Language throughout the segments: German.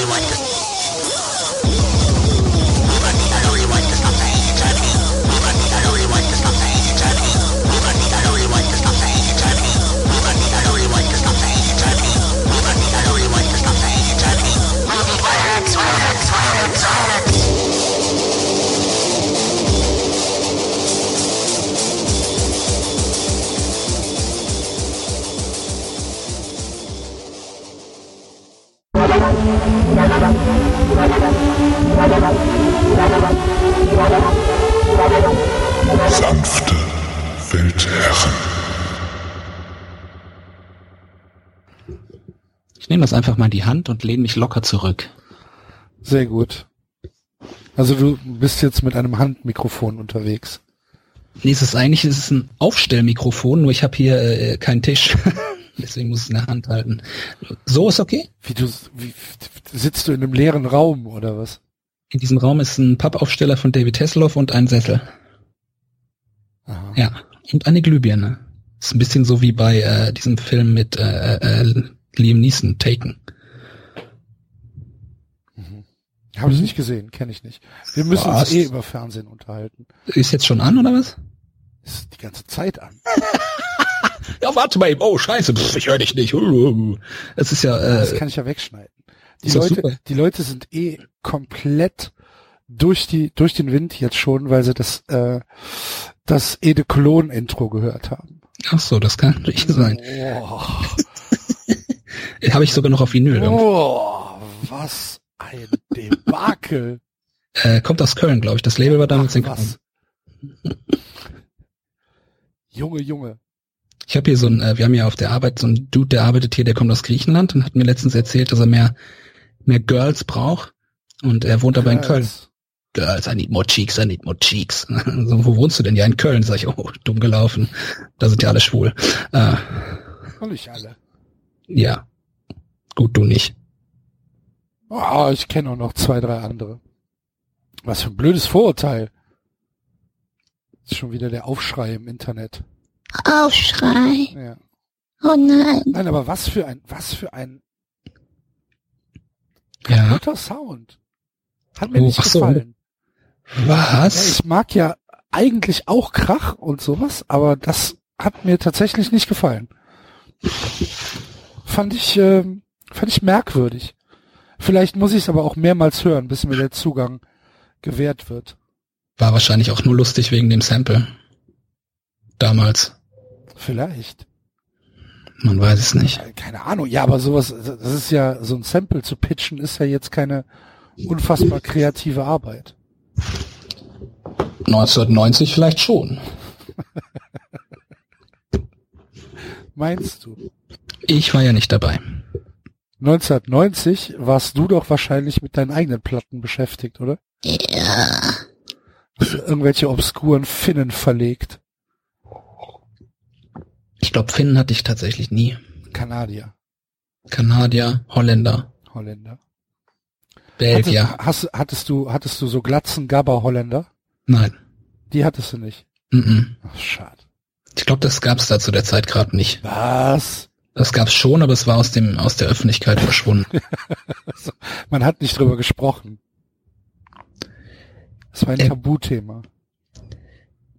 Sanfte Das einfach mal die Hand und lehne mich locker zurück. Sehr gut. Also du bist jetzt mit einem Handmikrofon unterwegs. Nee, es ist eigentlich es ist ein Aufstellmikrofon, nur ich habe hier äh, keinen Tisch. Deswegen muss ich es in der Hand halten. So ist okay? Wie du wie, sitzt du in einem leeren Raum oder was? In diesem Raum ist ein Pappaufsteller von David Hasselhoff und ein Sessel. Aha. Ja, und eine Glühbirne. Ist ein bisschen so wie bei äh, diesem Film mit äh, äh, Liam Neeson, Taken. Habe ich nicht gesehen, kenne ich nicht. Wir müssen Was? uns eh über Fernsehen unterhalten. Ist jetzt schon an, oder was? Ist die ganze Zeit an. Ja, warte mal eben. Oh, scheiße, pff, ich höre dich nicht. Es ist ja, Das äh, kann ich ja wegschneiden. Die Leute, super. die Leute sind eh komplett durch die durch den Wind jetzt schon, weil sie das äh, das Ede Cologne Intro gehört haben. ach so, das kann natürlich sein. Oh, Habe ich sogar noch auf Vinyl. oh, was ein Debakel. Äh, kommt aus Köln, glaube ich. Das Label war damals in Ach, Köln. was. Junge, Junge. Ich habe hier so ein, äh, wir haben ja auf der Arbeit so einen Dude, der arbeitet hier, der kommt aus Griechenland und hat mir letztens erzählt, dass er mehr, mehr Girls braucht. Und er wohnt aber in Köln. Girls, I need more cheeks, I need more cheeks. so, wo wohnst du denn? Ja, in Köln. Sag ich, oh, dumm gelaufen. Da sind ja alle schwul. Äh, Und nicht alle. ja. Gut, du nicht. Oh, ich kenne auch noch zwei, drei andere. Was für ein blödes Vorurteil. Ist schon wieder der Aufschrei im Internet. Aufschrei. Ja. Oh nein. Nein, aber was für ein, was für ein Ja. guter Sound. Hat mir Oh, nicht ach so. gefallen. Ja, Was? ich mag ja eigentlich auch Krach und sowas, aber das hat mir tatsächlich nicht gefallen. Fand ich, ähm, fand ich merkwürdig. Vielleicht muss ich es aber auch mehrmals hören, bis mir der Zugang gewährt wird. War wahrscheinlich auch nur lustig wegen dem Sample. Damals. Vielleicht. Man weiß es nicht. Keine Ahnung. Ja, aber sowas, das ist ja, so ein Sample zu pitchen ist ja jetzt keine unfassbar kreative Arbeit. 1990 vielleicht schon. Meinst du? Ich war ja nicht dabei. 1990 warst du doch wahrscheinlich mit deinen eigenen Platten beschäftigt, oder? Ja. Hast du irgendwelche obskuren Finnen verlegt? Ich glaube, Finnen hatte ich tatsächlich nie. Kanadier, Kanadier, Holländer, Holländer. Belgier. Hattest, hast, hattest du, hattest du so glatzen Gabber-Holländer? Nein. Die hattest du nicht. Mhm. Ach, schade. Ich glaube, das gab's da zu der Zeit gerade nicht. Was? Das gab's schon, aber es war aus dem aus der Öffentlichkeit verschwunden. Man hat nicht drüber gesprochen. Das war ein Äh, Tabuthema.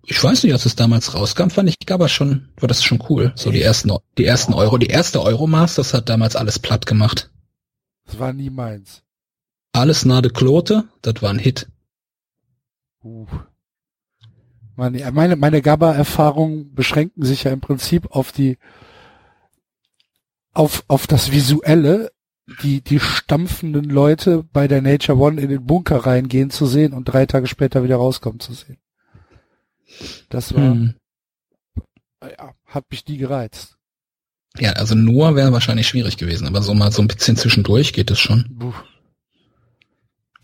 Ich weiß nicht, als es damals rauskam, fand ich aber schon, war das schon cool. So die ersten, die ersten Euro, die erste Euromasters hat damals alles platt gemacht. Das war nie meins. Alles Nade Klote, das war ein Hit. Uh. Meine, meine, meine Gabba-Erfahrungen beschränken sich ja im Prinzip auf die, auf, auf das Visuelle, die, die stampfenden Leute bei der Nature One in den Bunker reingehen zu sehen und drei Tage später wieder rauskommen zu sehen. Das war, Hm. Ja, hat mich nie gereizt. Ja, also nur wäre wahrscheinlich schwierig gewesen, aber so mal so ein bisschen zwischendurch geht es schon. Buh.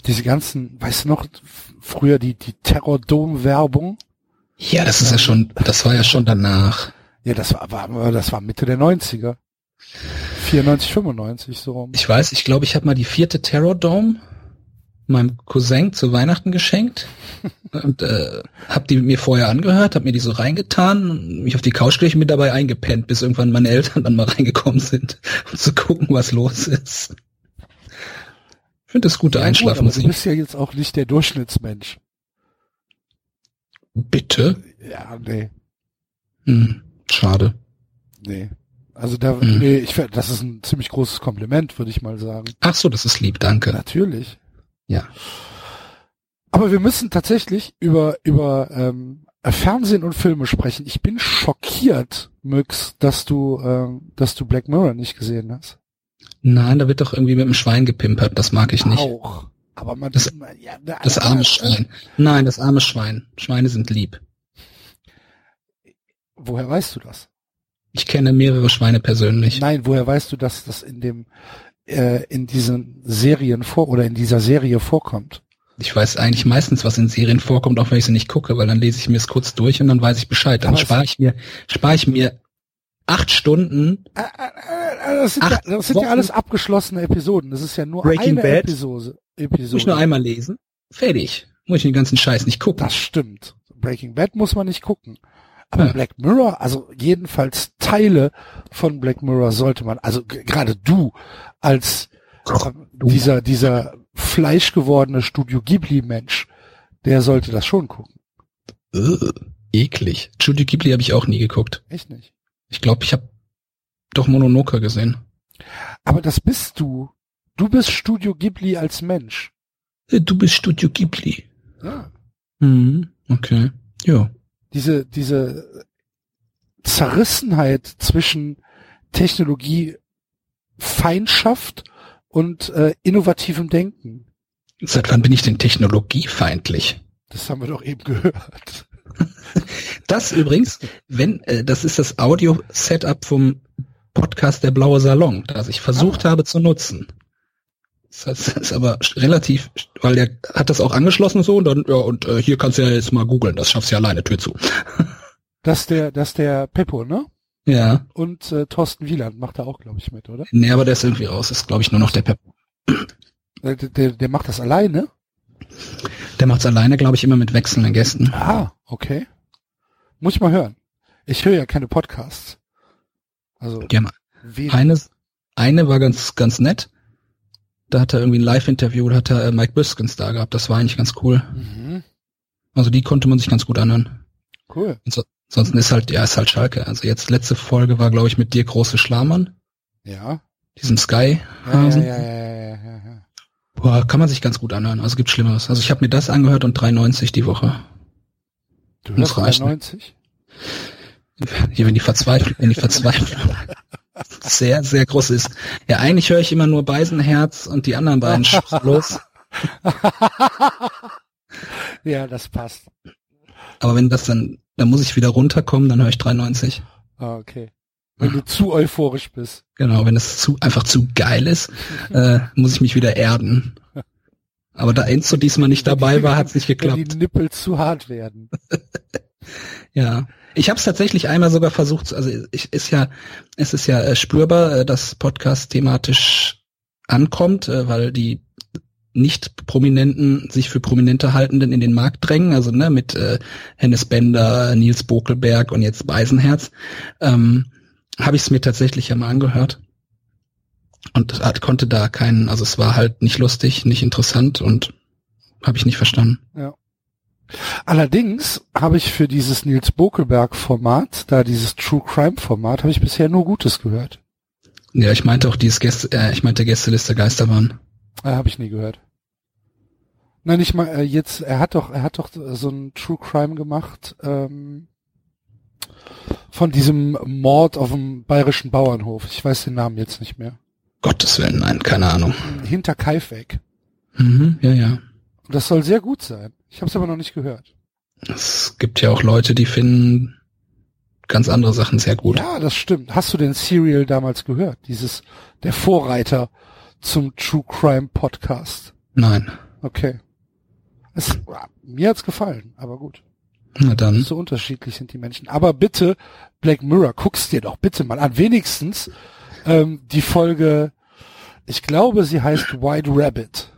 Diese ganzen, weißt du noch, früher die, die Terror-Dome-Werbung? Ja, das ist ja schon, das war ja schon danach. Ja, das war, war, das war Mitte der 90er. 94, 95, so rum. Ich weiß, ich glaube, ich habe mal die vierte Terror Dome meinem Cousin zu Weihnachten geschenkt und äh, habe die mir vorher angehört, habe mir die so reingetan, mich auf die Couch gelegt und bin dabei eingepennt, bis irgendwann meine Eltern dann mal reingekommen sind, um zu gucken, was los ist. Ich finde das gute Ja, gut, Einschlafmusik. Du bist ja jetzt auch nicht der Durchschnittsmensch. Bitte? Ja, nee, Hm, schade. nee. Also da, Mhm. nee, ich, das ist ein ziemlich großes Kompliment, würde ich mal sagen. Ach so, das ist lieb, danke. Natürlich. Ja. Aber wir müssen tatsächlich über, über ähm, Fernsehen und Filme sprechen. Ich bin schockiert, Müx, dass du, ähm, dass du Black Mirror nicht gesehen hast. Nein, da wird doch irgendwie mit dem Schwein gepimpert, das mag ich nicht. Auch. Aber man, Das- man- ja, na, Das arme äh, Schwein. Nein, das arme Schwein. Schweine sind lieb. Woher weißt du das? Ich kenne mehrere Schweine persönlich. Nein, woher weißt du, dass das in dem äh, in diesen Serien vor oder in dieser Serie vorkommt? Ich weiß eigentlich meistens, was in Serien vorkommt, auch wenn ich sie nicht gucke, weil dann lese ich mir es kurz durch und dann weiß ich Bescheid. Dann spare ich mir, spare ich mir acht Stunden. Das sind, ja, das sind ja alles abgeschlossene Episoden. Das ist ja nur Breaking eine Bad. Episode. Muss Episode. ich nur einmal lesen. Fertig. Muss ich den ganzen Scheiß nicht gucken. Das stimmt. Breaking Bad muss man nicht gucken. Aber. Black Mirror, also jedenfalls Teile von Black Mirror sollte man, also gerade du als ähm, du. dieser dieser fleischgewordene Studio Ghibli Mensch, der sollte das schon gucken. Ugh, eklig. Studio Ghibli habe ich auch nie geguckt. Echt nicht. Ich glaube, ich habe doch Mononoke gesehen. Aber das bist du. Du bist Studio Ghibli als Mensch. Äh, Du bist Studio Ghibli. Ja. Mhm. Okay. Ja. Diese diese Zerrissenheit zwischen Technologie Feindschaft und äh, innovativem Denken. Seit wann bin ich denn technologiefeindlich? Das haben wir doch eben gehört. Das übrigens, wenn, äh, das ist das Audio-Setup vom Podcast Der Blaue Salon, das ich versucht habe zu nutzen. Das ist aber relativ, weil der hat das auch angeschlossen so und dann, ja, und äh, hier kannst du ja jetzt mal googeln, das schaffst du ja alleine, Tür zu. Das ist der, das ist der Peppo, ne? Ja. Und äh, Thorsten Wieland macht da auch, glaube ich, mit, oder? Nee, aber der ist irgendwie raus, ist glaube ich nur noch der Pep. Äh, Der, der, der macht das alleine? Der macht's alleine, glaube ich, immer mit wechselnden Gästen. Ah, okay. Muss ich mal hören. Ich höre ja keine Podcasts. Also, Die haben eine, eine war ganz, ganz nett. Da hat er irgendwie ein Live-Interview, da hat er äh, Mike Biskins da gehabt, das war eigentlich ganz cool. Mhm, Also die konnte man sich ganz gut anhören. cool. Ansonsten ist halt, ja, ist halt Schalke. Also jetzt letzte Folge war, glaube ich, mit dir große Schlamann, Ja. diesem Sky. Ja, ja, Hasen. ja, ja, ja, ja, ja. Boah, kann man sich ganz gut anhören. Also gibt Schlimmeres. Also ich habe mir das angehört und 3,90 die Woche. Du hörst reichen. 90? Hier, wenn die Verzweiflung, wenn die Verzweiflung sehr, sehr groß ist. Ja, eigentlich höre ich immer nur Beisenherz und die anderen beiden los. ja, das passt. Aber wenn das dann, dann muss ich wieder runterkommen, dann höre ich 3,90. Ah, okay. Wenn du zu euphorisch bist. Genau, wenn es zu, einfach zu geil ist, äh, muss ich mich wieder erden. Aber da Enzo diesmal nicht dabei war, hat's nicht Wenn geklappt. die Nippel zu hart werden. Ja, ich habe es tatsächlich einmal sogar versucht. Also ich, ist ja, es ist ja äh, spürbar, äh, dass Podcast thematisch ankommt, äh, weil die nicht Prominenten sich für Prominente haltenden in den Markt drängen. Also ne, mit äh, Hennes Bender, Nils Bokelberg und jetzt Beisenherz ähm, habe ich es mir tatsächlich ja mal angehört und hat, konnte da keinen. Also es war halt nicht lustig, nicht interessant und habe ich nicht verstanden. Allerdings habe ich für dieses Nils Bokelberg Format, da dieses True Crime Format, habe ich bisher nur Gutes gehört. Ja, ich meinte auch dieses Gäste, äh, ich meinte Gästeliste Geisterbahn. Äh, habe ich nie gehört. Nein, ich mal äh, jetzt, er hat doch, er hat doch so ein True Crime gemacht ähm, von diesem Mord auf dem bayerischen Bauernhof. Ich weiß den Namen jetzt nicht mehr. Gottes Willen, nein, keine Ahnung. Hinter Kaifek. Mhm, ja, ja. Und das soll sehr gut sein. Ich habe es aber noch nicht gehört. Es gibt ja auch Leute, die finden ganz andere Sachen sehr gut. Ja, das stimmt. Hast du den Serial damals gehört? Dieses, der Vorreiter zum True Crime Podcast. Nein. Okay. Es, mir hat's gefallen, aber gut. Na dann. So unterschiedlich sind die Menschen. Aber bitte, Black Mirror, guck's dir doch bitte mal an. Wenigstens ähm, die Folge, ich glaube, sie heißt White Rabbit.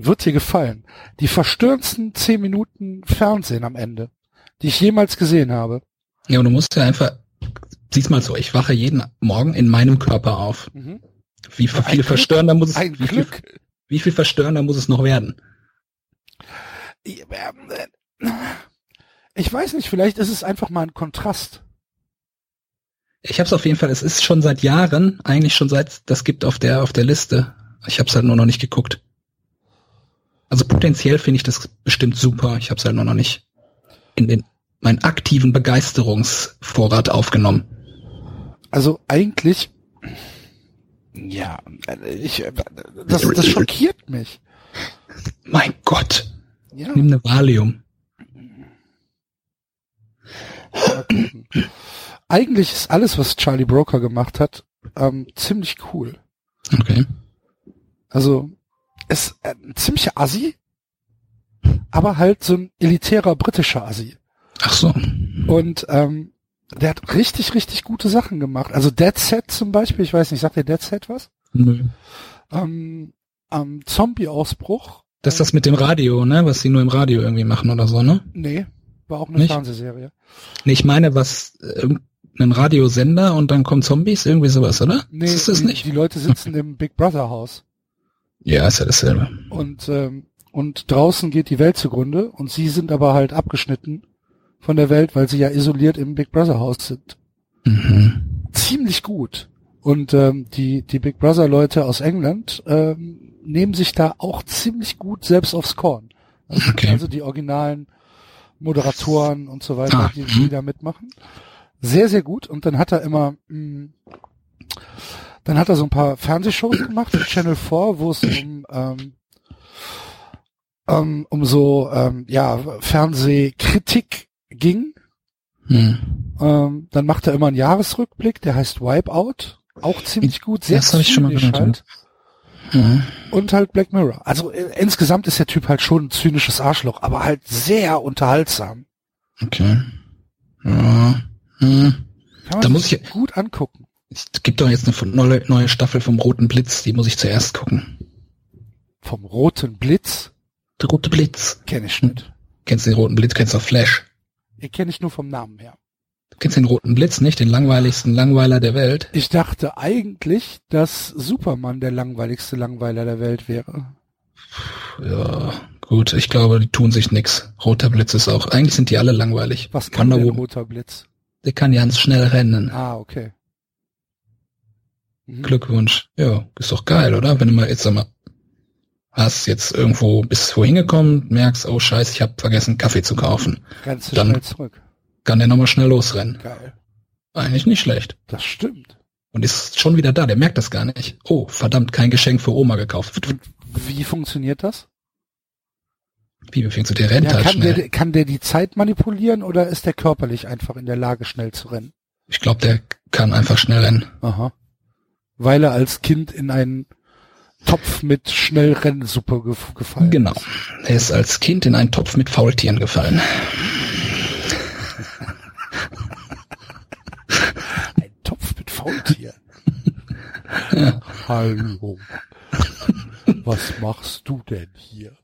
Wird dir gefallen. Die verstörendsten zehn Minuten Fernsehen am Ende, die ich jemals gesehen habe. Ja, und du musst ja einfach, siehst mal so, ich wache jeden Morgen in meinem Körper auf. Mhm. Wie Ein viel Glück. verstörender muss es, Ein wie viel, Glück. wie viel verstörender muss es noch werden? Ich weiß nicht, vielleicht ist es einfach mal ein Kontrast. Ich habe es auf jeden Fall, es ist schon seit Jahren, eigentlich schon seit das gibt auf der auf der Liste. Ich habe es halt nur noch nicht geguckt. Also potenziell finde ich das bestimmt super. Ich habe es halt nur noch nicht in den meinen aktiven Begeisterungsvorrat aufgenommen. Also eigentlich, ja, ich, das, das schockiert mich. Mein Gott, Ja, nimm eine Valium. Eigentlich ist alles, was Charlie Broker gemacht hat, ähm, ziemlich cool. Okay. Also, ist ein ziemlicher Assi, aber halt so ein elitärer britischer Assi. Ach so. Und ähm, der hat richtig, richtig gute Sachen gemacht. Also Dead Set zum Beispiel, ich weiß nicht, sagt der Dead Set was? Nö. Ähm, am Zombie-Ausbruch. Das ist das mit dem Radio, ne? Was sie nur im Radio irgendwie machen oder so, ne? Nee, war auch eine Nicht? Fernsehserie. Nee, ich meine, was, äh, irgendein Radiosender und dann kommen Zombies, irgendwie sowas, oder? Nee, ist das die, nicht? die Leute sitzen im Big Brother Haus Ja, ist ja dasselbe. und ähm, und draußen geht die Welt zugrunde und sie sind aber halt abgeschnitten von der Welt, weil sie ja isoliert im Big Brother Haus sind. Mhm. Ziemlich gut. Und ähm, die die Big Brother Leute aus England ähm, nehmen sich da auch ziemlich gut selbst aufs Korn. Also, Okay. also die originalen Moderatoren und so weiter, Ah, die, mhm. die da mitmachen. Sehr, sehr gut. Und dann hat er immer, mh, dann hat er so ein paar Fernsehshows gemacht für Channel 4, wo es um, ähm, ähm, um so, ähm, ja, Fernsehkritik ging. Hm. Ähm, dann macht er immer einen Jahresrückblick, der heißt Wipeout. Auch ziemlich gut, sehr Das hab ich schon mal gehört, halt. Mhm. Und halt Black Mirror. Also äh, insgesamt ist der Typ halt schon ein zynisches Arschloch, aber halt sehr unterhaltsam. Okay. Ja. Hm. Kann man Da muss sich ich- gut angucken. Es gibt doch jetzt eine neue, neue Staffel vom Roten Blitz, die muss ich zuerst gucken. Vom roten Blitz Der Rote Blitz. kenne ich nicht. Kennst du den Roten Blitz? Kennst du auch Flash? Den kenne ich nur vom Namen her. Du kennst den Roten Blitz nicht? Den langweiligsten Langweiler der Welt? Ich dachte eigentlich, dass Superman der langweiligste Langweiler der Welt wäre. Ja, gut. Ich glaube, die tun sich nix. Roter Blitz ist auch. Eigentlich sind die alle langweilig. Was kann Wonder Woman. roter Blitz? Der kann ganz schnell rennen. Ah, okay. Mhm. Glückwunsch. Ja, ist doch geil, oder? Wenn du mal jetzt sag mal hast jetzt irgendwo bis wohin gekommen, merkst, oh scheiße, ich habe vergessen Kaffee zu kaufen. Rennst du Dann- schnell zurück. Kann der nochmal schnell losrennen. Geil. Eigentlich nicht schlecht. Das stimmt. Und ist schon wieder da, der merkt das gar nicht. Oh, verdammt, kein Geschenk für Oma gekauft. Und wie funktioniert das? Wie fängst du der rennt Ja, halt kann, schnell. der, kann der die Zeit manipulieren oder ist der körperlich einfach in der Lage, schnell zu rennen? Ich glaube, der kann einfach schnell rennen. Aha. Weil er als Kind in einen Topf mit Schnellrennsuppe gef gefallen Genau. ist. Er ist als Kind in einen Topf mit Faultieren gefallen. Ein Topf mit Faultier. Hallo. Was machst du denn hier?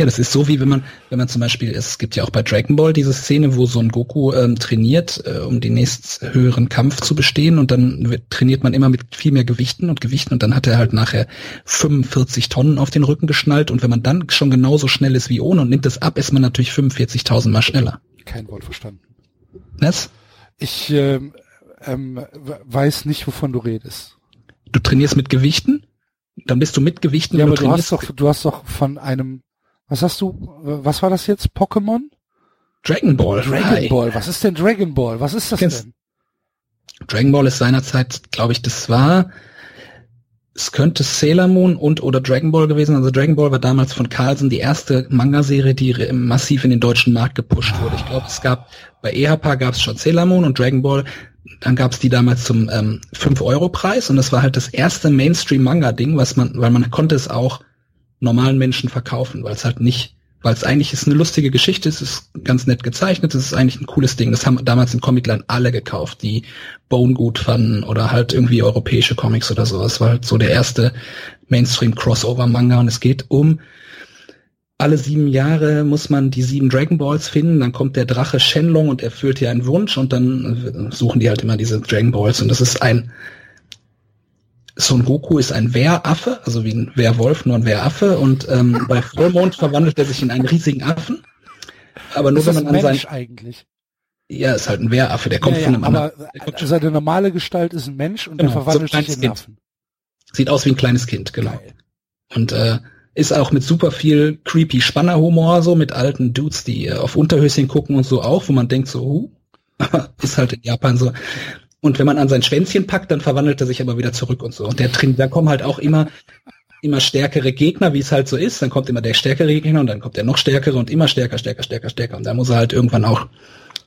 Ja, das ist so wie wenn man, wenn man zum Beispiel, es gibt ja auch bei Dragon Ball diese Szene, wo so ein Goku ähm, trainiert, äh, um den nächst höheren Kampf zu bestehen und dann wird, trainiert man immer mit viel mehr Gewichten und Gewichten und dann hat er halt nachher 45 Tonnen auf den Rücken geschnallt und wenn man dann schon genauso schnell ist wie ohne und nimmt es ab, ist man natürlich 45.000 mal schneller. Kein Wort verstanden. Was? Ich ähm, ähm, we- weiß nicht, wovon du redest. Du trainierst mit Gewichten, dann bist du mit Gewichten Ja, aber du hast trainierst doch, du hast doch von einem, was hast du, was war das jetzt? Pokémon? Dragon Ball. Dragon Hi. Ball. Was ist denn Dragon Ball? Was ist das Kennst- denn? Dragon Ball ist seinerzeit, glaube ich, das war es könnte Sailor Moon und oder Dragon Ball gewesen. Also Dragon Ball war damals von Carlsen die erste Manga-Serie, die massiv in den deutschen Markt gepusht wurde. Ich glaube, es gab bei EHPA gab es schon Sailor Moon und Dragon Ball. Dann gab es die damals zum ähm, 5-Euro-Preis und das war halt das erste Mainstream-Manga-Ding, was man, weil man konnte es auch normalen Menschen verkaufen, weil es halt nicht weil es eigentlich ist eine lustige Geschichte, es ist ganz nett gezeichnet, es ist eigentlich ein cooles Ding. Das haben damals im Comicland alle gekauft, die Bone gut fanden oder halt irgendwie europäische Comics oder so. Es war halt so der erste Mainstream-Crossover-Manga und es geht um alle sieben Jahre muss man die sieben Dragon Balls finden, dann kommt der Drache Shenlong und erfüllt hier einen Wunsch und dann suchen die halt immer diese Dragon Balls und das ist ein Son Goku ist ein Wehraffe, also wie ein Wehrwolf, nur ein Wehraffe. Und ähm, bei Vollmond verwandelt er sich in einen riesigen Affen. Aber nur ist wenn man an Mensch sein. eigentlich. Ja, ist halt ein Wehraffe, der kommt ja, von ja, einem aber anderen. der kommt, seine normale Gestalt ist ein Mensch und Genau, der verwandelt so sich in einen. Affen. sieht aus wie ein kleines Kind, genau. Geil. Und äh, ist auch mit super viel creepy Spannerhumor, so mit alten Dudes, die äh, auf Unterhöschen gucken und so auch, wo man denkt so, huh, ist halt in Japan so. Und wenn man an sein Schwänzchen packt, dann verwandelt er sich aber wieder zurück und so. Und der da kommen halt auch immer immer stärkere Gegner, wie es halt so ist. Dann kommt immer der stärkere Gegner und dann kommt der noch stärkere und immer stärker, stärker, stärker, stärker. Und da muss er halt irgendwann auch,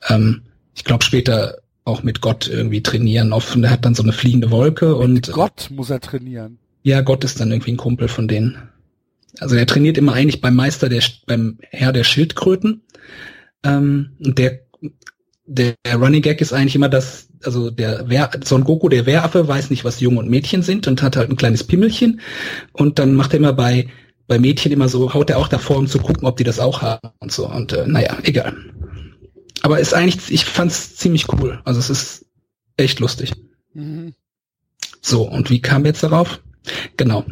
ähm, ich glaube später auch mit Gott irgendwie trainieren. Auf, und er hat dann so eine fliegende Wolke und Gott muss er trainieren. ja, Gott ist dann irgendwie ein Kumpel von denen. Also er trainiert immer eigentlich beim Meister der, beim Herr der Schildkröten. Ähm, und der, der, der Running Gag ist eigentlich immer, dass, also der Wehr, Son Goku, der Wehraffe, weiß nicht, was Junge und Mädchen sind und hat halt ein kleines Pimmelchen. Und dann macht er immer bei, bei Mädchen immer so, haut er auch davor, um zu gucken, ob die das auch haben und so. Und äh, naja, egal. Aber ist eigentlich, ich fand's ziemlich cool. Also es ist echt lustig. Mhm. So, und wie kam jetzt darauf? Genau.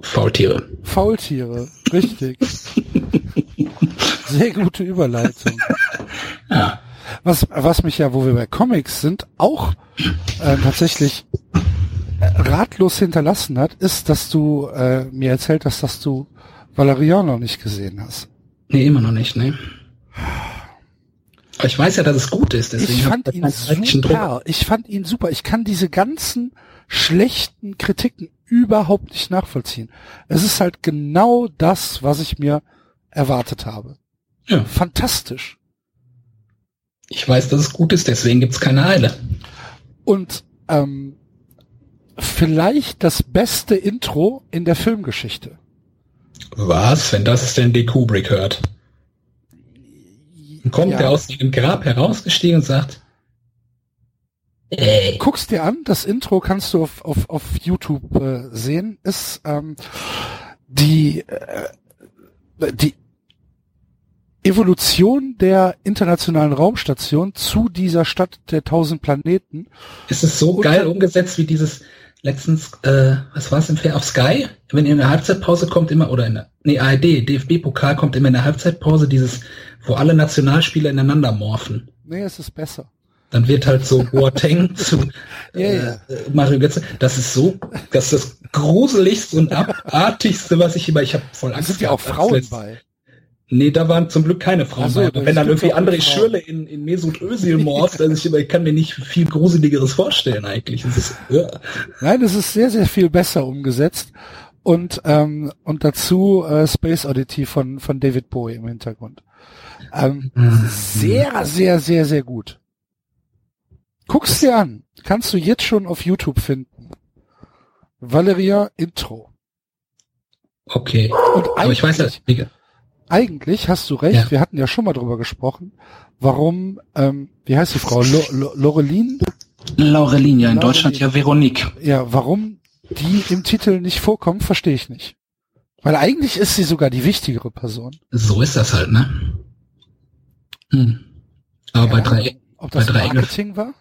Faultiere. Faultiere, richtig. Sehr gute Überleitung. Ja. Was, was mich ja, wo wir bei Comics sind, auch äh, tatsächlich äh, ratlos hinterlassen hat, ist, dass du äh, mir erzählt hast, dass du Valerian noch nicht gesehen hast. Nee, immer noch nicht, ne? Aber ich weiß ja, dass es gut ist, deswegen ich fand ihn super. Ich fand ihn super. Ich kann diese ganzen schlechten Kritiken überhaupt nicht nachvollziehen. Es ist halt genau das, was ich mir erwartet habe. Ja, Fantastisch. Ich weiß, dass es gut ist, deswegen gibt's keine Eile. Und ähm, vielleicht das beste Intro in der Filmgeschichte. Was, wenn das denn die Kubrick hört? Dann kommt Ja. er aus dem Grab herausgestiegen und sagt, ey, Guck's dir an, das Intro kannst du auf, auf, auf YouTube äh, sehen, ist ähm, die, äh, die Evolution der internationalen Raumstation zu dieser Stadt der tausend Planeten. ist es so Und geil umgesetzt wie dieses letztens, äh, was war es im Fair auf Sky? Wenn ihr in der Halbzeitpause kommt immer, oder in der, nee, ARD, DFB-Pokal kommt immer in der Halbzeitpause dieses, wo alle Nationalspieler ineinander morphen. Nee, es ist besser. Dann wird halt so Boateng zu äh, ja. äh, Mario Götze. Das ist so, das ist das gruseligste und abartigste, was ich immer, ich habe voll Da Angst. sind ja auch Frauen bei. Nee, da waren zum Glück keine Frauen so, das Wenn dann irgendwie André. Schürle in, in Mesut Özil morpht, also ich, immer- ich kann mir nicht viel Gruseligeres vorstellen eigentlich. Das ist, ja. Nein, es ist sehr, sehr viel besser umgesetzt. Und, ähm, und dazu äh, Space Oddity von, von David Bowie im Hintergrund. Ähm, sehr, sehr, sehr, sehr gut. Guck's dir an. Kannst du jetzt schon auf YouTube finden. Valeria Intro. Okay. Und Aber ich weiß ja, eigentlich, hast du recht, Ja. wir hatten ja schon mal drüber gesprochen, warum, ähm, wie heißt die Frau? Lo Lo Lorelin? Laurelin, ja, in. Deutschland ja Veronique. Ja, warum die im Titel nicht vorkommt, verstehe ich nicht. Weil eigentlich ist sie sogar die wichtigere Person. So ist das halt, ne? Hm. Aber bei Keine drei, Ob das bei drei Marketing war?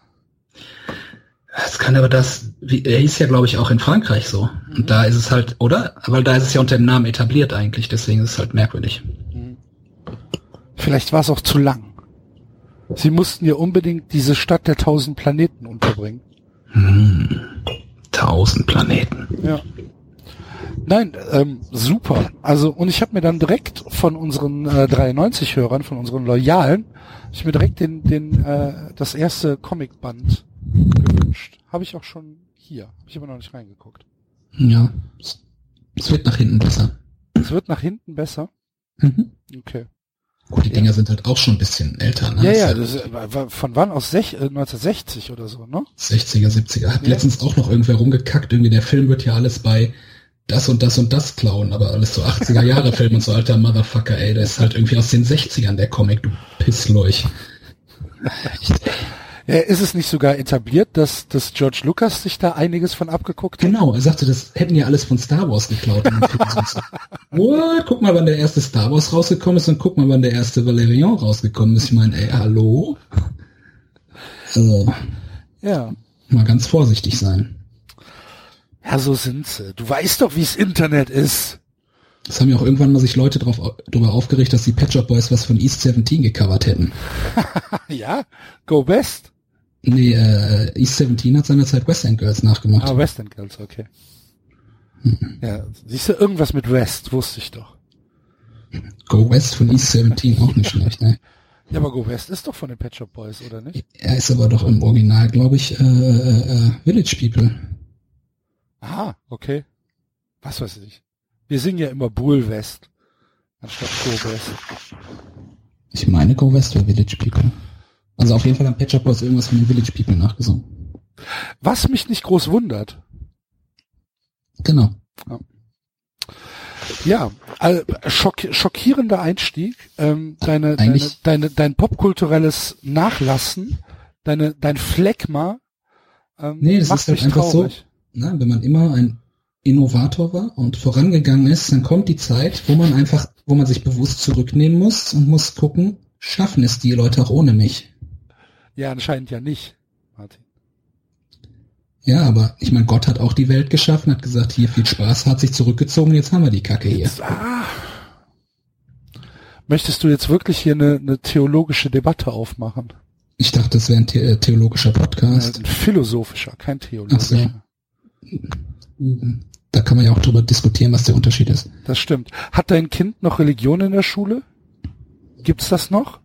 Es kann aber das, wie, er hieß ja, glaube ich, auch in Frankreich so. Mhm. Und da ist es halt, oder? Weil da ist es ja unter dem Namen etabliert eigentlich, deswegen ist es halt merkwürdig. Vielleicht war es auch zu lang. Sie mussten ja unbedingt diese Stadt der tausend Planeten unterbringen. Hm. Tausend Planeten. Ja. Nein, ähm, super. Also und ich habe mir dann direkt von unseren äh, 93-Hörern, von unseren Loyalen, ich mir direkt den, den äh, das erste Comicband gewünscht. Habe ich auch schon hier. Hab ich aber noch nicht reingeguckt. Ja. Es wird nach hinten besser. Es wird nach hinten besser? Mhm. Okay. Gut, die Dinger sind halt auch schon ein bisschen älter, ne? Ja, ja, ist das war- war von wann aus sech, äh, 1960 oder so, ne? 60er, 70er. Hat Ja. letztens auch noch irgendwer rumgekackt, irgendwie der Film wird ja alles bei das und das und das klauen, aber alles so 80er Jahre Film und so alter Motherfucker, ey, der ist halt irgendwie aus den 60ern, der Comic, du Pissleuch. Echt, ey. Ja, ist es nicht sogar etabliert, dass, dass George Lucas sich da einiges von abgeguckt hat? Genau, er sagte, das hätten ja alles von Star Wars geklaut. What? Guck mal, wann der erste Star Wars rausgekommen ist und guck mal, wann der erste Valerian rausgekommen ist. Ich meine, ey, hallo? Also, Ja. mal ganz vorsichtig sein. Ja, so sind sie. Du weißt doch, wie's Internet ist. Es haben ja auch irgendwann mal sich Leute drauf, darüber aufgeregt, dass die Pet Shop Boys was von East 17 gecovert hätten. ja, go West. Nee, äh, East 17 hat seinerzeit West End Girls nachgemacht. Ah, West End Girls, okay. Ja, siehst du, irgendwas mit West, wusste ich doch. Go West von East 17 auch nicht schlecht, ne? Ja, aber Go West ist doch von den Pet Shop Boys, oder nicht? Er ist aber doch im Original, glaube ich, äh, äh, äh, Village People. Aha, okay. Was weiß ich. Wir singen ja immer Bull West anstatt Go West. Ich meine Go West oder Village People. Also auf jeden Fall haben Pet Shop Boys irgendwas von den Village People nachgesungen. Was mich nicht groß wundert. Genau. Ja, äh, schock, schockierender Einstieg. Ähm, deine, deine, deine, dein popkulturelles Nachlassen, deine, dein Phlegma. Ähm, Nee, das ist halt einfach so. traurig. Na, wenn man immer ein Innovator war und vorangegangen ist, dann kommt die Zeit, wo man einfach, wo man sich bewusst zurücknehmen muss und muss gucken, schaffen es die Leute auch ohne mich. Ja, anscheinend ja nicht, Martin. Ja, aber ich meine, Gott hat auch die Welt geschaffen, hat gesagt, hier viel Spaß, hat sich zurückgezogen, jetzt haben wir die Kacke hier. Jetzt, ah. Möchtest du jetzt wirklich hier eine, eine theologische Debatte aufmachen? Ich dachte, das wäre ein the äh, theologischer Podcast. Ein philosophischer, kein theologischer. Da kann man ja auch drüber diskutieren, was der Unterschied ist. Das stimmt. Hat dein Kind noch Religion in der Schule? Gibt's das noch?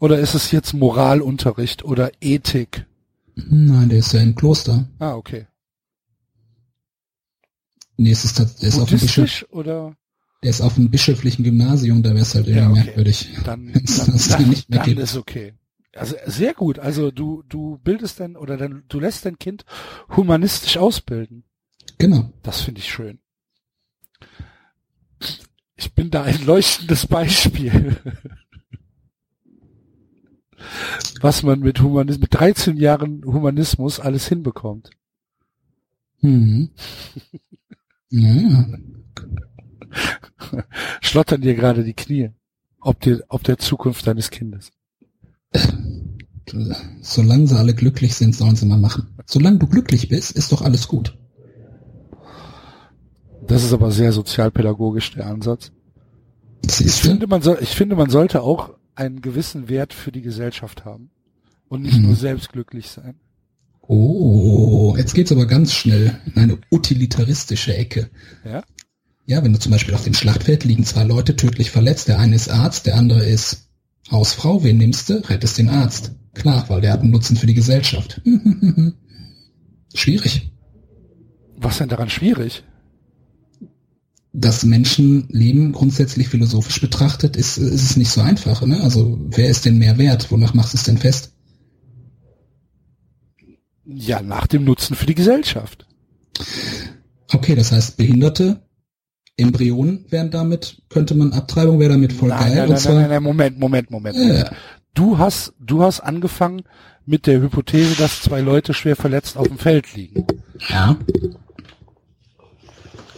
Oder ist es jetzt Moralunterricht oder Ethik? Nein, der ist ja im Kloster. Ah, okay. Nee, es ist, der ist auf dem Bischof, oder? der ist auf dem bischöflichen Gymnasium, da wäre es halt irgendwie Ja, okay. merkwürdig. Dann, dann, das da dann, nicht mehr dann gibt. ist okay. Also sehr gut. Also du du bildest dein oder dein, du lässt dein Kind humanistisch ausbilden. Genau. Das finde ich schön. Ich bin da ein leuchtendes Beispiel. Was man mit Humanismus, mit 13 Jahren Humanismus alles hinbekommt. Mhm. Ja. Schlottern dir gerade die Knie. Ob dir, ob der Zukunft deines Kindes. Solange sie alle glücklich sind, sollen sie mal machen. Solange du glücklich bist, ist doch alles gut. Das ist aber sehr sozialpädagogisch, der Ansatz. Ich finde, man soll, ich finde, man sollte auch einen gewissen Wert für die Gesellschaft haben. Und nicht Mhm. nur selbst glücklich sein. Oh, jetzt geht's aber ganz schnell in eine utilitaristische Ecke. Ja? Ja, wenn du zum Beispiel auf dem Schlachtfeld liegen zwei Leute tödlich verletzt, der eine ist Arzt, der andere ist Hausfrau, wen nimmst du? Rettest den Arzt. Klar, weil der hat einen Nutzen für die Gesellschaft. Schwierig. Was denn daran schwierig? Das Menschenleben grundsätzlich philosophisch betrachtet, ist, ist es nicht so einfach. Ne? Also wer ist denn mehr wert? Wonach machst du es denn fest? Ja, nach dem Nutzen für die Gesellschaft. Okay, das heißt Behinderte, Embryonen wären damit, könnte man Abtreibung wäre damit voll nein, geil. nein, und nein, zwar, nein, nein, Moment, Moment, Moment. Ja. Du hast, du hast angefangen mit der Hypothese, dass zwei Leute schwer verletzt auf dem Feld liegen. Ja.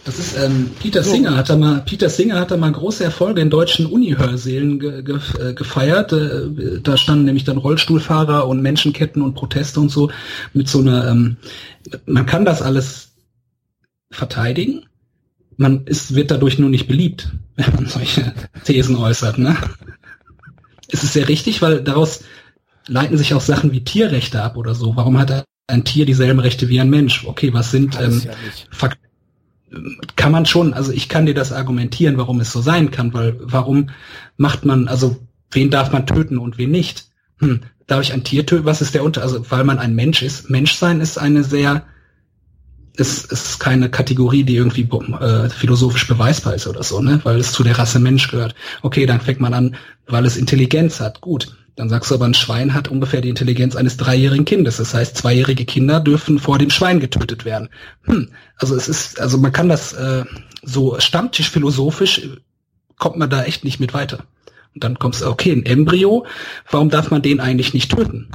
Das ist ähm, Peter So. Singer hat da mal Peter Singer hat da mal große Erfolge in deutschen Uni-Hörsälen ge, ge, äh, gefeiert. Äh, da standen nämlich dann Rollstuhlfahrer und Menschenketten und Proteste und so mit so einer. Ähm, man kann das alles verteidigen. Man ist wird dadurch nur nicht beliebt, wenn man solche Thesen äußert. Ne? Es ist sehr richtig, weil daraus leiten sich auch Sachen wie Tierrechte ab oder so. Warum hat ein Tier dieselben Rechte wie ein Mensch? Okay, was sind ähm, ja nicht. Kann man schon, also ich kann dir das argumentieren, warum es so sein kann, weil warum macht man, also wen darf man töten und wen nicht? Hm, darf ich ein Tier töten? Was ist der Unter? Also weil man ein Mensch ist. Menschsein ist eine sehr ist, ist keine Kategorie, die irgendwie äh, philosophisch beweisbar ist oder so, ne? Weil es zu der Rasse Mensch gehört. Okay, dann fängt man an, weil es Intelligenz hat. Gut. Dann sagst du aber, ein Schwein hat ungefähr die Intelligenz eines dreijährigen Kindes. Das heißt, zweijährige Kinder dürfen vor dem Schwein getötet werden. Hm. Also es ist, also man kann das äh, so stammtischphilosophisch kommt man da echt nicht mit weiter. Und dann kommst du, okay, ein Embryo, warum darf man den eigentlich nicht töten?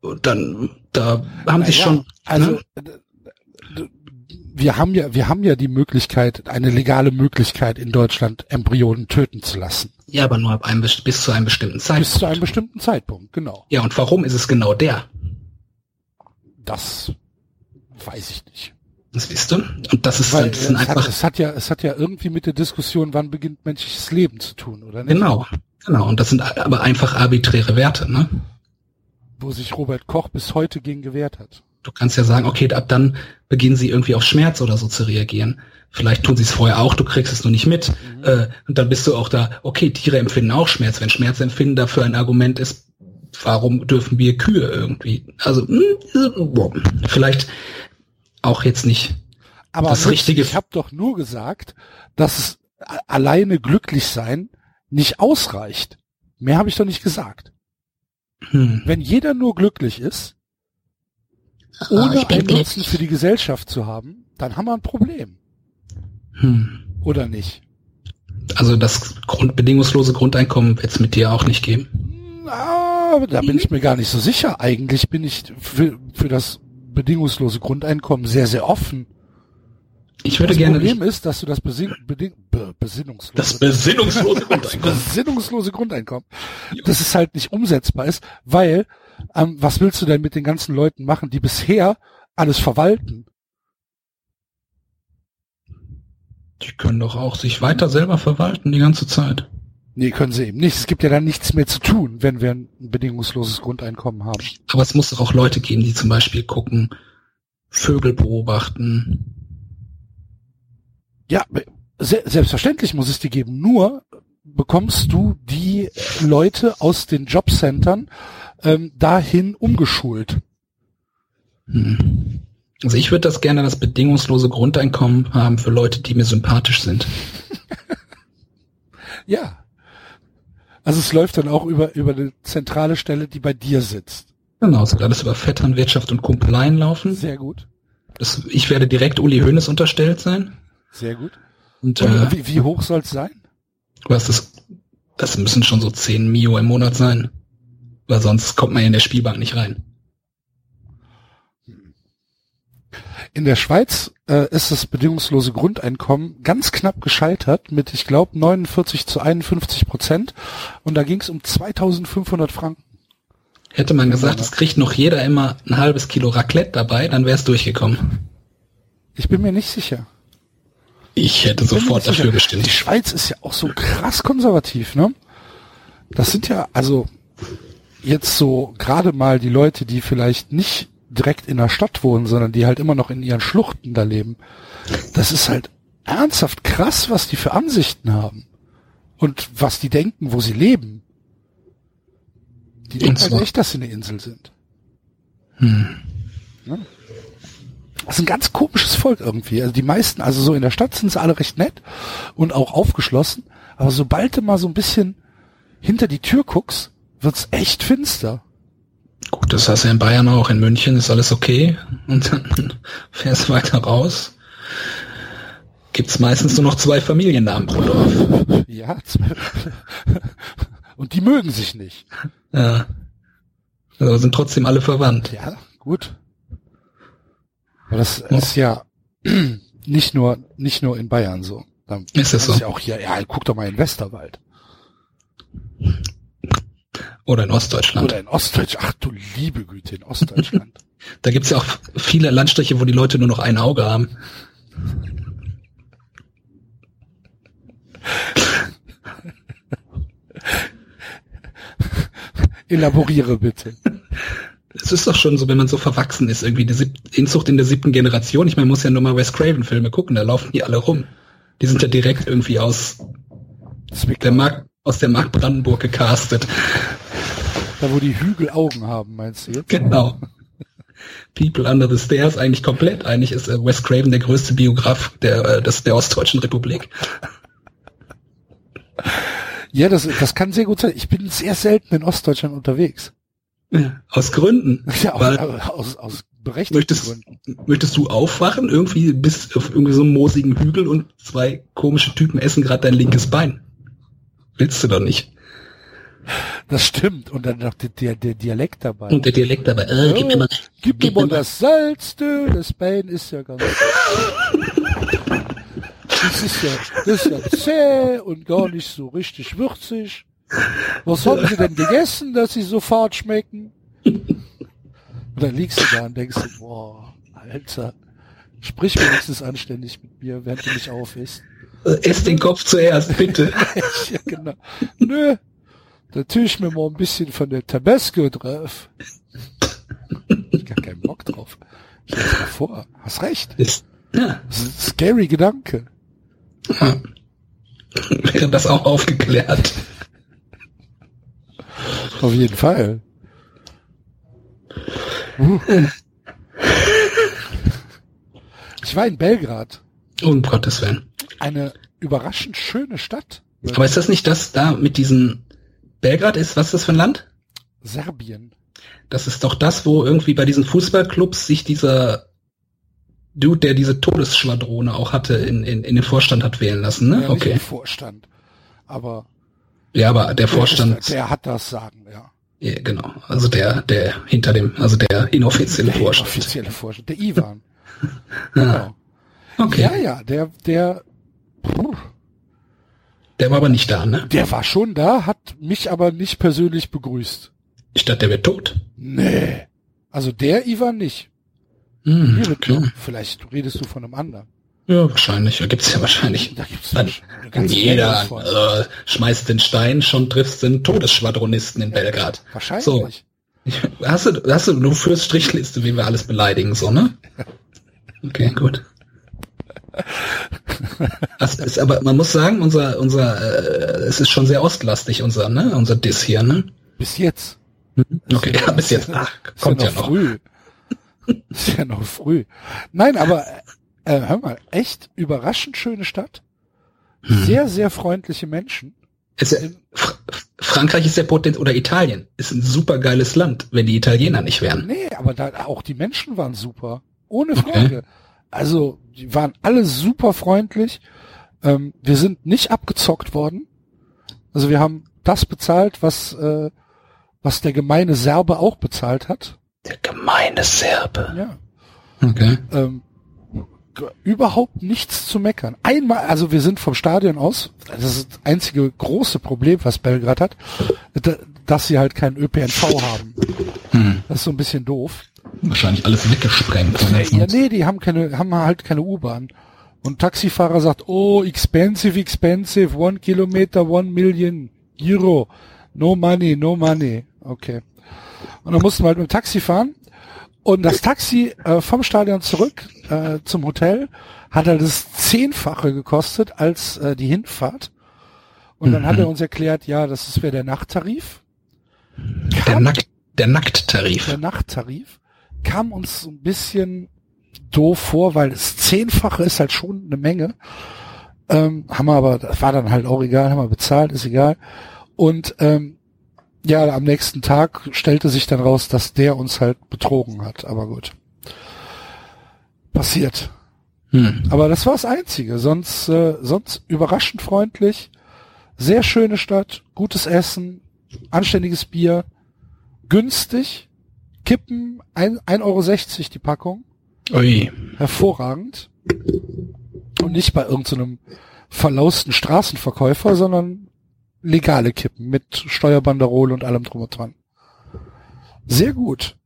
Und dann, da haben sich ja, schon. Also, ne? Wir haben ja, wir haben ja die Möglichkeit, eine legale Möglichkeit in Deutschland Embryonen töten zu lassen. Ja, aber nur ab einem, bis zu einem bestimmten Zeitpunkt. Bis zu einem bestimmten Zeitpunkt, genau. Ja, und warum ist es genau der? Das weiß ich nicht. Das wisst du? Und das ist, Weil, das sind es einfach. Hat, es hat ja, es hat ja irgendwie mit der Diskussion, wann beginnt menschliches Leben zu tun, oder nicht? Genau, genau. Und das sind aber einfach arbiträre Werte, ne? Wo sich Robert Koch bis heute gegen gewehrt hat. Du kannst ja sagen, okay, ab dann beginnen sie irgendwie auf Schmerz oder so zu reagieren. Vielleicht tun sie es vorher auch, du kriegst es nur nicht mit. Mhm. Äh, und dann bist du auch da, okay, Tiere empfinden auch Schmerz. Wenn Schmerzempfinden dafür ein Argument ist, warum dürfen wir Kühe irgendwie? Also, hm, vielleicht auch jetzt nicht Aber das Richtige. Ich habe doch nur gesagt, dass es alleine glücklich sein nicht ausreicht. Mehr habe ich doch nicht gesagt. Hm. Wenn jeder nur glücklich ist, ohne einen Nutzen für die Gesellschaft zu haben, dann haben wir ein Problem. Hm. Oder nicht? Also das Grund, bedingungslose Grundeinkommen wird es mit dir auch nicht geben? Na, da bin ich mir gar nicht so sicher. Eigentlich bin ich für, für das bedingungslose Grundeinkommen sehr, sehr offen. Ich würde das gerne. Das Problem ist, dass du das Besin Beding Be besinnungslose, das besinnungslose Grundeinkommen, das besinnungslose Grundeinkommen, dass es halt nicht umsetzbar ist, weil ähm, was willst du denn mit den ganzen Leuten machen, die bisher alles verwalten? Die können doch auch sich weiter selber verwalten die ganze Zeit. Nee, können sie eben nicht. Es gibt ja dann nichts mehr zu tun, wenn wir ein bedingungsloses Grundeinkommen haben. Aber es muss doch auch Leute geben, die zum Beispiel gucken, Vögel beobachten. Ja, se selbstverständlich muss es die geben. Nur bekommst du die Leute aus den Jobcentern ähm, dahin umgeschult. Hm. Also ich würde das gerne das bedingungslose Grundeinkommen haben für Leute, die mir sympathisch sind. ja. Also es läuft dann auch über, über eine zentrale Stelle, die bei dir sitzt. Genau, es wird alles über Vetternwirtschaft und Kumpeleien laufen. Sehr gut. Das, ich werde direkt Uli Hoeneß unterstellt sein. Sehr gut. Und, und äh, wie, wie hoch soll es sein? Was das, das müssen schon so 10 Mio im Monat sein. Weil sonst kommt man ja in der Spielbank nicht rein. In der Schweiz äh, ist das bedingungslose Grundeinkommen ganz knapp gescheitert mit, ich glaube, 49 zu 51 Prozent. Und da ging es um 2500 Franken. Hätte man gesagt, es kriegt noch jeder immer ein halbes Kilo Raclette dabei, dann wäre es durchgekommen. Ich bin mir nicht sicher. Ich hätte ich sofort dafür sicher. gestimmt. Die Schweiz ist ja auch so krass konservativ, ne? Das sind ja, also jetzt so gerade mal die Leute, die vielleicht nicht direkt in der Stadt wohnen, sondern die halt immer noch in ihren Schluchten da leben. Das ist halt ernsthaft krass, was die für Ansichten haben. Und was die denken, wo sie leben. Die denken halt echt, dass sie eine Insel sind. Hm. Ja. Das ist ein ganz komisches Volk irgendwie. Also die meisten, also so in der Stadt sind sie alle recht nett und auch aufgeschlossen. Aber sobald du mal so ein bisschen hinter die Tür guckst, wird's echt finster. Gut, das hast du in Bayern auch. In München ist alles okay. Und dann fährst du weiter raus. Gibt's meistens nur noch zwei Familiennamen pro Dorf. Ja, zwei. Und die mögen sich nicht. Ja. Aber sind trotzdem alle verwandt. Ja, gut. Aber das ja. ist ja nicht nur, nicht nur in Bayern so. Dann ist es so? Ja auch hier, ja, guck doch mal in Westerwald. Oder in Ostdeutschland. Oder in Ostdeutschland. Ach du liebe Güte, in Ostdeutschland. da gibt's ja auch viele Landstriche, wo die Leute nur noch ein Auge haben. Elaboriere bitte. Es ist doch schon so, wenn man so verwachsen ist, irgendwie die Inzucht in der siebten Generation. Ich meine, man muss ja nur mal Wes Craven Filme gucken, da laufen die alle rum. Die sind ja direkt irgendwie aus der Mark, aus der Mark Brandenburg gecastet. Da wo die Hügel Augen haben, meinst du jetzt? Genau. People Under the Stairs eigentlich komplett. Eigentlich ist äh, Wes Craven der größte Biograf der, äh, des, der Ostdeutschen Republik. Ja, das, das kann sehr gut sein. Ich bin sehr selten in Ostdeutschland unterwegs. Ja, aus Gründen. Ja, aus, Weil- aus, aus berechtigten Möchtest, Gründen. möchtest du aufwachen, irgendwie bist auf irgendwie so einem moosigen Hügel und zwei komische Typen essen gerade dein linkes Bein? Willst du doch nicht. Das stimmt. Und dann noch der, der, Dialekt dabei. Und der Dialekt dabei, äh, gib mir mal, Gib mir mal das Salz, du. Das Bein ist ja ganz... Das ist ja, das ist ja zäh und gar nicht so richtig würzig. Was haben sie denn gegessen, dass sie so fad schmecken? Und dann liegst du da und denkst du, boah, Alter, sprich wenigstens anständig mit mir, während du mich aufisst. äh, ess den Kopf zuerst, bitte. ja, genau. Nö, da tue ich mir mal ein bisschen von der Tabasco drauf. Ich hab keinen Bock drauf. Dir mal vor, hast recht. Ja, Das ist ein scary Gedanke. wäre das auch aufgeklärt. Auf jeden Fall. Uh. Ich war in Belgrad. Um Gottes Willen. Eine überraschend schöne Stadt. Aber ist das nicht das da mit diesen Belgrad ist, was ist das für ein Land? Serbien. Das ist doch das, wo irgendwie bei diesen Fußballclubs sich dieser Dude, der diese Todesschwadrone auch hatte, in, in, in den Vorstand hat wählen lassen, ne? Ja, nicht Okay. im Vorstand. Aber Ja, aber der Vorstand, der, der hat das Sagen, ja. ja, genau. Also der, der hinter dem, also der inoffizielle Der Vorstand. offizielle Vorstand. Der Ivan. Genau. okay. Ja, ja, der, der, puh, Der war aber nicht da, ne? der war schon da, hat mich aber nicht persönlich begrüßt. Ich dachte, der wäre tot. Nee. Also der Ivan nicht. Hm, okay. Vielleicht redest du von einem anderen. Ja, wahrscheinlich. Da gibt's ja wahrscheinlich. Da gibt's Dann ganze Jeder äh, schmeißt den Stein, schon triffst einen Todesschwadronisten in Belgrad. Wahrscheinlich. So. Hast du, hast du, du führst Strichliste, wie wir alles beleidigen, so, ne? Okay, gut. Das ist aber, man muss sagen, unser, unser, äh, es ist schon sehr ostlastig, unser, ne, unser Diss hier, ne? Bis jetzt. Okay, ja, bis jetzt, ach, kommt ja ja noch früh. Ist ja noch früh. Nein, aber äh, hör mal, echt überraschend schöne Stadt. Hm. Sehr, sehr freundliche Menschen. Ist ja, Fr Frankreich ist ja potent, oder Italien, ist ein super geiles Land, wenn die Italiener nicht wären. Nee, aber da auch die Menschen waren super. Ohne Frage. Also, die waren alle super freundlich. Ähm, wir sind nicht abgezockt worden. Also wir haben das bezahlt, was, äh, was der gemeine Serbe auch bezahlt hat. Der gemeine Serbe. Ja. Okay. ähm, überhaupt nichts zu meckern. Einmal, also wir sind vom Stadion aus, das ist das einzige große Problem, was Belgrad hat, da- dass sie halt keinen ÖPNV haben. Hm. Das ist so ein bisschen doof. Wahrscheinlich alles weggesprengt. Ja, nee, die haben keine, haben halt keine U-Bahn. Und Taxifahrer sagt, oh, expensive, expensive, one kilometer, one million Euro. No money, no money. Okay. Und dann mussten wir halt mit dem Taxi fahren. Und das Taxi äh, vom Stadion zurück äh, zum Hotel hat halt das Zehnfache gekostet als äh, die Hinfahrt. Und dann Mhm. hat er uns erklärt, ja, das ist wäre der Nachttarif. Der, Nack, der Nackttarif. der Nachttarif kam uns so ein bisschen doof vor, weil das Zehnfache ist halt schon eine Menge. Ähm, haben wir aber, das war dann halt auch egal, haben wir bezahlt, ist egal. Und ähm, ja, am nächsten Tag stellte sich dann raus, dass der uns halt betrogen hat. Aber gut. Passiert. Hm. Aber das war das Einzige. Sonst, äh, sonst überraschend freundlich. Sehr schöne Stadt, gutes Essen, anständiges Bier, günstig, Kippen, ein- 1,60 Euro die Packung, Ui. hervorragend. Und nicht bei irgendeinem verlausten Straßenverkäufer, sondern legale Kippen mit Steuerbanderole und allem drum und dran. Sehr gut.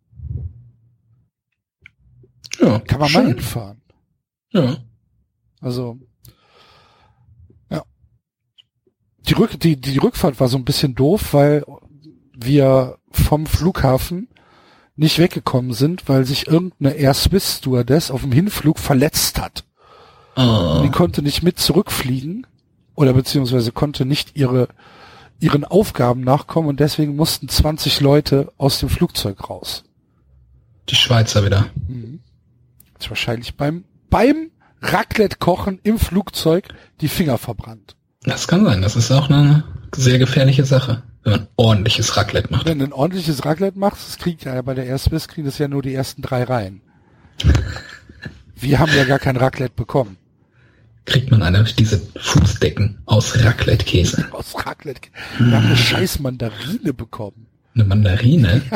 Ja, Kann man schön. mal hinfahren. Ja. Also, ja. Die, Rück, die, die Rückfahrt war so ein bisschen doof, weil wir vom Flughafen nicht weggekommen sind, weil sich irgendeine Air Swiss Stewardess auf dem Hinflug verletzt hat. Oh. Die konnte nicht mit zurückfliegen oder beziehungsweise konnte nicht ihre, ihren Aufgaben nachkommen und deswegen mussten 20 Leute aus dem Flugzeug raus. Die Schweizer wieder. Mhm. Ist wahrscheinlich beim, beim Raclette-Kochen im Flugzeug die Finger verbrannt. Das kann sein. Das ist auch eine sehr gefährliche Sache, wenn man ordentliches Raclette macht. Wenn du ein ordentliches Raclette machst, das kriegt ja bei der Erstbiss, kriegen das ja nur die ersten drei Reihen. Wir haben ja gar kein Raclette bekommen. Kriegt man eine, diese Fußdecken aus Raclette-Käse. Aus Raclette. Wir haben eine scheiß Mandarine bekommen. Eine Mandarine?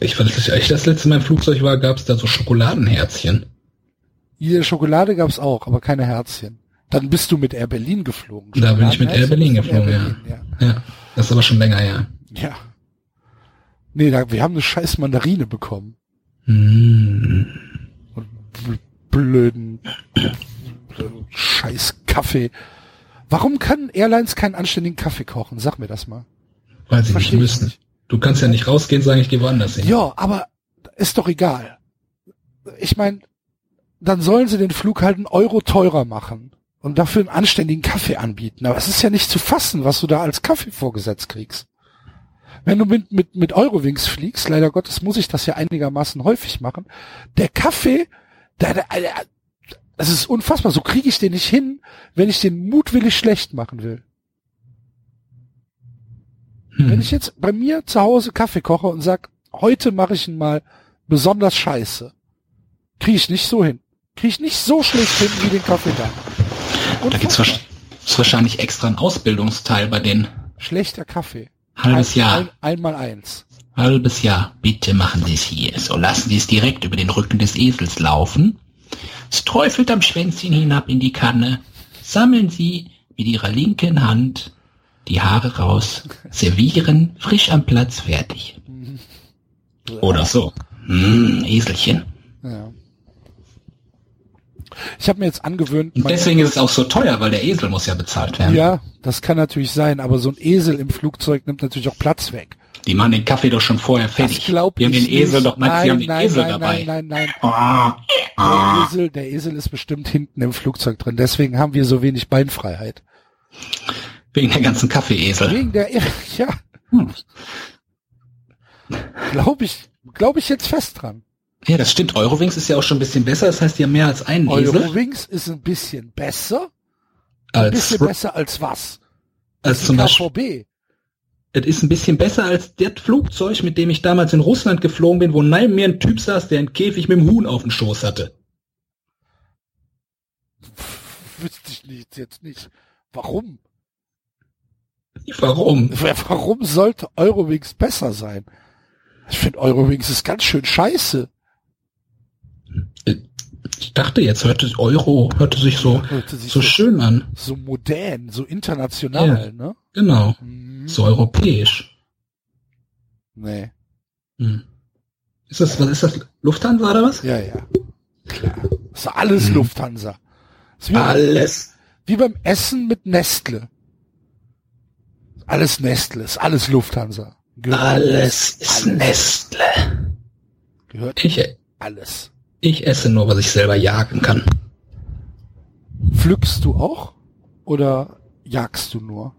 Ich fand, als ich das letzte Mal im Flugzeug war, gab es da so Schokoladenherzchen. Hier Schokolade gab's auch, aber keine Herzchen. Dann bist du mit Air Berlin geflogen. Da bin ich mit Air Berlin geflogen, Air ja. Berlin, ja. Ja, das ist aber schon länger her. Ja. Nee, da, wir haben eine scheiß Mandarine bekommen. Mm. Und bl- blöden scheiß Kaffee. Warum können Airlines keinen anständigen Kaffee kochen? Sag mir das mal. Weil sie nicht Versteh ich müssen. nicht. Du kannst ja nicht rausgehen und sagen, ich gehe woanders hin. Ja, aber ist doch egal. Ich meine, dann sollen sie den Flug halt einen Euro teurer machen und dafür einen anständigen Kaffee anbieten. Aber es ist ja nicht zu fassen, was du da als Kaffee vorgesetzt kriegst. Wenn du mit, mit, mit Eurowings fliegst, leider Gottes muss ich das ja einigermaßen häufig machen, der Kaffee, der, der, der das ist unfassbar. So kriege ich den nicht hin, wenn ich den mutwillig schlecht machen will. Hm. Wenn ich jetzt bei mir zu Hause Kaffee koche und sag, heute mache ich ihn mal besonders scheiße, kriege ich nicht so hin. Kriege ich nicht so schlecht hin wie den Kaffee da. Da wahrsch- ist wahrscheinlich extra einen Ausbildungsteil bei den Schlechter Kaffee. halbes Jahr. Ein, einmal eins. Halbes Jahr. Bitte machen Sie es hier. So lassen Sie es direkt über den Rücken des Esels laufen. Es träufelt am Schwänzchen hinab in die Kanne. Sammeln Sie mit Ihrer linken Hand die Haare raus. Servieren, frisch am Platz, fertig. Oder so. Hm, Eselchen. Ja. Ich habe mir jetzt angewöhnt, Und deswegen ist es auch so teuer, weil der Esel muss ja bezahlt werden. ja, das kann natürlich sein, aber so ein Esel im Flugzeug nimmt natürlich auch Platz weg. Die machen den Kaffee doch schon vorher fertig. Das glaub Wir haben ich den Esel nicht. doch, meinst nein, wir haben den nein, Esel nein, dabei. Nein, nein, nein. Ah, Der ah. Esel, der Esel ist bestimmt hinten im Flugzeug drin. Deswegen haben wir so wenig Beinfreiheit. Wegen der ganzen Kaffeeesel. Wegen der, ja, Hm. glaube ich, glaube ich jetzt fest dran. Ja, das stimmt. Eurowings ist ja auch schon ein bisschen besser. Das heißt, die haben mehr als einen Esel. Eurowings ist ein bisschen besser. Ein Als, bisschen besser als was? als zum Beispiel, es ist ein bisschen besser als das Flugzeug, mit dem ich damals in Russland geflogen bin, wo neben mir ein Typ saß, der einen Käfig mit dem Huhn auf dem Schoß hatte. Wüsste ich nicht, jetzt nicht. Warum? Warum? Warum sollte Eurowings besser sein? Ich finde Eurowings ist ganz schön scheiße. Ich dachte jetzt, hörte Euro, hörte sich so, Hörte sich so schön an. so modern, so international, Ja. ne? Genau. Mhm. So europäisch. Nee. Hm. Ist das, was ist das? Lufthansa oder was? Ja, ja. Klar. Das ist alles Mhm. Lufthansa. Ist wie, Alles. wie beim Essen mit Nestle. Alles Nestle, ist alles Lufthansa. Gehört Alles ist alles. Nestle. Gehört Ich, alles. Ich esse nur, was ich selber jagen kann. Pflückst du auch? Oder jagst du nur?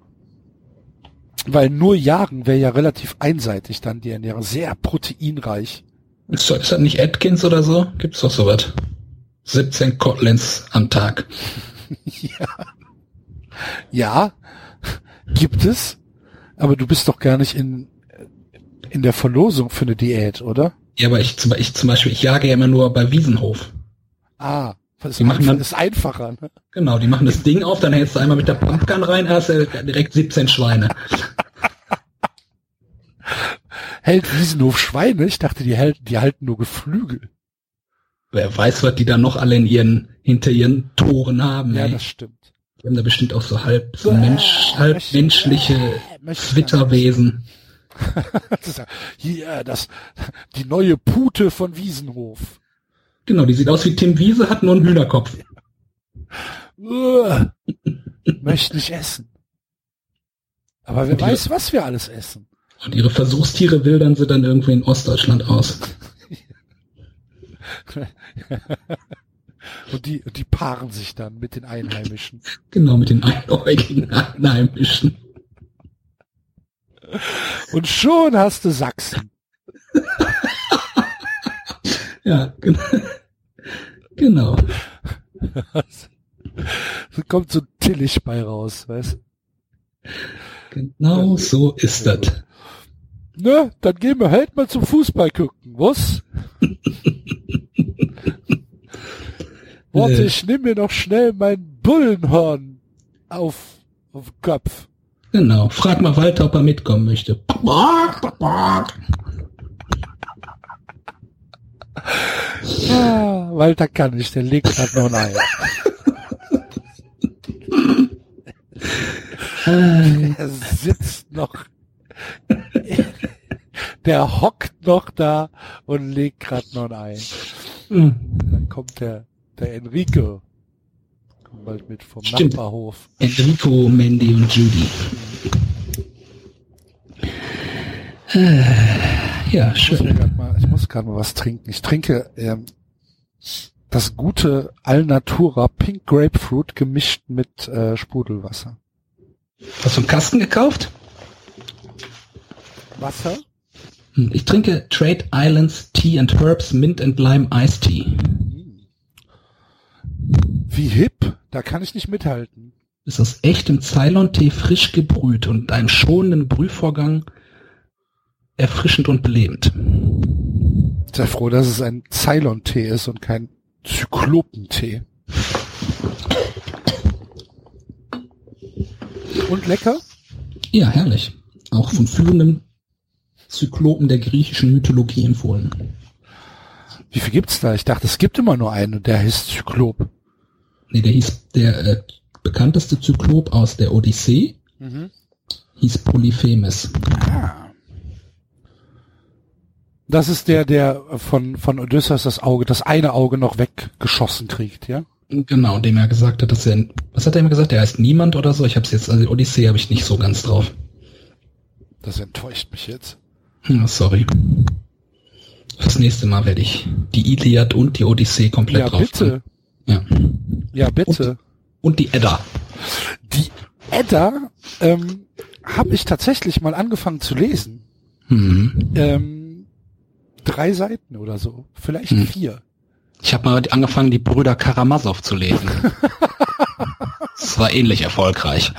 Weil nur jagen wäre ja relativ einseitig dann die Ernährung. Sehr proteinreich. Ist, das- ist das nicht Atkins oder so? Gibt's doch sowas. 17 Kotlins am Tag. Ja, gibt es. Aber du bist doch gar nicht in, in der Verlosung für eine Diät, oder? Ja, aber ich, zum- ich zum Beispiel, ich jage ja immer nur bei Wiesenhof. Ah, das Die machen dann- ist einfacher. Ne? Genau, die machen das Ding auf, dann hältst du einmal mit der Pumpgun rein, hast du direkt 17 Schweine. Hält Wiesenhof Schweine? Ich dachte, die, hält, die halten nur Geflügel. Wer weiß, was die da noch alle in ihren, hinter ihren Toren haben. Ja, ey. das stimmt. Die haben da bestimmt auch so halb, so Bäh, Mensch, halb möchte- menschliche ich Twitterwesen. Das ist ja, hier, das, die neue Pute von Wiesenhof. Genau, die sieht aus wie Tim Wiese, hat nur einen Hühnerkopf. Uah. Möchte nicht essen. Aber wer weiß, was wir alles essen. Und ihre Versuchstiere wildern sie dann irgendwie in Ostdeutschland aus. Und die, die paaren sich dann mit den Einheimischen. Genau, mit den einäugigen Einheimischen. Und schon hast du Sachsen. Ja, genau. genau. Da kommt so Tillich bei raus, weißt Genau so ist das. Ne, dann gehen wir halt mal zum Fußball gucken, was? Warte, Äh. ich nehme mir noch schnell mein Bullenhorn auf, auf den Kopf. Genau. Frag mal Walter, ob er mitkommen möchte. Ah, Walter kann nicht, der legt grad noch ein Ei. Er sitzt noch. Der hockt noch da und legt grad noch ein Ei. Hm. Dann kommt der, der Enrico. Kommt bald mit vom Stimmt. Nachbarhof. Enrico, Mandy und Judy. Äh, Ja, Ich schön. mal, ich muss gerade mal was trinken. Ich trinke ähm, das gute Alnatura Pink Grapefruit gemischt mit äh, Sprudelwasser. Hast du einen Kasten gekauft? Wasser? Hm, Ich trinke Trade Islands Tea and Herbs Mint and Lime Iced Tea. Wie hip? Da kann ich nicht mithalten. Ist aus echtem Ceylon-Tee frisch gebrüht und einem schonenden Brühvorgang erfrischend und belebend. Sei froh, dass es ein Ceylon-Tee ist und kein Zyklopentee. Und lecker? Ja, herrlich. Auch von führenden Zyklopen der griechischen Mythologie empfohlen. Wie viel gibt's da? Ich dachte, es gibt immer nur einen und der heißt Zyklop. Nee, der hieß der äh, bekannteste Zyklop aus der Odyssee, hieß Polyphemes. Ah. Das ist der, der von, von Odysseus das Auge, das eine Auge noch weggeschossen kriegt, ja? Genau, dem er gesagt hat, dass er, was hat er immer gesagt? Der heißt niemand oder so. Ich habe es jetzt, also Odyssee habe ich nicht so ganz drauf. Das enttäuscht mich jetzt. Hm, sorry. Fürs nächste Mal werde ich die Iliad und die Odyssee komplett Ja, drauf. bitte. Ja. Ja, bitte. Und die Edda. Die Edda ähm, habe ich tatsächlich mal angefangen zu lesen. Hm. Ähm, drei Seiten oder so, vielleicht Hm. vier. Ich habe mal angefangen, die Brüder Karamasow zu lesen. Das war ähnlich erfolgreich.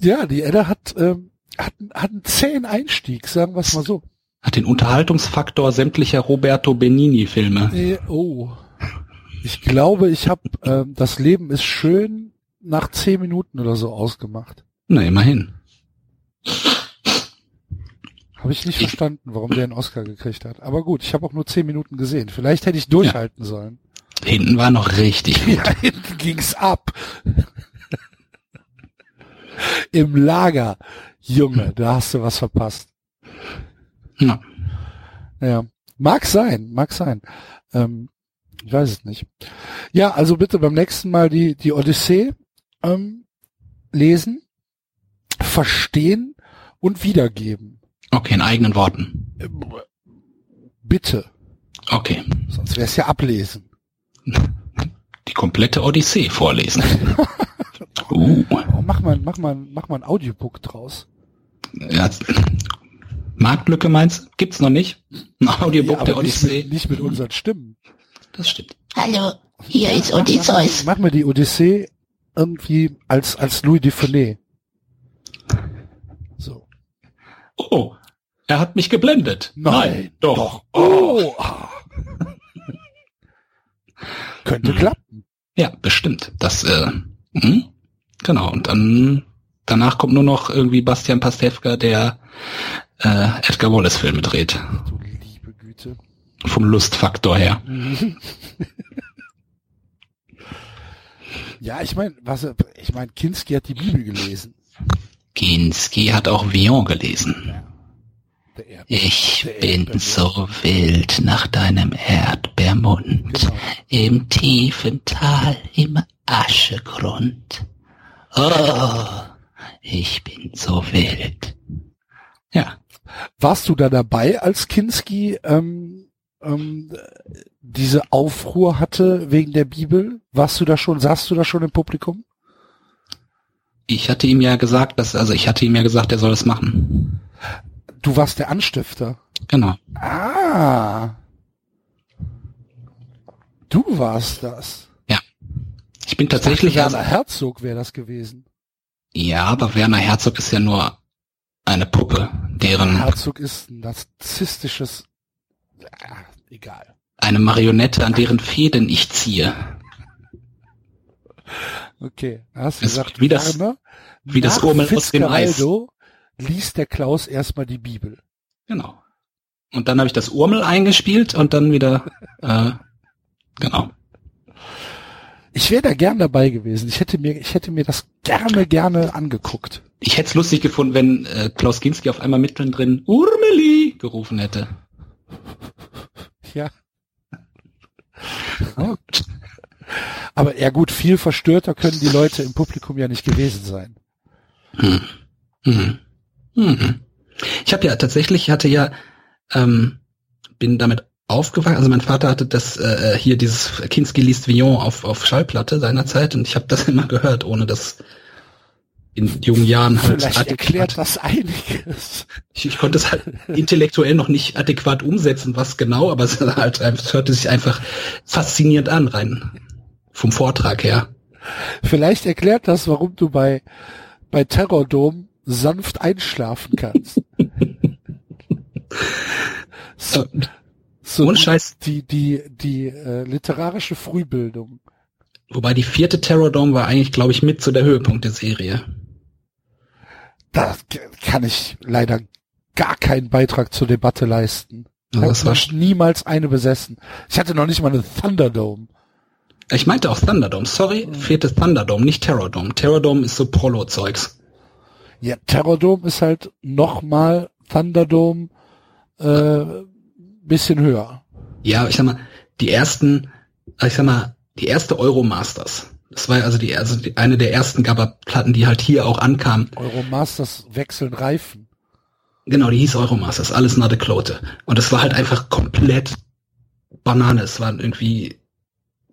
Ja, die Edda hat, ähm, hat, hat einen zähen Einstieg, sagen wir es mal so. Hat den Unterhaltungsfaktor sämtlicher Roberto Benini-Filme. Nee, oh. Ich glaube, ich habe ähm, das Leben ist schön nach zehn Minuten oder so ausgemacht. Na, immerhin. Habe ich nicht verstanden, warum der einen Oscar gekriegt hat. Aber gut, ich habe auch nur zehn Minuten gesehen. Vielleicht hätte ich durchhalten sollen. Hinten war noch richtig gut. Ja, hinten ging's ab. Im Lager. Junge, da hast du was verpasst. Ja. Ja. Mag sein, mag sein. Ähm, ich weiß es nicht. Ja, also bitte beim nächsten Mal die, die Odyssee ähm, lesen, verstehen und wiedergeben. Okay, in eigenen Worten. Bitte. Okay. Sonst wäre es ja ablesen. Die komplette Odyssee vorlesen. uh, mach mal, mach mal, mach mal ein Audiobook draus. Ja. Marktlücke meinst? Gibt's noch nicht? Ein Audiobook Ja, der aber nicht Odyssee? mit, nicht mit unseren Stimmen. Das stimmt. Hallo, hier ist Mach- Odysseus. Mach, mach mir die Odyssee irgendwie als, als Louis Dufournet. So. Oh, er hat mich geblendet. doch. Oh. Könnte Hm. klappen. Ja, bestimmt. Das, äh, hm? genau. Und dann danach kommt nur noch irgendwie Bastian Pastewka, der äh, Edgar Wallace Filme dreht. Du liebe Güte. Vom Lustfaktor her. Ja, ich meine, was, ich meine, Kinski hat die Bibel gelesen. Kinski hat auch Vion gelesen. Ich bin so wild nach deinem Erdbeermund. Genau. Im tiefen Tal, im Aschegrund. Oh, ich bin so wild. Ja, Warst du da dabei, als Kinski ähm, ähm, diese Aufruhr hatte wegen der Bibel? Warst du da schon, saßt du da schon im Publikum? ich hatte ihm ja gesagt, dass, also ich hatte ihm ja gesagt, er soll es machen. du warst der Anstifter. Genau. Ah. Du warst das. Ich bin tatsächlich, Werner also, Herzog wäre das gewesen. Ja, aber Werner Herzog ist ja nur eine Puppe, deren, Herzog ist ein narzisstisches, ja, egal. eine Marionette, an deren Fäden ich ziehe. Okay, hast du Es- gesagt, wie das- Werner, wie das Urmel aus dem Eis. Liest der Klaus erstmal die Bibel. Genau. Und dann habe ich das Urmel eingespielt und dann wieder, äh, genau. Ich wäre da gern dabei gewesen. Ich hätte mir, ich hätte mir das gerne, gerne angeguckt. Ich hätte es lustig gefunden, wenn äh, Klaus Kinski auf einmal mittendrin Urmeli gerufen hätte. Ja. Aber ja gut, viel verstörter können die Leute im Publikum ja nicht gewesen sein. Hm. Mhm. Mhm. Ich habe ja tatsächlich, ich hatte ja, ähm, bin damit aufgewachsen, also mein Vater hatte das äh, hier dieses Kinski liest Villon auf, auf Schallplatte seinerzeit und ich habe das immer gehört, ohne das in jungen Jahren halt Vielleicht erklärt das einiges. Ich, ich konnte es halt intellektuell noch nicht adäquat umsetzen, was genau, aber es halt es hörte sich einfach faszinierend an, rein vom Vortrag her. Vielleicht erklärt das, warum du bei, bei Terrordom sanft einschlafen kannst. So, so Ohne Scheiß. die, die, die äh, literarische Frühbildung. Wobei die vierte Terror Dome war eigentlich, glaube ich, mit zu der Höhepunkt der Serie. Da kann ich leider gar keinen Beitrag zur Debatte leisten. Also das Ich war, niemals eine besessen. Ich hatte noch nicht mal eine Thunderdome. ich meinte auch Thunderdome. Sorry, vierte Thunderdome, nicht Terror Dome. Terror Dome ist so Prolo-Zeugs. Ja, Terrordome ist halt noch mal Thunderdome äh, bisschen höher. Ja, ich sag mal, die ersten, ich sag mal, die erste Euromasters. Das war ja also die, also die, eine der ersten Gabba-Platten, die halt hier auch ankam. Euromasters wechseln Reifen. Genau, die hieß Euromasters, alles Nade Klote. Und es war halt einfach komplett Banane. Es waren irgendwie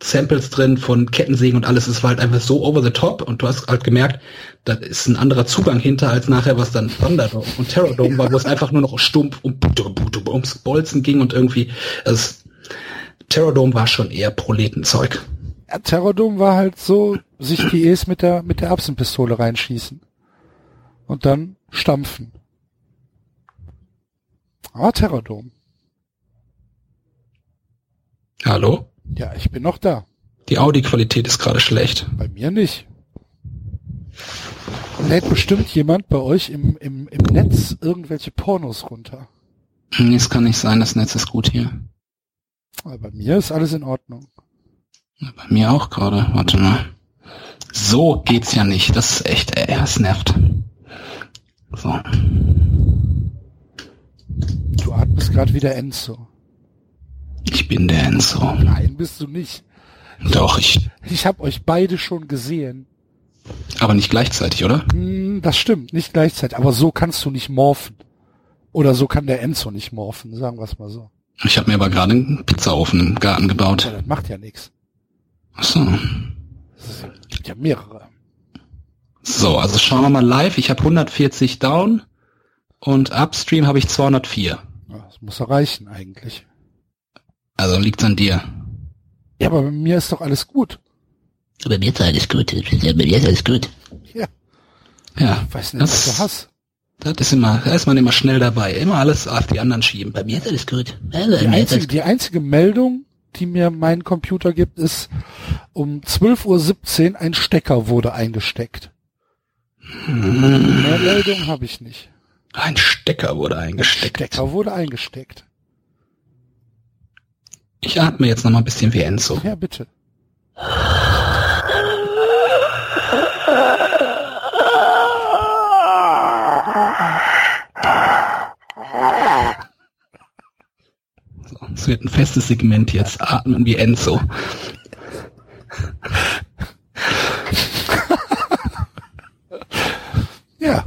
Samples drin von Kettensägen und alles. Es war halt einfach so over the top und du hast halt gemerkt, da ist ein anderer Zugang hinter als nachher, was dann Thunderdome und Terrordome war, wo es einfach nur noch stumpf um, ums Bolzen ging und irgendwie, also Terrordome war schon eher Proletenzeug. Ja, Terrordome war halt so, sich die E's mit der, mit der Erbsenpistole reinschießen. Und dann stampfen. Aber Terrordome. Hallo? Ja, ich bin noch da. Die Audi-Qualität ist gerade schlecht. Bei mir nicht. Lädt bestimmt jemand bei euch im, im, im Netz irgendwelche Pornos runter. Nee, es kann nicht sein, das Netz ist gut hier. Aber bei mir ist alles in Ordnung. Bei mir auch gerade. Warte mal. So geht's ja nicht. Das ist echt, ey, das nervt. So. Du atmest gerade wieder Enzo. Ich bin der Enzo. Nein, bist du nicht. Doch, ich. Ich habe euch beide schon gesehen. Aber nicht gleichzeitig, oder? Hm, das stimmt, nicht gleichzeitig. Aber so kannst du nicht morphen. Oder so kann der Enzo nicht morphen, sagen wir es mal so. Ich habe mir aber gerade einen Pizzaofen im Garten gebaut. Aber das macht ja nichts. Ach so. Es gibt ja mehrere. So, also schauen wir mal live. Ich habe 140 down und upstream habe ich 204. Ja, Das muss ja reichen eigentlich. Also liegt's an dir. Ja, aber bei mir ist doch alles gut. Bei mir ist alles gut. Bei mir ist alles gut. Ja, Ja, ich weiß nicht, was das, du hast. das ist immer, da ist man immer schnell dabei. Immer alles auf die anderen schieben. Bei mir ist alles gut. Also, Die einzige, alles die einzige Meldung, die mir mein Computer gibt, ist, um 12.17 Uhr ein Stecker wurde eingesteckt. Mehr Meldung habe ich nicht. Ein Stecker wurde eingesteckt. Stecker wurde eingesteckt. Ich atme jetzt noch mal ein bisschen wie Enzo. Ja, bitte. So, Es wird ein festes Segment jetzt. Atmen wie Enzo. Ja.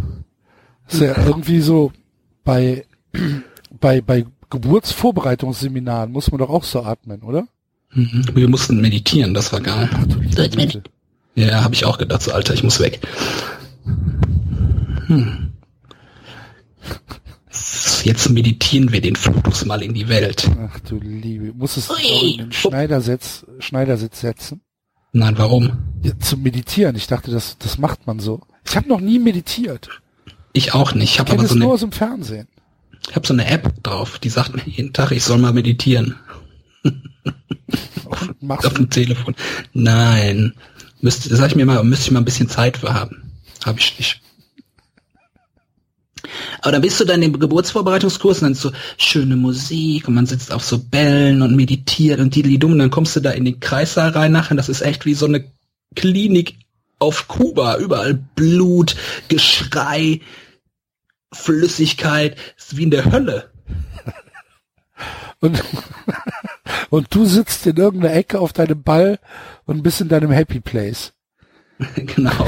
Ist ja irgendwie so bei, bei, bei Geburtsvorbereitungsseminaren muss man doch auch so atmen, oder? Mhm. Wir mussten meditieren, das war geil. Ja, habe ich auch gedacht, so Alter, ich muss weg. Hm. jetzt meditieren wir den Flutus mal in die Welt. Ach du Liebe, muss es in den Schneidersitz, Schneidersitz setzen? Nein, warum? Ja, zum Meditieren. Ich dachte, das, das macht man so. Ich habe noch nie meditiert. Ich auch nicht. Ich Ich kenne aber es so nur eine, aus dem Fernsehen. Ich hab so eine App drauf, die sagt mir jeden Tag, ich soll mal meditieren. Und machst Auf dem Telefon. Nein. Müsste, sag ich mir mal, müsste ich mal ein bisschen Zeit für haben. Habe ich nicht. Aber dann bist du dann im Geburtsvorbereitungskurs und dann ist so schöne Musik und man sitzt auf so Bällen und meditiert und die dumm, dann kommst du da in den Kreissaal rein nachher. Das ist echt wie so eine Klinik auf Kuba. Überall Blut, Geschrei, Flüssigkeit. Das ist wie in der Hölle. Und, und du sitzt in irgendeiner Ecke auf deinem Ball und bist in deinem Happy Place. genau.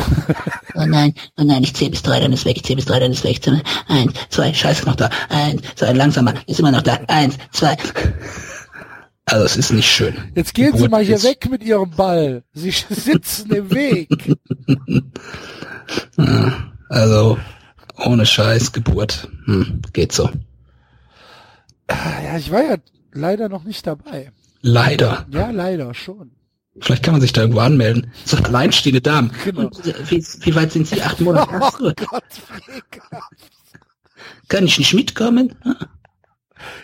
Oh nein, oh nein, ich zähle bis drei, dann ist weg, ich zähle bis drei, dann ist weg. Eins, zwei, scheiße, noch da. Eins, zwei, langsamer, ist immer noch da. Eins, zwei. Also es ist nicht schön. Jetzt gehen Sie mal hier ist- weg mit Ihrem Ball. Sie sitzen im Weg. Also ohne Scheiß Geburt. Hm, geht so. Ah, Ja, ich war ja leider noch nicht dabei. Leider. Ja, leider schon. Vielleicht kann man sich da irgendwo anmelden. So alleinstehende Damen. Genau. Und, äh, wie, wie weit sind Sie? Acht Monate. Ach Oh Gott, wie ekelhaft. Kann ich nicht mitkommen?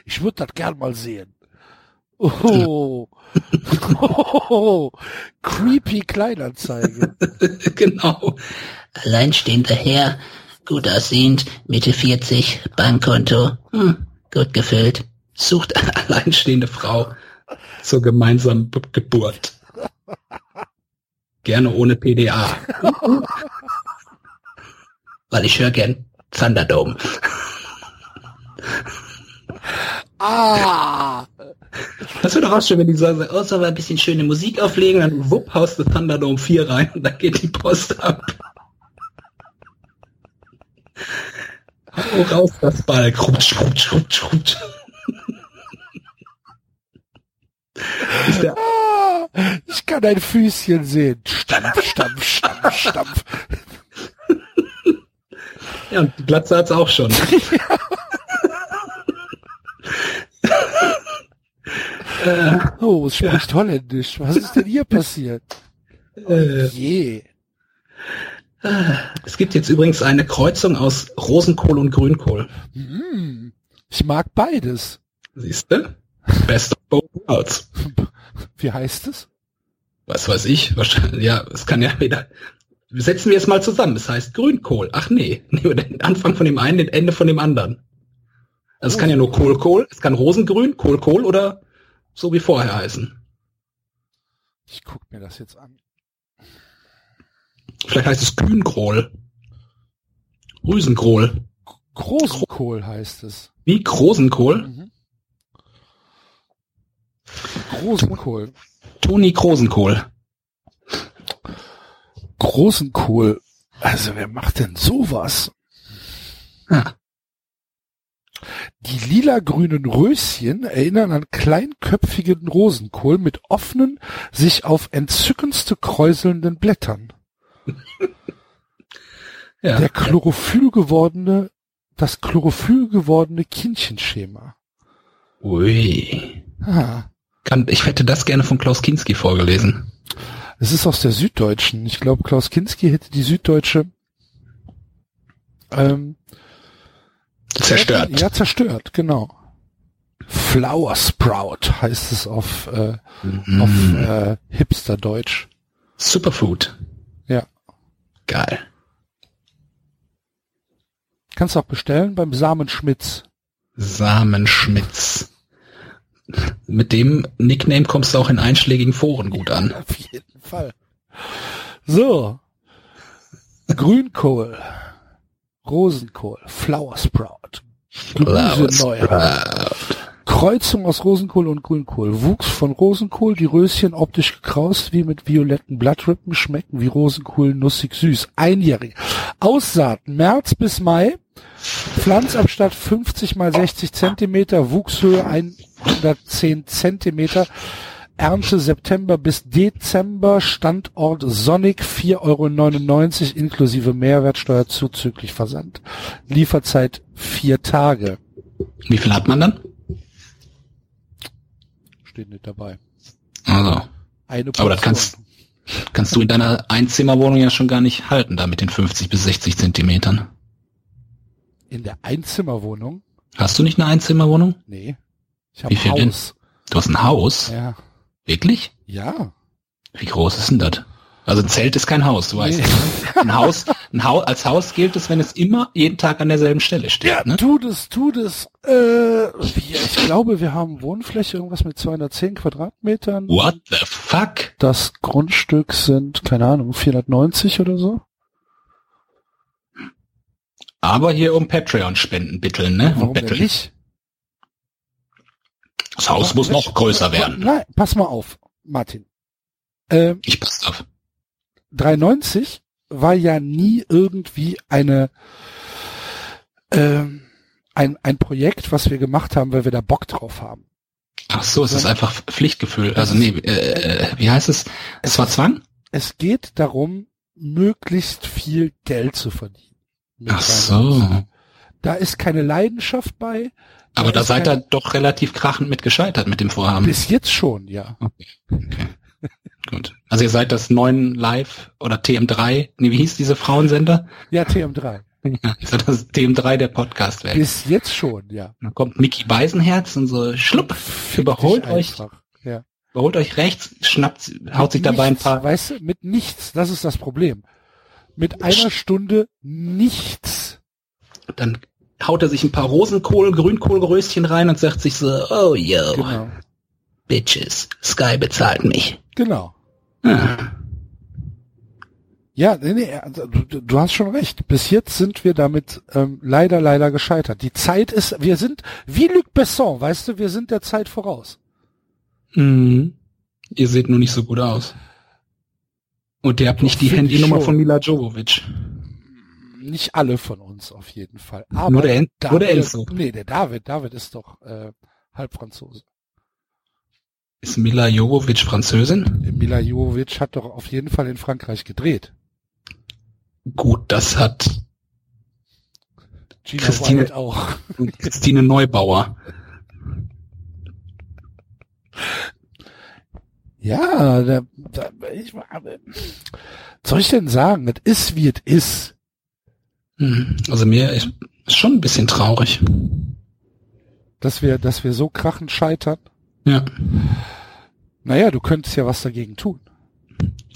Ich würde das gern mal sehen. Oh. oh. Creepy Kleinanzeige. genau. Alleinstehender Herr, gut aussehend, Mitte 40, Bankkonto, hm, gut gefüllt. Sucht eine alleinstehende Frau zur gemeinsamen Geburt. Gerne ohne PDA. Weil ich höre gern Thunderdome. Ah. Das wird doch auch schön, wenn die sagen, oh, soll wir ein bisschen schöne Musik auflegen, dann wupp, haust du Thunderdome 4 rein und dann geht die Post ab. Oh, raus das Ball. Krutsch, krutsch, krutsch, krutsch. Ah, ich kann ein Füßchen sehen. Stampf, stampf, stampf, stampf. ja, und die Glatze hat's auch schon. äh, Oh, es spricht Holländisch. Was ist denn hier passiert? äh, Je. Es gibt jetzt übrigens eine Kreuzung aus Rosenkohl und Grünkohl. Hm, ich mag beides. Siehst du? Best of both worlds. Wie heißt es? Was weiß ich, wahrscheinlich, ja, es kann ja wieder. Setzen wir es mal zusammen. Es heißt Grünkohl. Ach nee, nehmen wir den Anfang von dem einen, den Ende von dem anderen. Also es kann ja nur Kohlkohl, es kann Rosengrün, Kohlkohl oder so wie vorher heißen. Ich guck mir das jetzt an. Vielleicht heißt es Kühnkohl. Rüsenkohl. Großenkohl heißt es. Wie Krosenkohl? Mhm. Großenkohl. Toni Krosenkohl. Großenkohl. Also wer macht denn sowas? Ah, Die lila-grünen Röschen erinnern an kleinköpfigen Rosenkohl mit offenen, sich auf entzückendste kräuselnden Blättern. ja. Der Chlorophyll gewordene, das Chlorophyll gewordene Kindchenschema. Ui. Ah, Kann, ich hätte das gerne von Klaus Kinski vorgelesen. es ist aus der Süddeutschen. Ich glaube, Klaus Kinski hätte die Süddeutsche ähm, Zerstört. Ja, zerstört, genau. Flower Sprout heißt es auf, äh, Mhm. auf äh, Hipster-Deutsch. Superfood. Geil. Kannst du auch bestellen beim Samen Schmitz. Samenschmitz. Mit dem Nickname kommst du auch in einschlägigen Foren gut an. Auf jeden Fall. So. Grünkohl. Rosenkohl. Flower Sprout. Gemüse Neuheit. Kreuzung aus Rosenkohl und Grünkohl. Wuchs von Rosenkohl, die Röschen optisch gekraust, wie mit violetten Blattrippen, schmecken wie Rosenkohl nussig süß. Einjährig. Aussaat März bis Mai. Pflanzabstand 50 mal 60 Zentimeter, Wuchshöhe 110 Zentimeter. Ernte September bis Dezember, Standort Sonnig 4,99 Euro inklusive Mehrwertsteuer zuzüglich Versand. Lieferzeit vier Tage. Wie viel hat man dann? Steht nicht dabei. Also. Eine Aber das kannst, kannst du in deiner Einzimmerwohnung ja schon gar nicht halten, da mit den 50 bis 60 Zentimetern. In der Einzimmerwohnung? Hast du nicht eine Einzimmerwohnung? Nee. Ich habe Wie viel ein denn? Haus. Du hast ein Haus? Ja. Wirklich? Ja. Wie groß ist denn das? Also ein Zelt ist kein Haus, du weißt. Nee. Ein Haus, Haus, als Haus gilt es, wenn es immer jeden Tag an derselben Stelle steht. Ja, ne? tut es, tut es. Äh, ich glaube, wir haben Wohnfläche, irgendwas mit 210 Quadratmetern. What the fuck? Das Grundstück sind, keine Ahnung, 490 oder so. Aber hier um Patreon-Spenden bitteln, ne? Warum betteln. nicht? Das Haus muss noch größer werden. Nein, pass mal auf, Martin. Ähm, Ich pass auf. 390 war ja nie irgendwie eine ähm, ein, ein Projekt, was wir gemacht haben, weil wir da Bock drauf haben. Ach so, es ist einfach Pflichtgefühl. Also nee, äh, wie heißt es? Es war Zwang? Es geht darum, möglichst viel Geld zu verdienen. Ach so. 390. Da ist keine Leidenschaft bei. Aber da seid ihr doch relativ krachend mit gescheitert mit dem Vorhaben. Bis jetzt schon, ja. Okay. Gut. Also ihr seid das 9 Live oder TM3, nee, wie hieß diese Frauensender? Ja, TM3. Ja, das TM3 der Podcast-Welt. Bis jetzt schon, ja. Dann kommt Mickey Beisenherz und so schlupp, Fick überholt euch. Ja. überholt euch rechts, schnappt, haut sich dabei ein nichts, paar. Weißt du, mit nichts, das ist das Problem. Mit einer Stunde nichts. Dann haut er sich ein paar Rosenkohl, Grünkohlröschen rein und sagt sich so, oh yo, Genau. Bitches, Sky bezahlt mich. Genau. Ja, nee, nee, also, du, du hast schon recht. Bis jetzt sind wir damit ähm, leider, leider gescheitert. Die Zeit ist, wir sind wie Luc Besson, weißt du, wir sind der Zeit voraus. Mhm. Ihr seht nur nicht so gut aus. Und ihr habt nicht die Handynummer von Mila Jovovic. Nicht alle von uns auf jeden Fall. Aber Nur der En- nur der David- Enzo. Nee, der David, David ist doch äh, halb Franzose. Ist Mila Jovovic Französin? Mila Jovovic hat doch auf jeden Fall in Frankreich gedreht. Gut, das hat Gina Christine- auch. Christine Neubauer. Ja, da, da, ich, soll ich denn sagen, es ist wie es ist. Mhm. Also mir ist ist schon ein bisschen traurig. Dass wir, dass wir so krachend scheitern. Ja. Naja, du könntest ja was dagegen tun.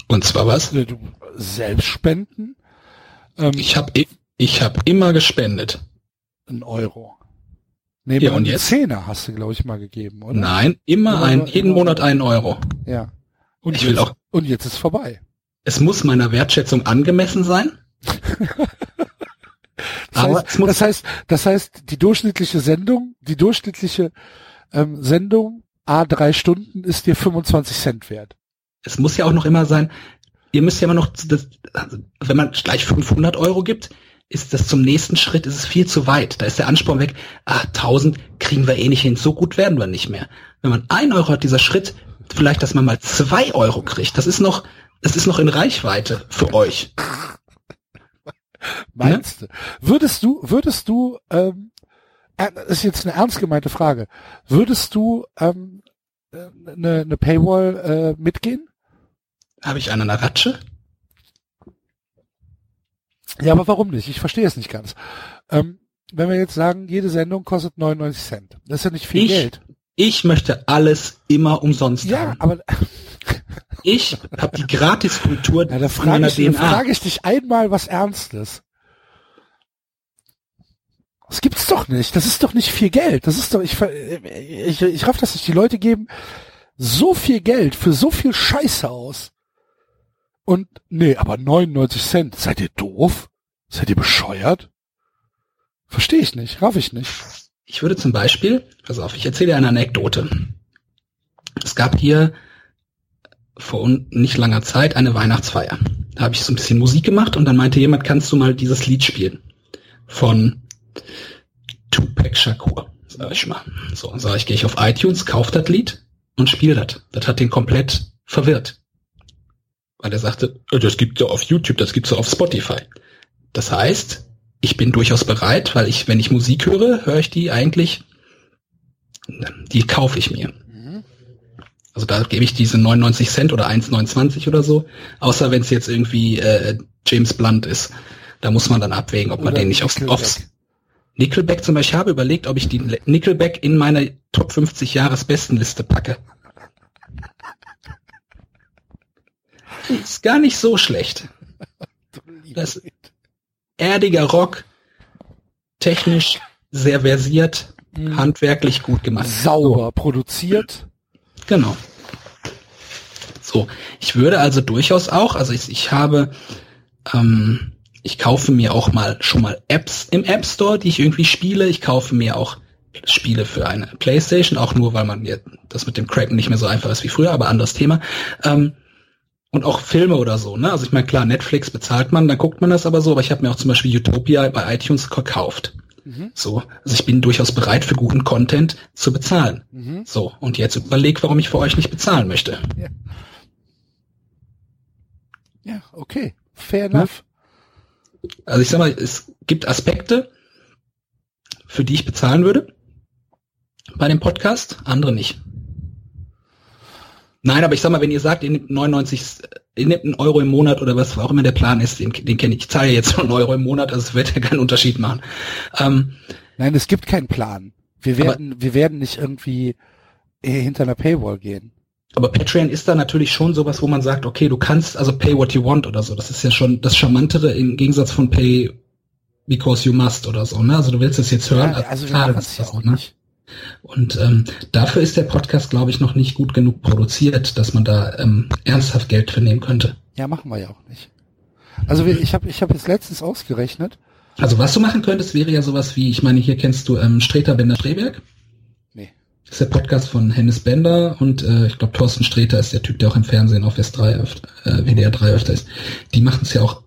Und zwar was? Du selbst spenden, ähm, Ich habe ich hab immer gespendet. einen Euro. Nee, Ja, und jetzt? Zehner hast du, glaube ich, mal gegeben, oder? Nein, immer Immer ein, jeden Monat einen Euro. Ja. Und Ich will jetzt, auch- Und jetzt ist vorbei. Es muss meiner Wertschätzung angemessen sein. Das Aber heißt, das heißt, das heißt, die durchschnittliche Sendung, die durchschnittliche ähm, Sendung, a drei Stunden, ist dir 25 Cent wert. es muss ja auch noch immer sein, ihr müsst ja immer noch, das, also wenn man gleich 500 Euro gibt, ist das zum nächsten Schritt, ist es viel zu weit. Da ist der Ansporn weg. Ah, 1000 kriegen wir eh nicht hin. So gut werden wir nicht mehr. Wenn man ein Euro hat, dieser Schritt, vielleicht, dass man mal zwei Euro kriegt, das ist noch, das ist noch in Reichweite für euch. Meinst du? Würdest du, würdest du, ähm, äh, das ist jetzt eine ernst gemeinte Frage, würdest du ähm, äh, eine, eine Paywall äh, mitgehen? Habe ich eine Ratsche? Ja, aber warum nicht? Ich verstehe es nicht ganz. Ähm, wenn wir jetzt sagen, jede Sendung kostet 99 Cent, das ist ja nicht viel Ich Geld. Ich möchte alles immer umsonst Ja, haben. aber Ich habe die Gratiskultur ja, da frage ich, da DNA. frage ich dich einmal was Ernstes. Das gibt's doch nicht. Das ist doch nicht viel Geld. Das ist doch, ich, ich, ich raff das nicht. Die Leute geben so viel Geld für so viel Scheiße aus. Und, nee, aber 99 Cent. Seid ihr doof? Seid ihr bescheuert? Verstehe ich nicht. Raff ich nicht. Ich würde zum Beispiel, pass auf, ich erzähle dir eine Anekdote. Es gab hier vor nicht langer Zeit eine Weihnachtsfeier. Da habe ich so ein bisschen Musik gemacht und dann meinte jemand, kannst du mal dieses Lied spielen? Von Tupac Shakur, sag ich mal. So, sag ich, gehe ich auf iTunes, kauf das Lied und spiele das. Das hat den komplett verwirrt. Weil er sagte, "Äh, das gibt's ja auf YouTube, das gibt's ja auf Spotify. Das heißt, ich bin durchaus bereit, weil ich, wenn ich Musik höre, höre ich die eigentlich Die kaufe ich mir. Also da gebe ich diese 99 Cent oder 1,29 oder so. Außer wenn es jetzt irgendwie äh, James Blunt ist. Da muss man dann abwägen, ob man den nicht aufs, aufs Nickelback zum Beispiel. Ich habe überlegt, ob ich die Nickelback in meine Top 50 Jahresbestenliste packe. Ist gar nicht so schlecht. Das erdiger Rock, technisch sehr versiert, mhm. handwerklich gut gemacht. Sauber so. produziert. Genau. So, ich würde also durchaus auch, also ich, ich habe, ähm, ich kaufe mir auch mal schon mal Apps im App Store, die ich irgendwie spiele. Ich kaufe mir auch Spiele für eine Playstation, auch nur, weil man jetzt das mit dem Cracken nicht mehr so einfach ist wie früher, aber anderes Thema. Ähm, und auch Filme oder so, ne? Also ich meine, klar, Netflix bezahlt man, dann guckt man das aber so, aber ich habe mir auch zum Beispiel Utopia bei iTunes gekauft. Mhm. So, also ich bin durchaus bereit für guten Content zu bezahlen. Mhm. So, und jetzt überleg, warum ich für euch nicht bezahlen möchte. Ja, ja okay. Fair enough. Also ich sag mal, es gibt Aspekte, für die ich bezahlen würde bei dem Podcast, andere nicht. Nein, aber ich sag mal, wenn ihr sagt, ihr nehmt 99, ihr nehmt einen Euro im Monat oder was auch immer der Plan ist, den, den kenne ich. Ich zahle jetzt nur einen Euro im Monat, also es wird ja keinen Unterschied machen. Ähm, Nein, es gibt keinen Plan. Wir werden, aber, wir werden nicht irgendwie hinter einer Paywall gehen. Aber Patreon ist da natürlich schon sowas, wo man sagt, okay, du kannst also pay what you want oder so. Das ist ja schon das Charmantere im Gegensatz von pay because you must oder so. Ne? Also du willst es jetzt hören. Ja, also klar, das ja auch, ne? nicht. Und ähm, dafür ist der Podcast, glaube ich, noch nicht gut genug produziert, dass man da ähm, ernsthaft Geld für nehmen könnte. Ja, machen wir ja auch nicht. Also ich habe ich hab jetzt letztens ausgerechnet. Also was du machen könntest, wäre ja sowas wie, ich meine, hier kennst du ähm, Streter Bender Streberg. Das ist der Podcast von Hennes Bender und äh, ich glaube Thorsten Streter ist der Typ, der auch im Fernsehen auf S3 öfter, äh, WDR 3 öfter ist. Die machen es ja auch,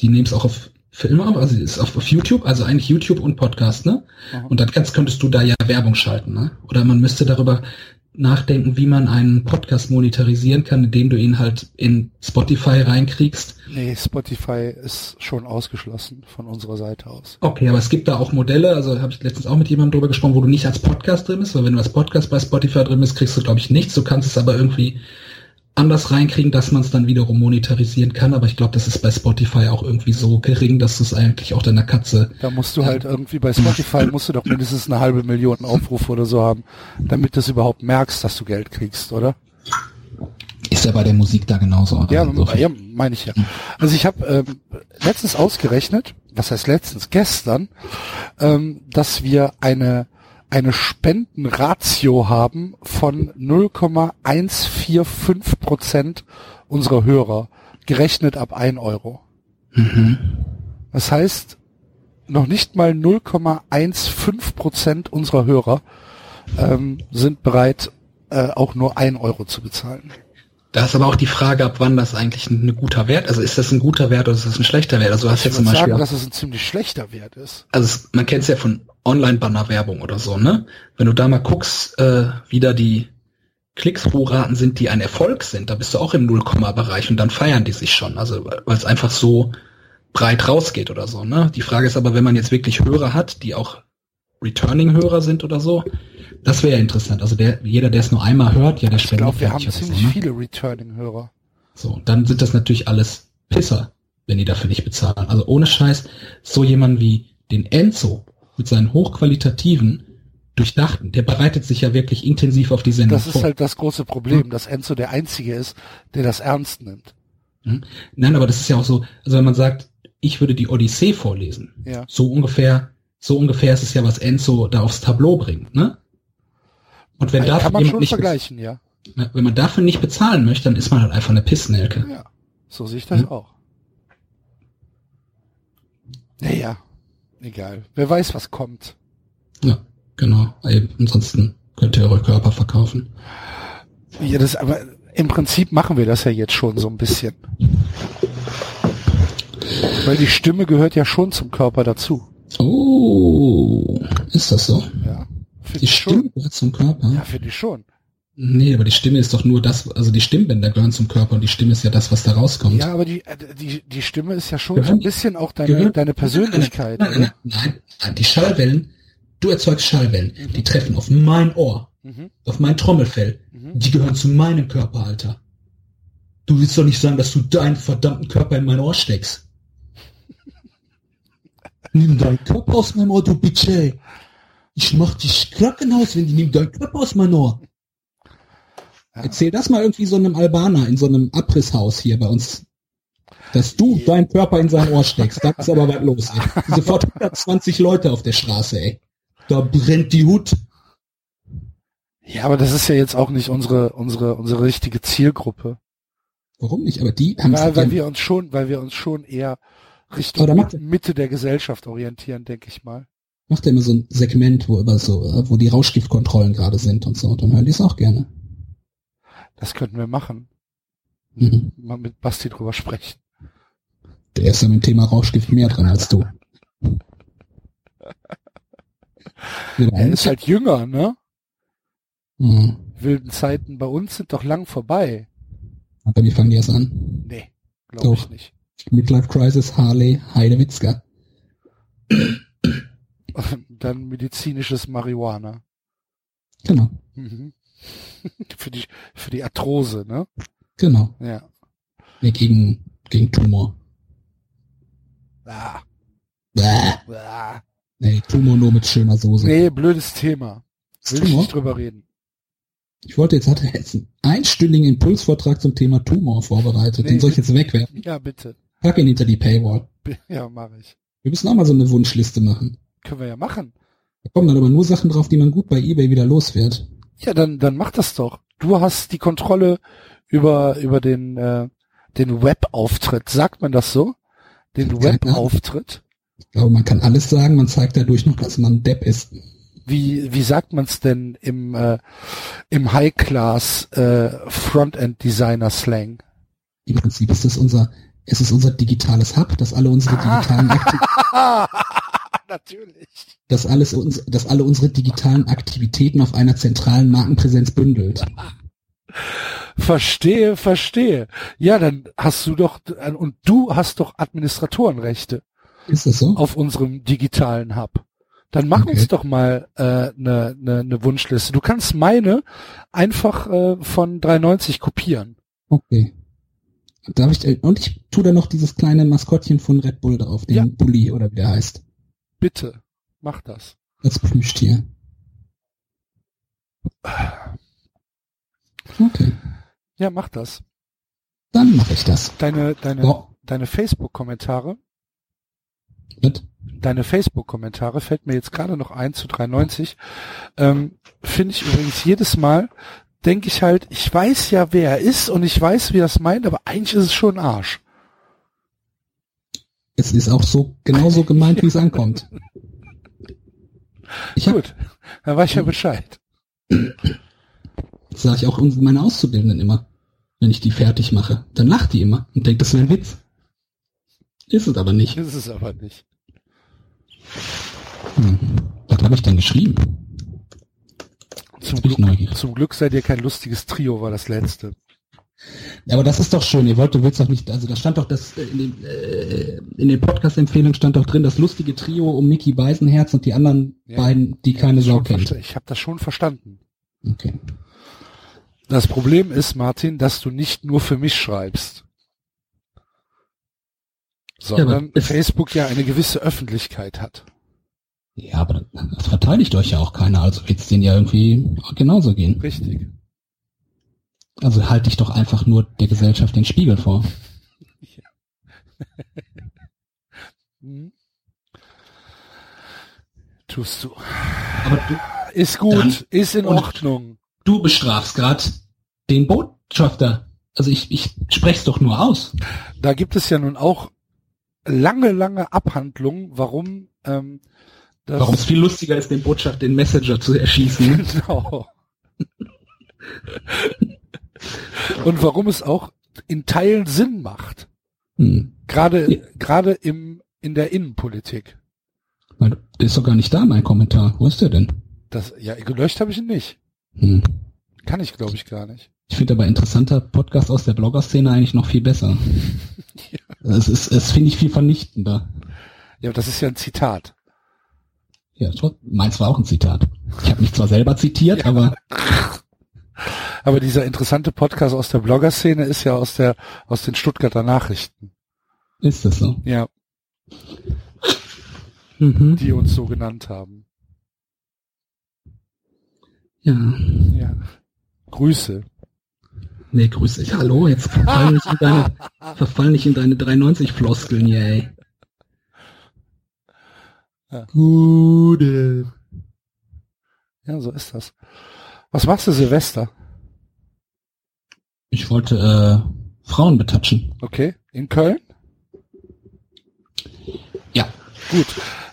die nehmen es auch auf Filme auf, also ist auf, auf YouTube, also eigentlich YouTube und Podcast, ne? Aha. Und dann kannst, könntest du da ja Werbung schalten, ne? Oder man müsste darüber nachdenken, wie man einen Podcast monetarisieren kann, indem du ihn halt in Spotify reinkriegst. Nee, Spotify ist schon ausgeschlossen von unserer Seite aus. Okay, aber es gibt da auch Modelle, also habe ich letztens auch mit jemandem drüber gesprochen, wo du nicht als Podcast drin bist, weil wenn du als Podcast bei Spotify drin bist, kriegst du glaube ich nichts, du kannst es aber irgendwie anders reinkriegen, dass man es dann wiederum monetarisieren kann, aber ich glaube, das ist bei Spotify auch irgendwie so gering, dass du es eigentlich auch deiner Katze. Da musst du halt irgendwie bei Spotify musst du doch mindestens eine halbe Million Aufrufe oder so haben, damit du es überhaupt merkst, dass du Geld kriegst, oder? Ist ja bei der Musik da genauso. Ja, also ja meine ich ja. Also ich habe ähm, letztens ausgerechnet, was heißt letztens, gestern, ähm, dass wir eine eine Spendenratio haben von 0,145 Prozent unserer Hörer, gerechnet ab 1 Euro. Mhm. Das heißt, noch nicht mal 0,15 Prozent unserer Hörer ähm, sind bereit, äh, auch nur 1 Euro zu bezahlen. Da ist aber auch die Frage, ab wann das eigentlich ein, guter Wert, also ist das ein guter Wert oder ist das ein schlechter Wert? Also du hast ich jetzt zum Beispiel sagen, dass es ein ziemlich schlechter Wert ist. Also es, man kennt es ja von Online-Banner-Werbung oder so, ne? Wenn du da mal guckst, äh, wie da die Klicks-Pro-Raten sind, die ein Erfolg sind, da bist du auch im Nullkomma-Bereich und dann feiern die sich schon, also weil es einfach so breit rausgeht oder so, ne? Die Frage ist aber, wenn man jetzt wirklich Hörer hat, die auch Returning-Hörer sind oder so, das wäre ja interessant. Also der, jeder, der es nur einmal hört, ja, der spendet. Ich glaube, wir haben ziemlich so, ne? viele Returning-Hörer. So, dann sind das natürlich alles Pisser, wenn die dafür nicht bezahlen. Also ohne Scheiß, so jemand wie den Enzo mit seinen hochqualitativen, durchdachten, der bereitet sich ja wirklich intensiv auf die Sendung vor. Das ist halt das große Problem, hm? dass Enzo der Einzige ist, der das ernst nimmt. Hm? Nein, aber das ist ja auch so, also wenn man sagt, ich würde die Odyssee vorlesen, ja. so ungefähr, so ungefähr ist es ja, was Enzo da aufs Tableau bringt, ne? Und wenn dafür schon vergleichen, ja. Wenn man dafür nicht bezahlen möchte, dann ist man halt einfach eine Pissnelke. Ja, so sehe ich das hm? auch. Naja, egal. Wer weiß, was kommt. Ja, genau. ansonsten könnt ihr eure Körper verkaufen. Ja, das, aber im Prinzip machen wir das ja jetzt schon so ein bisschen. Weil die Stimme gehört ja schon zum Körper dazu. Oh, ist das so? Ja. Die Stimme schon. gehört zum Körper? Ja, finde ich schon. Nee, aber die Stimme ist doch nur das, also die Stimmbänder gehören zum Körper und die Stimme ist ja das, was da rauskommt. Ja, aber die, äh, die, die Stimme ist ja schon gehören, so ein bisschen auch deine, deine Persönlichkeit. Nein, nein, nein, nein, die Schallwellen Du erzeugst Schallwellen. Mhm. Die treffen auf mein Ohr. Mhm. Auf mein Trommelfell. Mhm. Die gehören zu meinem Körper, Alter. Du willst doch nicht sagen, dass du deinen verdammten Körper in mein Ohr steckst. Nimm deinen Körper aus meinem Ohr, du Bitch, ey. Ich mach dich Krankenhaus, wenn die nehmen deinen Körper aus meinem Ohr. Ja. Erzähl das mal irgendwie so einem Albaner in so einem Abrisshaus hier bei uns. Dass du ja. deinen Körper in sein Ohr steckst. Da ist aber was los, ey. Sofort 120 Leute auf der Straße, ey. Da brennt die Hut. Ja, aber das ist ja jetzt auch nicht unsere, unsere, unsere richtige Zielgruppe. Warum nicht? Aber die haben weil, weil wir uns schon, weil wir uns schon eher Richtung Mitte der Gesellschaft orientieren, denke ich mal. Macht er immer so ein Segment, wo über so, wo die Rauschgiftkontrollen gerade sind und so, dann hören die es auch gerne. Das könnten wir machen. Mhm. Mal mit Basti drüber sprechen. Der ist ja mit dem Thema Rauschgift mehr dran als du. er ist halt jünger, ne? Mhm. Wilden Zeiten bei uns sind doch lang vorbei. Aber wie fangen die erst an? Nee, glaube ich nicht. Midlife Crisis, Harley, Heidewitzka. Dann medizinisches Marihuana. Genau. Mhm. für die für die Arthrose, ne? Genau. Ja. Nee, gegen gegen Tumor. Ah. Bäh. Ah. Nee, Tumor nur mit schöner Soße. Nee, blödes Thema. Will ich nicht drüber reden. Ich wollte jetzt, hat er jetzt einen einstündigen Impulsvortrag zum Thema Tumor vorbereitet. Nee, Den soll ich jetzt wegwerfen? Ja, bitte. Pack ihn hinter die Paywall. Ja, mache ich. Wir müssen auch mal so eine Wunschliste machen. Können wir ja machen. Da kommen dann aber nur Sachen drauf, die man gut bei eBay wieder los wird. Ja, dann, dann mach das doch. Du hast die Kontrolle über, über den, äh, den Webauftritt. Sagt man das so? Den Webauftritt? Ich glaube, man kann alles sagen, man zeigt dadurch noch, dass man Depp ist. Wie, wie sagt man es denn im, äh, im High-Class äh, Frontend-Designer-Slang? Im Prinzip ist es unser, es ist unser digitales Hub, das alle unsere digitalen Natürlich. Dass alles uns, dass alle unsere digitalen Aktivitäten auf einer zentralen Markenpräsenz bündelt. Verstehe, verstehe. Ja, dann hast du doch, und du hast doch Administratorenrechte. Ist das so? Auf unserem digitalen Hub. Dann mach okay. uns doch mal eine äh, ne, ne, ne Wunschliste. Du kannst meine einfach äh, von 390 kopieren. Okay. Darf ich, und ich tue da noch dieses kleine Maskottchen von Red Bull drauf, den ja. Bulli oder wie der heißt. Bitte, mach das. Als Plüschtier. Okay. Ja, mach das. Dann mache ich das. Deine, deine, oh. deine Facebook-Kommentare. Deine Facebook-Kommentare fällt mir jetzt gerade noch ein zu 390. Ähm, Finde ich übrigens jedes Mal, denke ich halt, ich weiß ja, wer er ist und ich weiß, wie er es meint, aber eigentlich ist es schon Arsch. Es ist auch so genauso gemeint, wie es ankommt. Ich hab, Gut, dann weiß ich ja Bescheid. Das sage ich auch meine Auszubildenden immer, wenn ich die fertig mache. Dann lacht die immer und denkt, das wäre ein Witz. Ist es aber nicht. Ist es aber nicht. Hm. Was habe ich denn geschrieben? Zum Glück, zum Glück seid ihr kein lustiges Trio, war das letzte. Ja, aber das ist doch schön. Ihr wollt, du willst doch nicht, also da stand doch das, äh, in den, äh, in den Podcast-Empfehlungen stand doch drin, das lustige Trio um Mickey Beisenherz und die anderen ja, beiden, die keine Sau kennt. Ich habe das schon verstanden. Okay. Das Problem ist, Martin, dass du nicht nur für mich schreibst, sondern ja, Facebook ja eine gewisse Öffentlichkeit hat. Ja, aber das verteidigt euch ja auch keiner, also wird es denen ja irgendwie genauso gehen. Richtig. Also halte ich doch einfach nur der Gesellschaft den Spiegel vor. hm. Tust du. Aber du ist gut, ist in Ordnung. Du bestrafst gerade den Botschafter. Also ich, ich spreche doch nur aus. Da gibt es ja nun auch lange, lange Abhandlungen, warum ähm, Warum es viel lustiger ist, den Botschafter, den Messenger zu erschießen. Genau. Und warum es auch in Teilen Sinn macht. Hm. Gerade, ja. gerade im, in der Innenpolitik. Weil, der ist doch gar nicht da, mein Kommentar. Wo ist der denn? Das, ja, gelöscht habe ich ihn nicht. Hm. Kann ich, glaube ich, gar nicht. Ich finde aber interessanter Podcast aus der Blogger-Szene eigentlich noch viel besser. ja. Es ist, es finde ich viel vernichtender. Ja, das ist ja ein Zitat. Ja, meins war auch ein Zitat. Ich habe mich zwar selber zitiert, ja. aber aber dieser interessante Podcast aus der Blogger-Szene ist ja aus der aus den Stuttgarter Nachrichten. Ist das so? Ja. Mhm. Die uns so genannt haben. Ja. Ja. Grüße. Nee, grüße dich. Hallo, jetzt verfall nicht in deine, verfall nicht in deine 390 Floskeln hier, ey. Ja. Gute. Ja, so ist das. Was machst du Silvester? Ich wollte äh, Frauen betatschen. Okay. In Köln? Ja. Gut.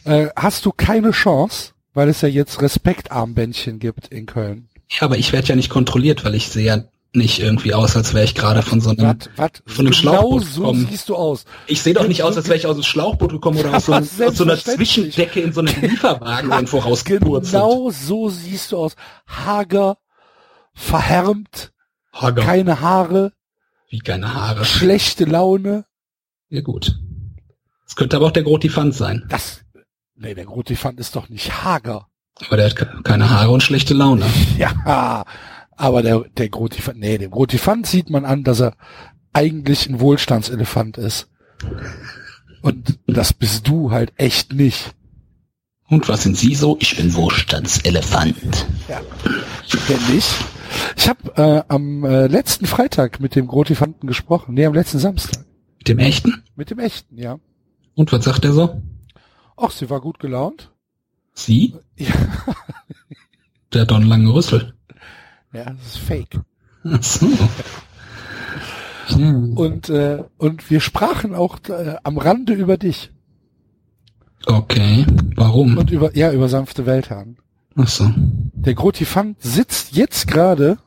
Äh, hast du keine Chance, weil es ja jetzt Respektarmbändchen gibt in Köln? Ja, aber ich werde ja nicht kontrolliert, weil ich sehe ja nicht irgendwie aus, als wäre ich gerade von so einem, wat, wat, von einem genau Schlauchboot so gekommen. siehst du aus. Ich sehe doch nicht aus, als wäre ich aus einem Schlauchboot gekommen oder aus so, aus so einer Zwischendecke in so einem Lieferwagen irgendwo rausgepurzelt. Genau so siehst du aus. Hager, verhärmt, Hager. keine Haare, Wie keine Haare. schlechte Laune. Ja gut. Es könnte aber auch der Grotifant sein. Das, nee, der Grotifant ist doch nicht hager. Aber der hat ke- keine Haare und schlechte Laune. Ja, aber der, der Grotifant, nee, dem Grotifant sieht man an, dass er eigentlich ein Wohlstandselefant ist. Und das bist du halt echt nicht. Und was sind Sie so? Ich bin Wohlstandselefant. Ja, ich. Ich habe äh, am äh, letzten Freitag mit dem Grotifanten gesprochen. Nee, am letzten Samstag. Mit dem echten? Mit dem echten, ja. Und was sagt er so? Ach, sie war gut gelaunt. Sie? Ja, Der hat doch einen langen Rüssel. ja das ist fake. Ach so. Hm. Und, äh, und wir sprachen auch äh, am Rande über dich Okay. Warum? und über, ja, über sanfte Weltherren. Ach so. Der Grotifant sitzt jetzt gerade,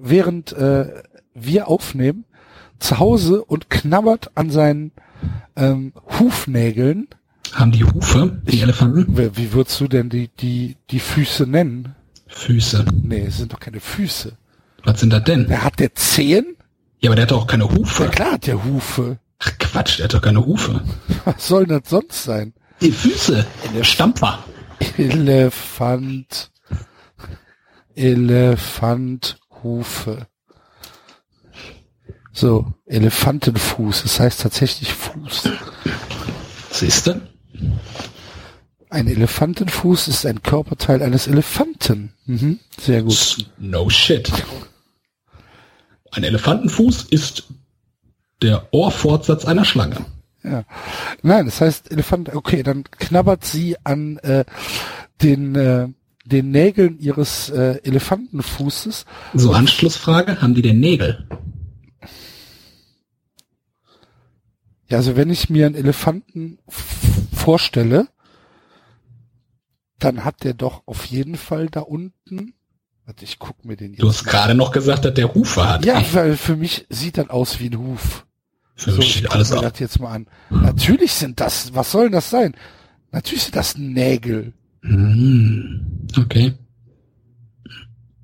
während äh, wir aufnehmen, zu Hause und knabbert an seinen ähm, Hufnägeln. Haben die Hufe, die Elefanten? Wie, wie würdest du denn die, die, die Füße nennen? Füße. Nee, es sind doch keine Füße. Was sind das denn? Der hat der Zehen? Ja, aber der hat doch auch keine Ja Hufe. klar hat der Hufe. Ach Quatsch, der hat doch keine Hufe. Was soll das sonst sein? Die Füße. Der Stampfer. Elefant. Elefant, Hufe. So, Elefantenfuß. Das heißt tatsächlich Fuß. Siehst du? Ein Elefantenfuß ist ein Körperteil eines Elefanten. Mhm, sehr gut. No shit. Ein Elefantenfuß ist der Ohrfortsatz einer Schlange. Ja. Nein, das heißt Elefant. Okay, dann knabbert sie an äh, den äh, den Nägeln ihres äh, Elefantenfußes. So, Anschlussfrage, haben die denn Nägel? Ja, also wenn ich mir einen Elefanten vorstelle, dann hat der doch auf jeden Fall da unten. Warte, ich guck mir den jetzt. Du hast gerade noch gesagt, dass der Hufe hat. Ja, weil für mich sieht das aus wie ein Huf. So, sieht guck alles das jetzt mal an. Natürlich sind das, was soll denn das sein? Natürlich sind das Nägel. Hm, okay.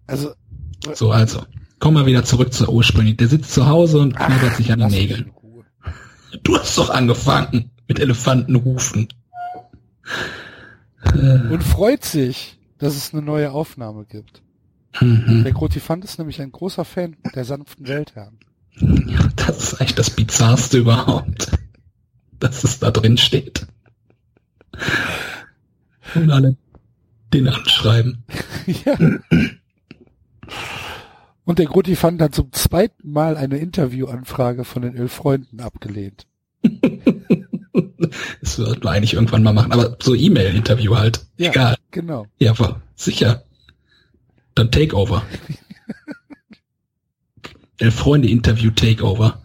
Also, So, also. Komm mal wieder zurück zur ursprünglich. Der sitzt zu Hause und knabbert sich an den Nägeln. Du hast doch angefangen mit Elefantenhufen. Äh, Und freut sich, dass es eine neue Aufnahme gibt. mhm. Der Grotifant ist nämlich ein großer Fan der sanften Weltherren. Ja, das ist eigentlich das Bizarrste überhaupt. Dass es da drin steht. Und alle den anschreiben. ja. Und der Grotifant hat zum zweiten Mal eine Interviewanfrage von den elf Freunden abgelehnt. Das sollten wir eigentlich irgendwann mal machen. Aber so E-Mail-Interview halt. Ja. Egal. Genau. Ja, aber sicher. Dann Takeover. Elf Freunde Interview Takeover.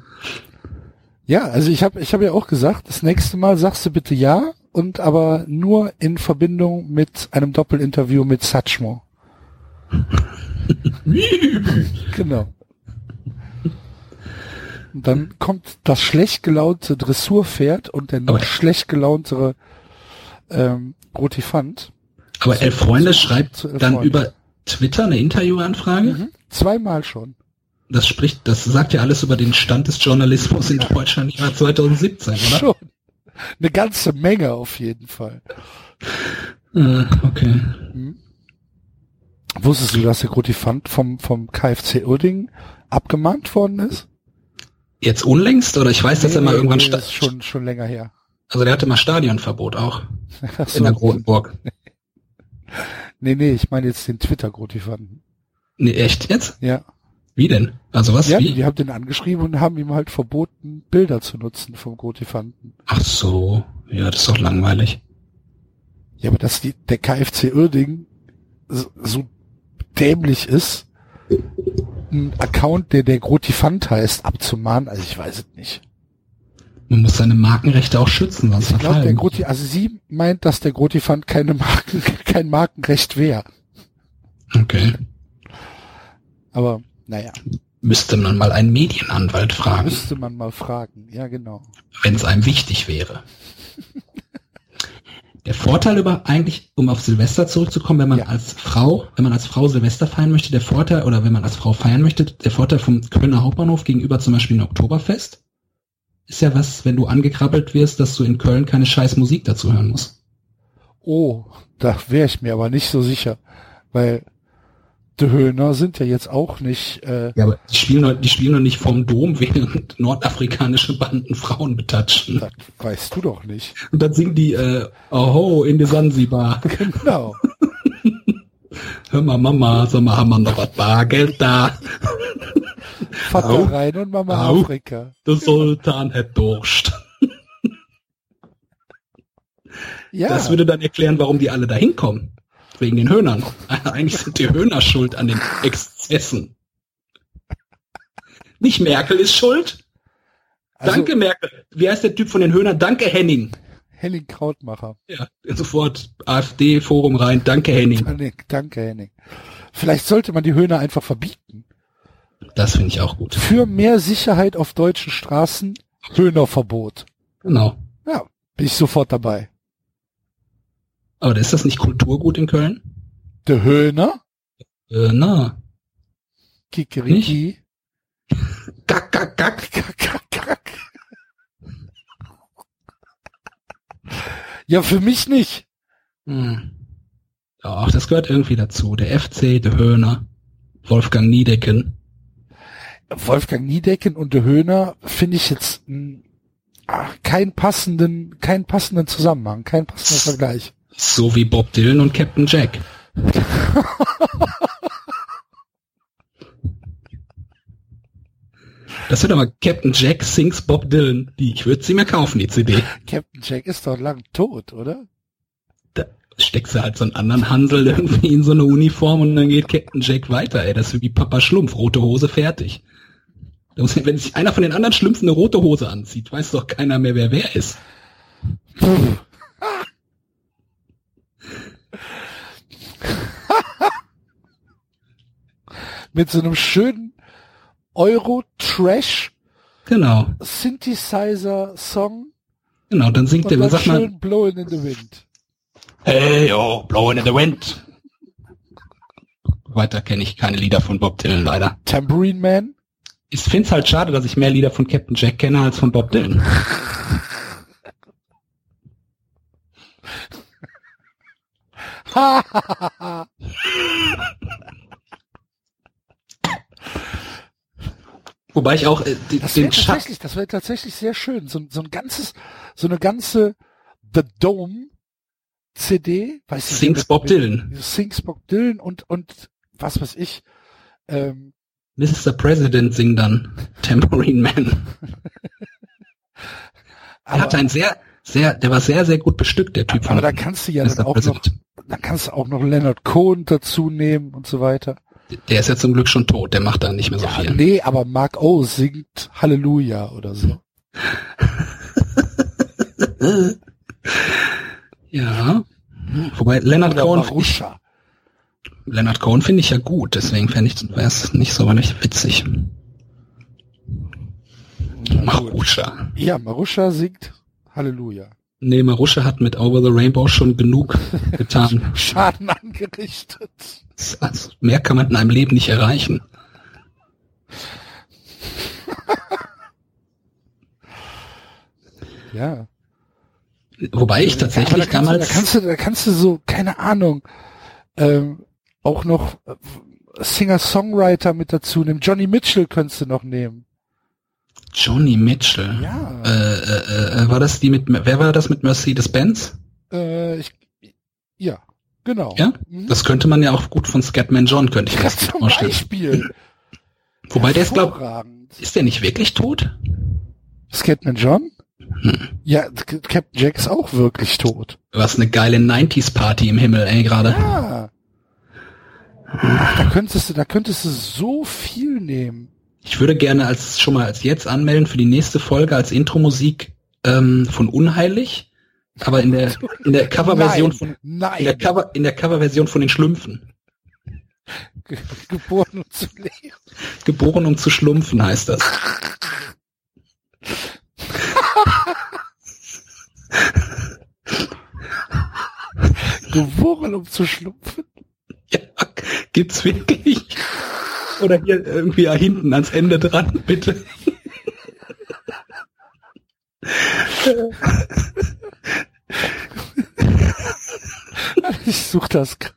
Ja, also ich habe ich hab ja auch gesagt, das nächste Mal sagst du bitte ja und aber nur in Verbindung mit einem Doppelinterview mit Satchmo. genau. Und dann kommt das schlecht gelaunte Dressurpferd und der noch Aber- schlecht gelauntere ähm, Rotifant. Aber Elf Freunde schreibt dann über Twitter eine Interviewanfrage. Mhm. Zweimal schon. Das spricht, das sagt ja alles über den Stand des Journalismus in Deutschland im Jahr 2017, oder? Schon. Eine ganze Menge auf jeden Fall. Äh, okay. Hm? Wusstest du, dass der Grotifant vom, vom KFC Uerdingen abgemahnt worden ist? Jetzt unlängst? Oder ich weiß, dass er mal irgendwann... nee, das ist schon, schon länger her. Also der hatte mal Stadionverbot auch. So. In der Grotenburg. Nee, nee, ich meine jetzt den Twitter-Grotifanten. Nee, echt jetzt? Ja. Wie denn? Also was? Ja, Wie? die haben den angeschrieben und haben ihm halt verboten, Bilder zu nutzen vom Grotifanten. Ach so. Ja, das ist doch langweilig. Ja, aber dass die, der KFC Uerdingen so, so dämlich ist, ein Account, der der Grotifant heißt, abzumahnen, also ich weiß es nicht. Man muss seine Markenrechte auch schützen, sonst Ich glaube, der. Groti, also sie meint, dass der Grotifant keine Marken, kein Markenrecht wäre. Okay. Aber naja, Müsste man mal einen Medienanwalt fragen, müsste man mal fragen. Ja, genau. wenn es einem wichtig wäre. Der Vorteil über eigentlich, um auf Silvester zurückzukommen, wenn man Ja. als Frau, wenn man als Frau Silvester feiern möchte, der Vorteil, oder wenn man als Frau feiern möchte, der Vorteil vom Kölner Hauptbahnhof gegenüber zum Beispiel ein Oktoberfest, ist ja was, wenn du angekrabbelt wirst, dass du in Köln keine scheiß Musik dazu hören musst. Oh, da wäre ich mir aber nicht so sicher, weil die Höhner sind ja jetzt auch nicht, äh, Ja, aber die spielen, noch- die spielen noch nicht vom Dom, während nordafrikanische Banden Frauen betatschen. das weißt du doch nicht. Und dann singen die, äh, Oho, in die Sansibar. Genau. Hör mal, Mama, sag mal, haben wir noch was Bargeld da? Vater Au. rein und Mama Au. Afrika. Der Sultan hat Durst. Ja, Das würde dann erklären, warum die alle da hinkommen. Wegen den Höhnern. Eigentlich sind die Höhner schuld an den Exzessen. Nicht Merkel ist schuld. also Danke, Merkel. Wie heißt der Typ von den Höhnern? Danke, Henning. Henning Krautmacher. Ja, sofort AfD-Forum rein. Danke, Henning. Henning, danke Henning. Vielleicht sollte man die Höhner einfach verbieten. Das finde ich auch gut. Für mehr Sicherheit auf deutschen Straßen, Höhnerverbot. Genau. Ja, bin ich sofort dabei. Aber ist das nicht Kulturgut in Köln? Der Höhner, na. Kikeriki, Gack, gack, gack. Kack, kack, kack. Ja, für mich nicht. Hm. Ach, das gehört irgendwie dazu. Der FC, der Höhner, Wolfgang Niedecken. Wolfgang Niedecken und der Höhner finde ich jetzt mh, ach, keinen passenden, keinen passenden Zusammenhang, keinen passenden Vergleich. So wie Bob Dylan und Captain Jack. Das wird aber Captain Jack sings Bob Dylan. Die, ich würde sie mir kaufen, die CD. Captain Jack ist doch lang tot, oder? Da steckst du halt so einen anderen Hansel irgendwie in so eine Uniform und dann geht Captain Jack weiter, ey. Das ist wie Papa Schlumpf, rote Hose fertig. Wenn sich einer von den anderen Schlümpfen eine rote Hose anzieht, weiß doch keiner mehr, wer wer ist. Mit so einem schönen Euro-Trash Genau, Synthesizer-Song genau, dann singt und der, dann sag mal, schön Blowing in the Wind. Hey, yo, blowing in the wind. Weiter kenne ich keine Lieder von Bob Dylan leider. Tambourine Man. Ich finde es halt schade, dass ich mehr Lieder von Captain Jack kenne als von Bob Dylan. Wobei ich auch äh, die, Das den tatsächlich, das wäre tatsächlich sehr schön. So, so ein ganzes, so eine ganze The Dome CD, weiß ich Sings Bob Dylan. Sings Bob Dylan und, und was weiß ich, ähm, Mr. President singt dann Tambourine Man. Er aber, hatte ein sehr, sehr, der war sehr, sehr gut bestückt, der Typ aber von da kannst du ja Mr. dann auch noch, President. da kannst du auch noch Leonard Cohen dazu nehmen und so weiter. Der ist ja zum Glück schon tot, der macht da nicht mehr so Ja, viel. nee, aber Mark O singt Halleluja oder so. Ja. Wobei Leonard Oder Cohen, Marusha. Leonard Cohen finde ich ja gut, deswegen fände ich, es nicht so wirklich witzig. Marusha. Ja, Marusha singt Halleluja. Nee, Marusha hat mit Over the Rainbow schon genug getan. Schaden angerichtet. Also, mehr kann man in einem Leben nicht erreichen. Ja. Wobei ich tatsächlich ja, da damals. Da kannst du, da kannst du so, keine Ahnung, ähm, auch noch äh, Singer-Songwriter mit dazu nehmen. Johnny Mitchell könntest du noch nehmen. Johnny Mitchell. Ja. Äh, äh, äh, war das die mit, wer war das mit Mercedes-Benz? Äh, ich, ja, genau. Ja? Mhm. Das könnte man ja auch gut von Scatman John, könnte ich mir das gut vorstellen. Beispiel. Wobei der ist, glaub, ist der nicht wirklich tot? Scatman John? Hm. Ja, Captain Jack ist auch wirklich tot. Was eine geile 90s Party im Himmel, ey, gerade. Ja. Ach, da könntest du, da könntest du so viel nehmen. Ich würde gerne als schon mal als jetzt anmelden für die nächste Folge als Intro-Musik ähm, von Unheilig, aber in der in der Coverversion Nein, von in nein. der Cover in der Coverversion von den Schlümpfen. Ge- Geboren um zu leben. Geboren um zu schlumpfen heißt das. Geboren um zu schlumpfen. Ja, gibt's wirklich? Oder hier irgendwie hinten ans Ende dran, bitte. Ich such das gerade.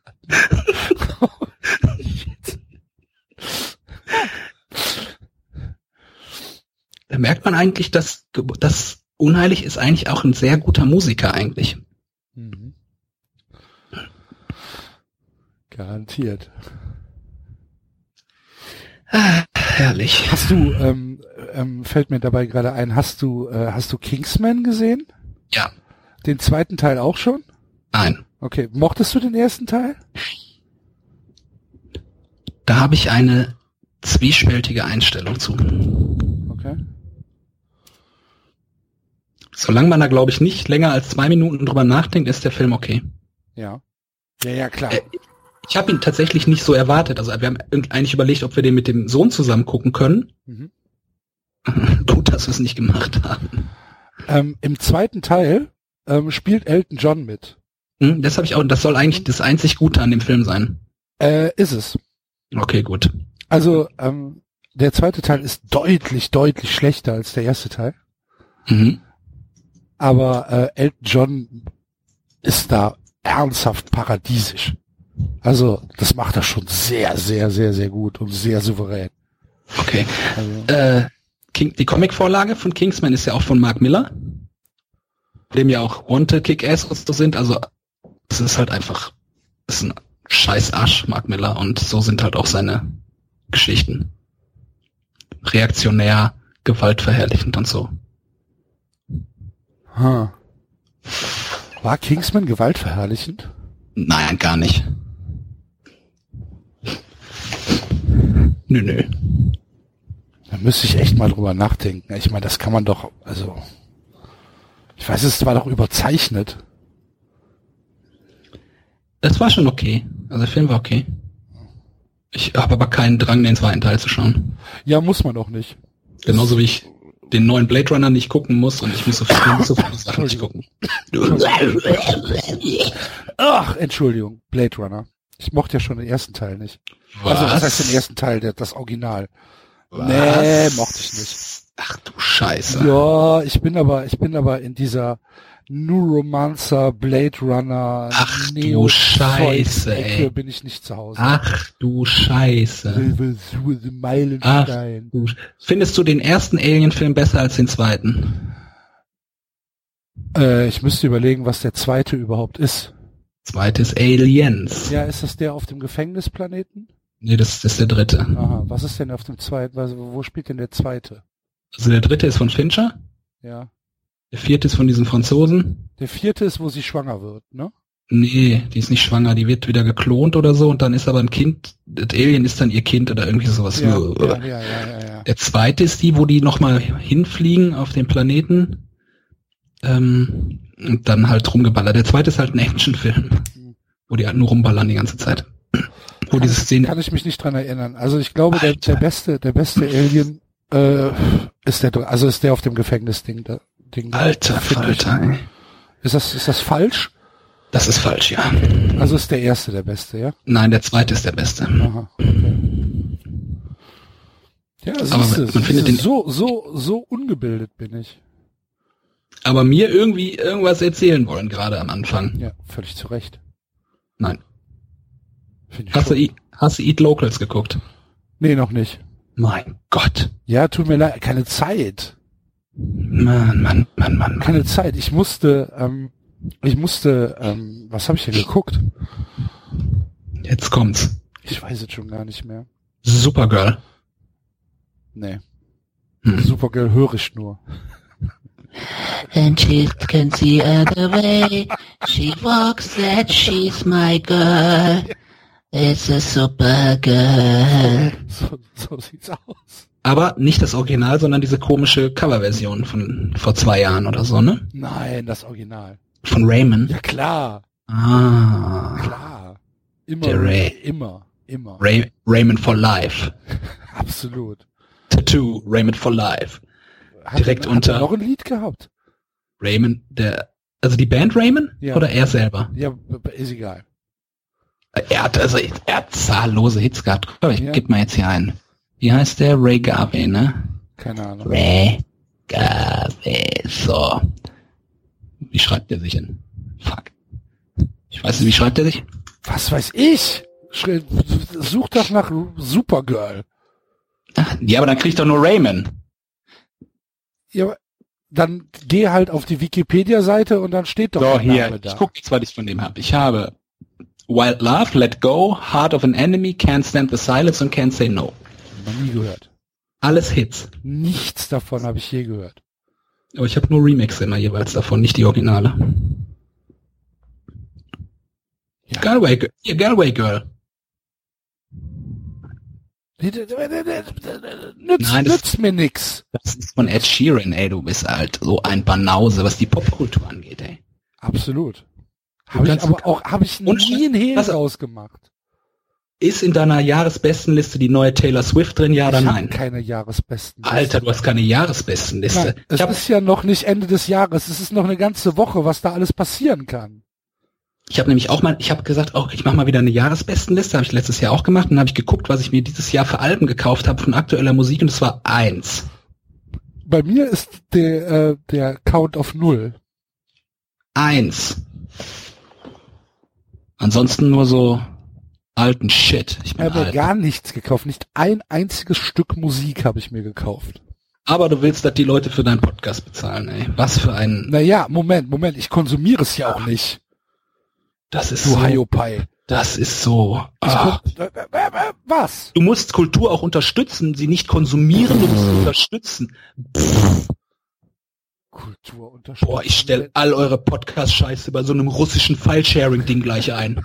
Da merkt man eigentlich, dass das Unheilig ist eigentlich auch ein sehr guter Musiker eigentlich. Mhm. Garantiert. Ah, herrlich. Hast du, ähm, ähm, fällt mir dabei gerade ein, hast du, äh, hast du Kingsman gesehen? Ja. Den zweiten Teil auch schon? Nein. Okay. Mochtest du den ersten Teil? Da habe ich eine zwiespältige Einstellung zu. Okay. Solange man da, glaube ich, nicht länger als zwei Minuten drüber nachdenkt, ist der Film okay. Ja. Ja, ja, klar. Ich habe ihn tatsächlich nicht so erwartet. Also wir haben eigentlich überlegt, ob wir den mit dem Sohn zusammen gucken können. Mhm. Gut, dass wir es nicht gemacht haben. Ähm, Im zweiten Teil ähm, spielt Elton John mit. Hm, das habe ich auch. Das soll eigentlich das einzig Gute an dem Film sein. Äh, ist es. Okay, gut. Also, ähm, der zweite Teil ist deutlich, deutlich schlechter als der erste Teil. Mhm. Aber äh, Elton John ist da ernsthaft paradiesisch. Also, das macht er schon sehr, sehr, sehr, sehr gut und sehr souverän. Okay. Also, Äh, King, die Comicvorlage von Kingsman ist ja auch von Mark Miller, dem ja auch Wanted, Kick-Ass und so sind. Also es ist halt einfach, es ist ein scheiß Arsch, Mark Miller, und so sind halt auch seine Geschichten. Reaktionär, gewaltverherrlichend und so. huh. War Kingsman gewaltverherrlichend? Nein, gar nicht. Nö, nö. Da müsste ich echt mal drüber nachdenken. Ich meine, das kann man doch, also, ich weiß, es war doch überzeichnet. Das war schon okay. Also der Film war okay. Ich habe aber keinen Drang, den zweiten Teil zu schauen. Ja, muss man doch nicht. Genauso wie ich den neuen Blade Runner nicht gucken muss und ich muss so viele, so viele Sachen nicht gucken. Ach, Entschuldigung, Blade Runner. Ich mochte ja schon den ersten Teil nicht. Also, was heißt den ersten Teil, der, das Original? Was? Nee, mochte ich nicht. Ach du Scheiße. Ja, ich bin aber, ich bin aber in dieser Neuromancer, Blade Runner, Ach du Neo- Scheiße, Ecke ey. bin ich nicht zu Hause. Ach du Scheiße. Meilenstein. Du, findest du den ersten Alien-Film besser als den zweiten? Äh, ich müsste überlegen, was der zweite überhaupt ist. Zweites Aliens. Ja, ist das der auf dem Gefängnisplaneten? Nee, das, das ist der dritte. Aha, was ist denn auf dem zweiten? Also, wo spielt denn der zweite? Also der dritte ist von Fincher. Ja. Der vierte ist von diesem Franzosen. Der vierte ist, wo sie schwanger wird, ne? Nee, die ist nicht schwanger, die wird wieder geklont oder so und dann ist aber ein Kind, das Alien ist dann ihr Kind oder irgendwie sowas. Ja, ja, ja, ja, ja, ja. Der zweite ist die, wo die nochmal hinfliegen auf den Planeten ähm, und dann halt rumgeballert. Der zweite ist halt ein Actionfilm, wo die halt nur rumballern die ganze Zeit. Wo diese Szene, Kann ich mich nicht dran erinnern. Also ich glaube, der, der beste, der beste Alien äh, ist der, also ist der auf dem Gefängnisding. Da, Ding alter. Falter, ey. Ist das, ist das falsch? Das ist falsch, ja. Also ist der erste der beste, ja? Nein, der zweite ist der beste. Aha. Okay. Ja, Aber siehste, man findet siehste, den- so, so, so ungebildet bin ich. Aber mir irgendwie irgendwas erzählen wollen, gerade am Anfang. Ja, völlig zu Recht. Nein. Hast du, hast du Eat Locals geguckt? Nee, noch nicht. Mein Gott. Ja, tut mir leid, keine Zeit. Mann, Mann, Mann, Mann, Mann. Keine Zeit. Ich musste, ähm, ich musste, ähm, was habe ich denn geguckt? Jetzt kommt's. Ich weiß es schon gar nicht mehr. Supergirl. Nee. Hm. Supergirl höre ich nur. And she can see other way. She walks that she's my girl. It's a super girl. So, so sieht's aus. Aber nicht das Original, sondern diese komische Coverversion von vor zwei Jahren oder so, ne? Nein, das Original. Von Raymond. Ja klar, Ah. klar. Immer, Der Ray. immer, immer. Ray Raymond for Life. Absolut. Tattoo, Raymond for Life. Hat Direkt er, unter- Hat er noch ein Lied gehabt? Raymond, der, also die Band Raymond? Ja. Oder er selber? Ja, ist egal. Er hat, also, er hat zahllose Hits gehabt. Mal, Ich Ja. gebe mal jetzt hier ein. Wie heißt der? Ray Garvey, ne? Keine Ahnung. Ray Garvey, so. Wie schreibt der sich denn? Fuck. Ich weiß nicht, wie schreibt er sich? Was weiß ich? Such doch nach Supergirl. Ach, ja, aber dann kriegt doch nur Raymond. Ja, aber dann geh halt auf die Wikipedia-Seite und dann steht doch So, der hier, Name da. ich guck jetzt, was ich von dem habe. Ich habe Wild Love, Let Go, Heart of an Enemy, Can't Stand the Silence und Can't Say No. Noch nie gehört. Alles Hits. Nichts davon habe ich je gehört. Aber ich habe nur Remixe immer jeweils davon, nicht die Originale. Ja. Galway, Girl- Nützt, Nein, das- nützt mir nix. Das ist von Ed Sheeran, ey, du bist halt so ein Banause, was die Popkultur angeht, ey. Absolut. Habe ich aber auch, habe ich nie ein Hehl rausgemacht. Ist in deiner Jahresbestenliste die neue Taylor Swift drin, ja oder ich nein? habe keine Jahresbesten. Alter, du hast keine Jahresbestenliste. Nein, es Ich habe ist ja noch nicht Ende des Jahres. Es ist noch eine ganze Woche, was da alles passieren kann. Ich hab nämlich auch mal, ich habe gesagt, oh, ich mache mal wieder eine Jahresbestenliste, habe ich letztes Jahr auch gemacht und habe ich geguckt, was ich mir dieses Jahr für Alben gekauft habe von aktueller Musik und es war eins. Bei mir ist der, äh, der Count auf Null. Eins. Ansonsten nur so alten Shit. Ich Ich habe mir alt. gar nichts gekauft. Nicht ein einziges Stück Musik habe ich mir gekauft. Aber du willst, dass die Leute für deinen Podcast bezahlen, ey. Was für ein, Naja, Moment, Moment. Ich konsumiere es ja auch nicht. Das ist Du so, Hiopai. das ist so. Ah. äh, äh, äh, Was? Du musst Kultur auch unterstützen, sie nicht konsumieren, du musst sie unterstützen. Kultur unterstützen. Boah, ich stell all eure Podcast-Scheiße bei so einem russischen File-Sharing-Ding gleich ein.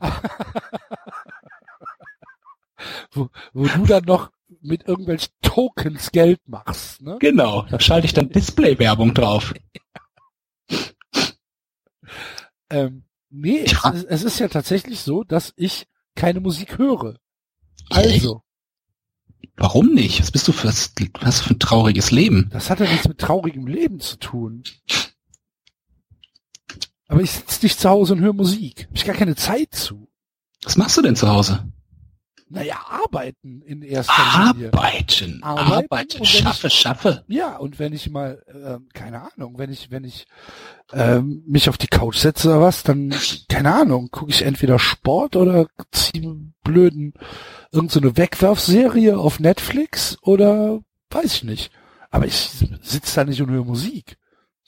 wo, wo du dann noch mit irgendwelchen Tokens Geld machst, ne? Genau, da schalte ich dann Display-Werbung drauf. Ähm, nee, Ja. es, ist, es ist ja tatsächlich so, dass ich keine Musik höre. Also, Warum nicht? Was bist du für, was du für ein trauriges Leben? das hat ja nichts mit traurigem Leben zu tun. Aber ich sitze nicht zu Hause und höre Musik. Hab ich gar keine Zeit zu. Was machst du denn zu Hause? Naja, arbeiten in erster Linie. Arbeiten, Arbeiten arbeiten, und wenn schaffe, schaffe. Ja, und wenn ich mal, ähm, keine Ahnung, wenn ich, wenn ich ähm, mich auf die Couch setze oder was, dann, keine Ahnung, gucke ich entweder Sport oder ziehe blöden irgendeine so Wegwerfserie auf Netflix oder weiß ich nicht. Aber ich sitze da nicht und höre Musik.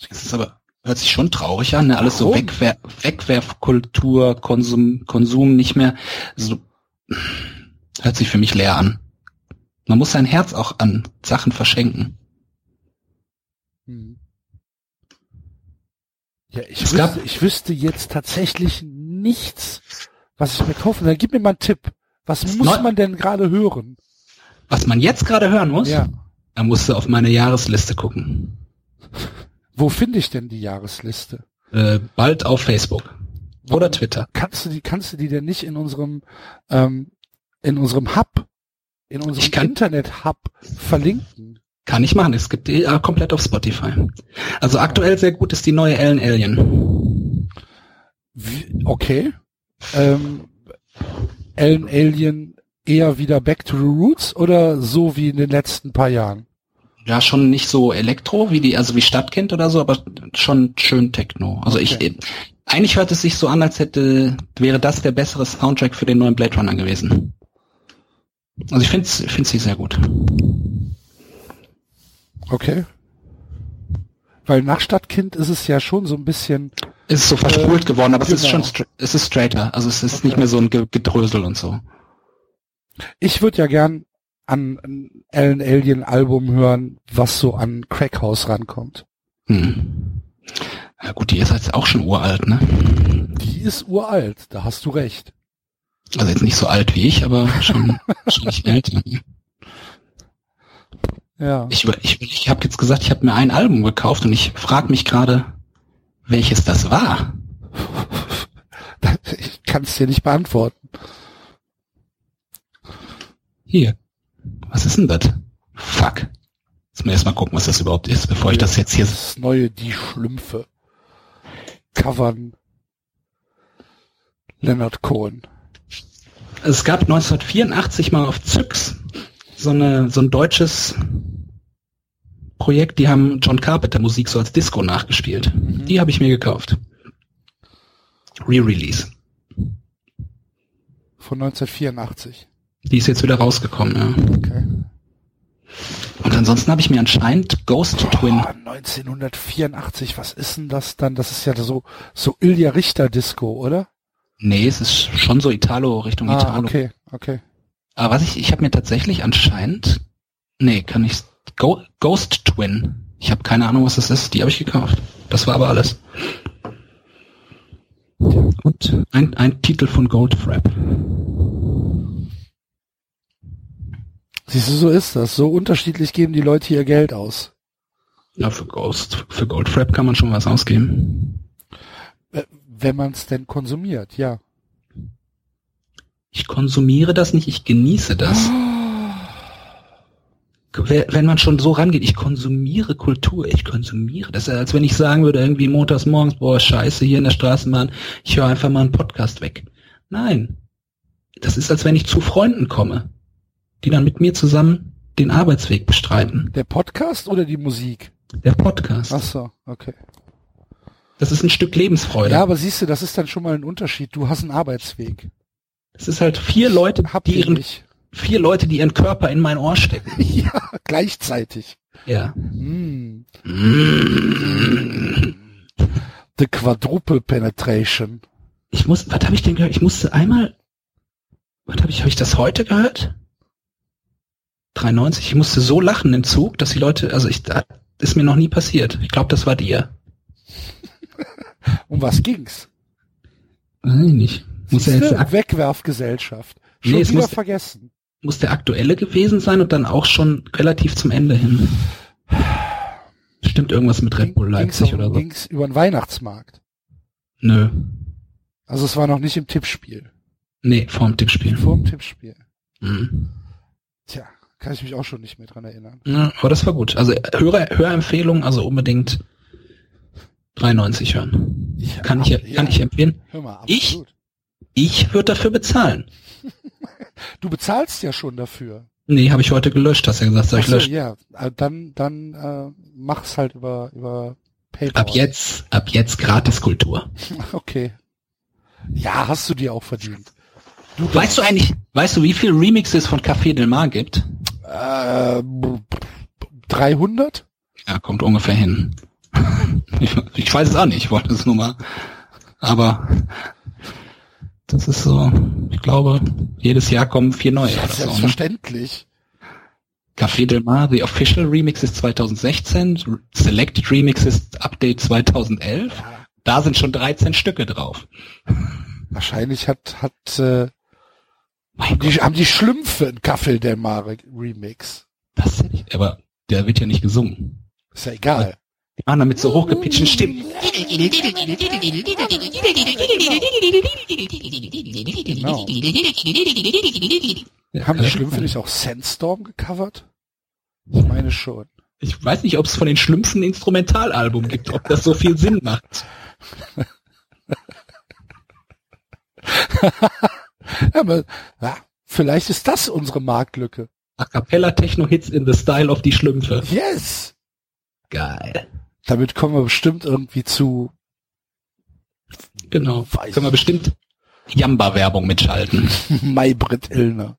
Das ist aber, hört sich schon traurig an, ne? Alles so Warum? Wegwer Wegwerfkultur, Konsum, Konsum nicht mehr, so, hört sich für mich leer an. Man muss sein Herz auch an Sachen verschenken. Hm. Ja, ich, wüsste, gab- ich wüsste jetzt tatsächlich nichts, was ich mir kaufen soll. Gib mir mal einen Tipp. Was muss Neu- man denn gerade hören? Was man jetzt gerade hören muss, Ja. da musst du auf meine Jahresliste gucken. Wo finde ich denn die Jahresliste? Äh, bald auf Facebook. Oder Twitter. Kannst du die, kannst du die denn nicht in unserem, ähm, in unserem Hub, in unserem Internet-Hub verlinken? Kann ich machen. Es gibt äh, komplett auf Spotify. Also aktuell sehr gut ist die neue Ellen Alien. Wie, okay. Ähm, Ellen Alien eher wieder back to the roots oder so wie in den letzten paar Jahren? Ja, schon nicht so Elektro wie die, also wie Stadtkind oder so, aber schon schön Techno. Also okay. ich, eigentlich hört es sich so an, als hätte, wäre das der bessere Soundtrack für den neuen Blade Runner gewesen. Also ich finde finde sie sehr gut. Okay. Weil nach Stadtkind ist es ja schon so ein bisschen. Es ist so verspult äh, geworden, aber genau. es ist schon, es ist straighter. Also es ist okay. nicht mehr so ein Gedrösel und so. Ich würde ja gern an ein Alan Alien Album hören, was so an Crackhouse rankommt. Hm. Ja gut, die ist jetzt auch schon uralt, ne? Die ist uralt, da hast du recht. Also jetzt nicht so alt wie ich, aber schon, schon nicht älter. Ja. Ich, ich, ich habe jetzt gesagt, ich habe mir ein Album gekauft und ich frage mich gerade, welches das war. Ich kann es dir nicht beantworten. Hier. Was ist denn das? Fuck. Jetzt muss ich erstmal gucken, was das überhaupt ist, bevor ich das jetzt hier... Das neue Die Schlümpfe. Covern. Leonard Cohen. Es gab 1984 mal auf Zyx so, eine, so ein deutsches Projekt, die haben John Carpenter Musik so als Disco nachgespielt. Mhm. Die habe ich mir gekauft. Re-Release. Von 1984. Die ist jetzt wieder rausgekommen, ja. Okay. Und ansonsten habe ich mir anscheinend Ghost oh, Twin. 1984, was ist denn das dann? Das ist ja so, so Ilja Richter Disco, oder? Nee, es ist schon so Italo, Richtung ah, Italo. Okay, okay. Aber was ich, ich habe mir tatsächlich anscheinend, nee, kann ich, Go, Ghost Twin. Ich habe keine Ahnung, was das ist. Die habe ich gekauft. Das war aber alles. Und ein, ein Titel von Goldfrapp. Siehst du, so ist das. So unterschiedlich geben die Leute ihr Geld aus. Ja, für Ghost, für Goldfrapp kann man schon was ausgeben. Wenn man es denn konsumiert, ja. Ich konsumiere das nicht, ich genieße das. Wenn man schon so rangeht, ich konsumiere Kultur, ich konsumiere. Das ist, als wenn ich sagen würde, irgendwie montags morgens, boah, scheiße, hier in der Straßenbahn, ich höre einfach mal einen Podcast weg. Nein. Das ist, als wenn ich zu Freunden komme die dann mit mir zusammen den Arbeitsweg bestreiten. Der Podcast oder die Musik? Der Podcast. Ach so, okay. Das ist ein Stück Lebensfreude. Ja, aber siehst du, das ist dann schon mal ein Unterschied. Du hast einen Arbeitsweg. Es ist halt vier Leute, Habt die ihren, vier Leute, die ihren Körper in mein Ohr stecken. ja, gleichzeitig. Ja. Mm. The Quadruple Penetration. Ich muss, was habe ich denn gehört? Ich musste einmal, was habe ich, habe ich das heute gehört? 93. Ich musste so lachen im Zug, dass die Leute, also ich, das ist mir noch nie passiert. Ich glaube, das war dir. Um was ging's? Nein, nicht. Muss ja jetzt Wegwerfgesellschaft. Schon nee, es wieder muss, vergessen. Muss der aktuelle gewesen sein und dann auch schon relativ zum Ende hin. Stimmt irgendwas mit Red Bull Leipzig ging's oder so. Ging's über den Weihnachtsmarkt? Nö. Also es war noch nicht im Tippspiel. Nee, vorm Tippspiel. Vorm Tippspiel. Mhm. Tja. Kann ich mich auch schon nicht mehr dran erinnern. Ja, aber das war gut. Also Hörer, Hörempfehlung, also unbedingt 93 hören. Ja, kann ich, ja. kann ich empfehlen. Hör mal, ich, ich würde dafür bezahlen. du bezahlst ja schon dafür. Nee, habe ich heute gelöscht, hast du ja gesagt, soll ich so, löschen. Ja, äh, dann, dann äh, mach's halt über, über PayPal. Ab jetzt, ab jetzt Gratiskultur. Okay. Ja, hast du dir auch verdient. Du weißt du eigentlich, weißt du, wie viel Remixes von Café Del Mar gibt? Äh, 300? Ja, kommt ungefähr hin. Ich, ich weiß es auch nicht, ich wollte es nur mal. Aber das ist so, ich glaube, jedes Jahr kommen vier neue. Ja, so, selbstverständlich. Ne? Café Del Mar, The Official Remix ist 2016, Selected Remix ist Update 2011. Ja. Da sind schon 13 Stücke drauf. Wahrscheinlich hat, hat äh, mein die, haben die Schlümpfe in Kaffel der Mare Remix. Das ist ja nicht, aber der wird ja nicht gesungen. Ist ja egal. Die machen damit so hochgepitchten Stimmen. Genau. Haben die Schlümpfe nicht auch Sandstorm gecovert? Ich meine schon. Ich weiß nicht, ob es von den Schlümpfen ein Instrumentalalbum gibt, ob das so viel Sinn macht. Aber ja, vielleicht ist das unsere Marktlücke. A cappella Techno Hits in the Style of die Schlümpfe. Yes! Geil. Damit kommen wir bestimmt irgendwie zu. Genau. Weiß Können wir bestimmt Jamba-Werbung mitschalten. Maybrit Illner.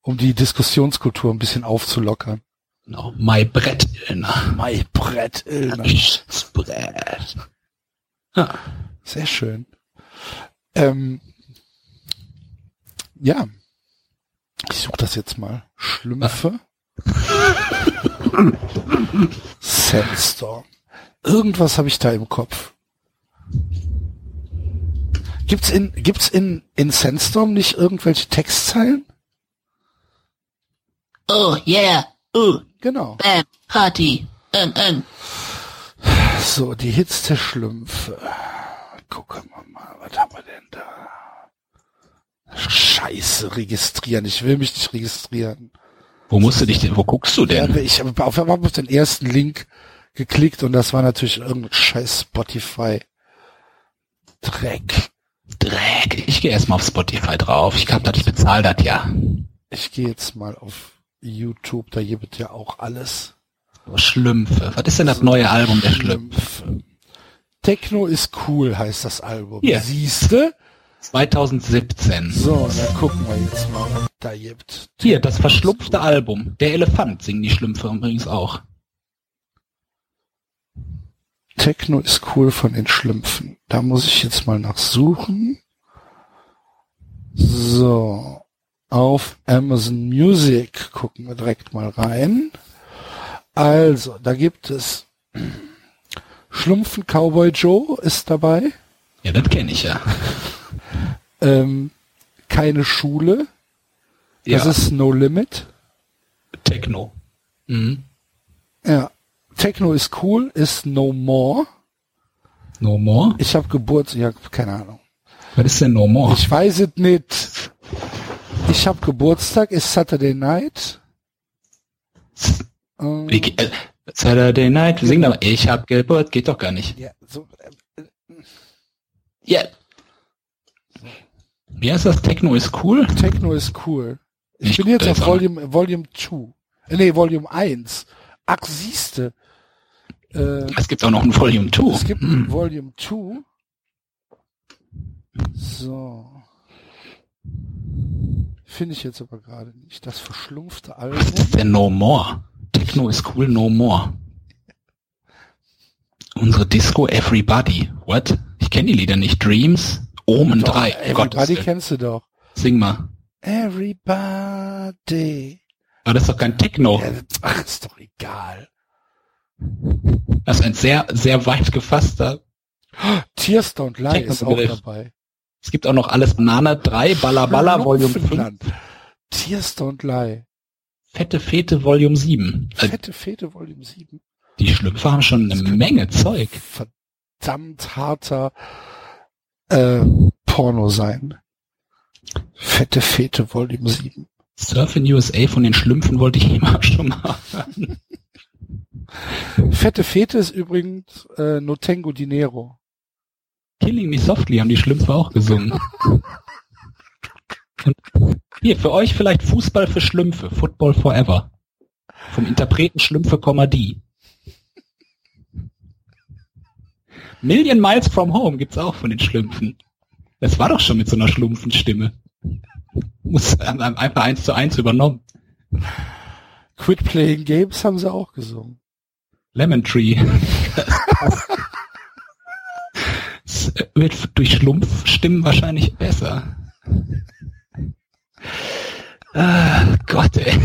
Um die Diskussionskultur ein bisschen aufzulockern. Genau. My Brett Illner. Maybrit Illner. Brett. Ja. Sehr schön. Ähm, ja. Ich suche das jetzt mal. Schlümpfe. Sandstorm. Irgendwas habe ich da im Kopf. Gibt's in gibt's in in Sandstorm nicht irgendwelche Textzeilen? Oh, yeah. Oh, Genau. bam, Party. Ähm, ähm. So, die Hits der Schlümpfe. Gucken wir mal, was haben wir denn da? Scheiße, registrieren. Ich will mich nicht registrieren. Wo musst du dich denn, wo guckst du Ja, denn? ich habe auf, auf den ersten Link geklickt und das war natürlich irgendein scheiß Spotify. Dreck. Dreck. Ich gehe erstmal auf Spotify drauf. Ich hab das, ich bezahle das ja. Ich gehe jetzt mal auf YouTube, da gibt ja auch alles. Schlümpfe. Was ist denn das neue Album der Schlümpfe? Techno ist cool, heißt das Album. Hier. Siehste? 2017. So, dann gucken wir jetzt mal, was da gibt. Hier, das verschlupfte Album. Der Elefant singen die Schlümpfe übrigens auch. Techno ist cool von den Schlümpfen. Da muss ich jetzt mal nachsuchen. So. Auf Amazon Music gucken wir direkt mal rein. Also, da gibt es Schlumpfen Cowboy Joe ist dabei. Ja, das kenne ich ja. Ähm, keine Schule. Das ja, ist No Limit. Techno. Mhm. Ja. Techno ist cool, ist No More. No More? Ich habe Geburtstag, ja, keine Ahnung. Was ist denn No More? Ich weiß es nicht. Ich habe Geburtstag, ist Saturday Night. Ähm, Wie äh, Saturday Night, sing da mal. Ich hab Geburt, geht doch gar nicht. ja, so, äh, Ja. Wie heißt das? Techno ist cool? Techno ist cool. Ich, Ich bin jetzt auf jetzt auch Volume, Volume 2. Äh, nee, Volume 1. Ach, siehste. Äh, Es gibt auch noch ein Volume 2. es gibt Hm. Volume 2. So. Finde ich jetzt aber gerade nicht. Das verschlumpfte Album. Was ist denn No More? Techno ist cool, No More. Unsere Disco Everybody. What? Ich kenne die Lieder nicht. Dreams? Omen Doch, 3. Gottes Everybody Willen. kennst du doch. Sing mal. Everybody. Aber das ist doch kein Techno. Ja, ach, ist doch egal. Das ist ein sehr, sehr weit gefasster. Tears Don't Lie ist auch Techno-Begriff. dabei. Es gibt auch noch alles Banane 3, Balla Balla Volume 5, Schlumpfenland. Tears Don't Lie. Fette Fete Volume 7. Also Fette Fete Volume 7. die Schlümpfe haben schon eine Menge Zeug. Verdammt harter äh, Porno sein. Fette Fete Volume 7. Surf in USA von den Schlümpfen wollte ich immer schon mal hören. Fette Fete ist übrigens äh, No Tengo Dinero. Killing Me Softly haben die Schlümpfe auch gesungen. Hier, für euch vielleicht Fußball für Schlümpfe, Football Forever. Vom Interpreten Schlümpfe, die. Million Miles from Home gibt's auch von den Schlümpfen. Das war doch schon mit so einer Schlumpfenstimme. Muss einfach eins zu eins übernommen. Quit Playing Games haben sie auch gesungen. Lemon Tree. Es wird durch Schlumpfstimmen wahrscheinlich besser. Ah, Gott, ey.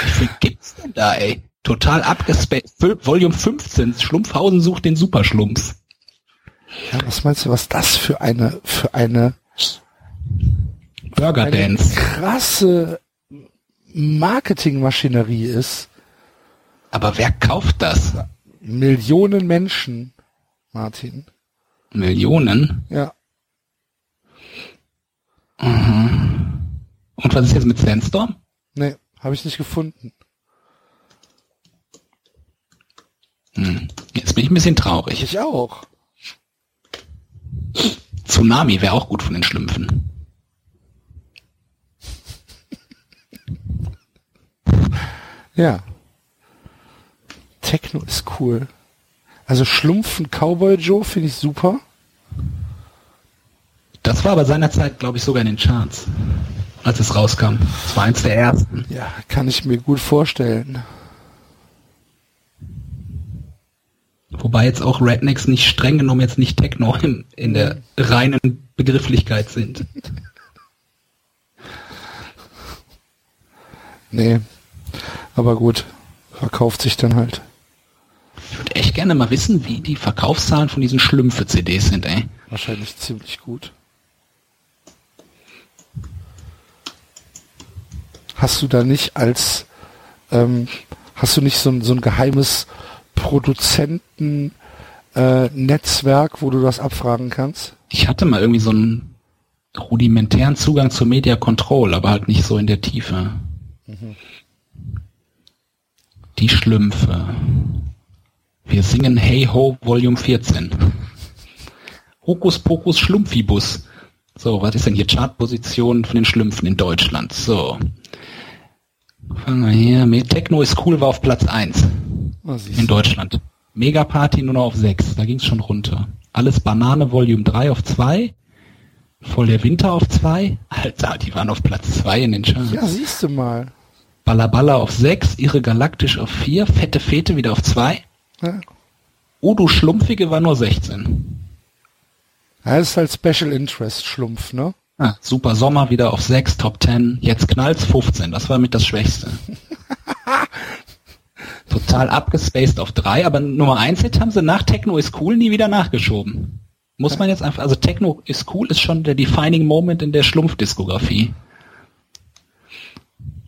Wie viel gibt's denn da, ey? Total abgespaced. Volume 15. Schlumpfhausen sucht den Superschlumpf. Ja, was meinst du, was das für eine für eine, Burger eine Dance. krasse Marketingmaschinerie ist? Aber wer kauft das? Millionen Menschen, Martin. Millionen? Ja, Mhm. Und was ist jetzt mit Sandstorm? nee, habe ich nicht gefunden. Hm. Jetzt bin ich ein bisschen traurig. Ich auch. Tsunami wäre auch gut von den Schlümpfen. Ja. Techno ist cool. Also Schlumpfen Cowboy Joe finde ich super. Das war aber seinerzeit, glaube ich, sogar in den Charts, als es rauskam. Das war eins der ersten. Ja, kann ich mir gut vorstellen. Wobei jetzt auch Rednecks nicht streng genommen jetzt nicht Techno in, in der reinen Begrifflichkeit sind. Nee. Aber gut. Verkauft sich dann halt. Ich würde echt gerne mal wissen, wie die Verkaufszahlen von diesen Schlümpfe-CDs sind, ey. Wahrscheinlich ziemlich gut. Hast du da nicht als, ähm, hast du nicht so so ein geheimes Produzenten-Netzwerk, äh, wo du das abfragen kannst? Ich hatte mal irgendwie so einen rudimentären Zugang zur Media Control, aber halt nicht so in der Tiefe. Mhm. Die Schlümpfe. Wir singen Hey Ho Volume 14. Hokus Pokus Schlumpfibus. So, was ist denn hier Chartposition von den Schlümpfen in Deutschland? So. Fangen wir hier mit. Techno ist cool war auf Platz 1 oh, in Deutschland. Mega Party nur noch auf 6. Da ging es schon runter. Alles Banane Volume 3 auf 2. Voll der Winter auf 2. Alter, die waren auf Platz 2 in den Charts. Ja, siehst du mal. Ballaballa auf 6, Irre Galaktisch auf 4, Fette Fete wieder auf 2. Ja. Udo Schlumpfige war nur 16. Ja, das ist halt Special Interest Schlumpf, ne? Ah, Super Sommer wieder auf 6, Top 10. Jetzt knallt's 15. Das war mit das Schwächste. Total abgespaced auf 3, aber Nummer 1 Hit haben sie nach Techno ist cool nie wieder nachgeschoben. Muss man jetzt einfach, also Techno ist cool ist schon der defining Moment in der Schlumpfdiskografie.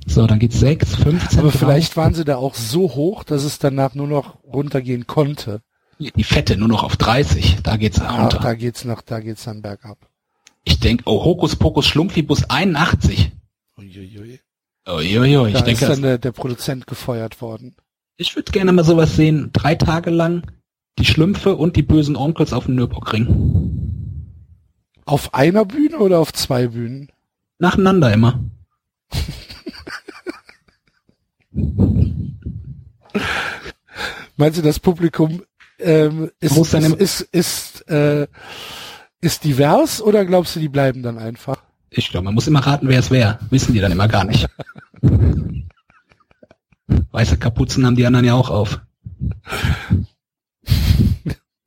So, dann geht's 6, 15. Aber vielleicht waren sie da auch so hoch, dass es danach nur noch runtergehen konnte. Die Fette nur noch auf 30, da geht's ah, runter. Da geht's noch, da geht's dann bergab. Ich denke, oh, Hokus Pokus Schlumpfibus 81. Uiuiui. Uiuiui, ich denke. ist dann der, der Produzent gefeuert worden. Ich würde gerne mal sowas sehen, drei Tage lang die Schlümpfe und die bösen Onkels auf dem Nürburgring. Auf einer Bühne oder auf zwei Bühnen? Nacheinander immer. Meinst du, das Publikum ähm, ist, ist, ist, ist, äh, ist divers oder glaubst du, die bleiben dann einfach? Ich glaube, man muss immer raten, wer es wäre. Wissen die dann immer gar nicht. Weiße Kapuzen haben die anderen ja auch auf.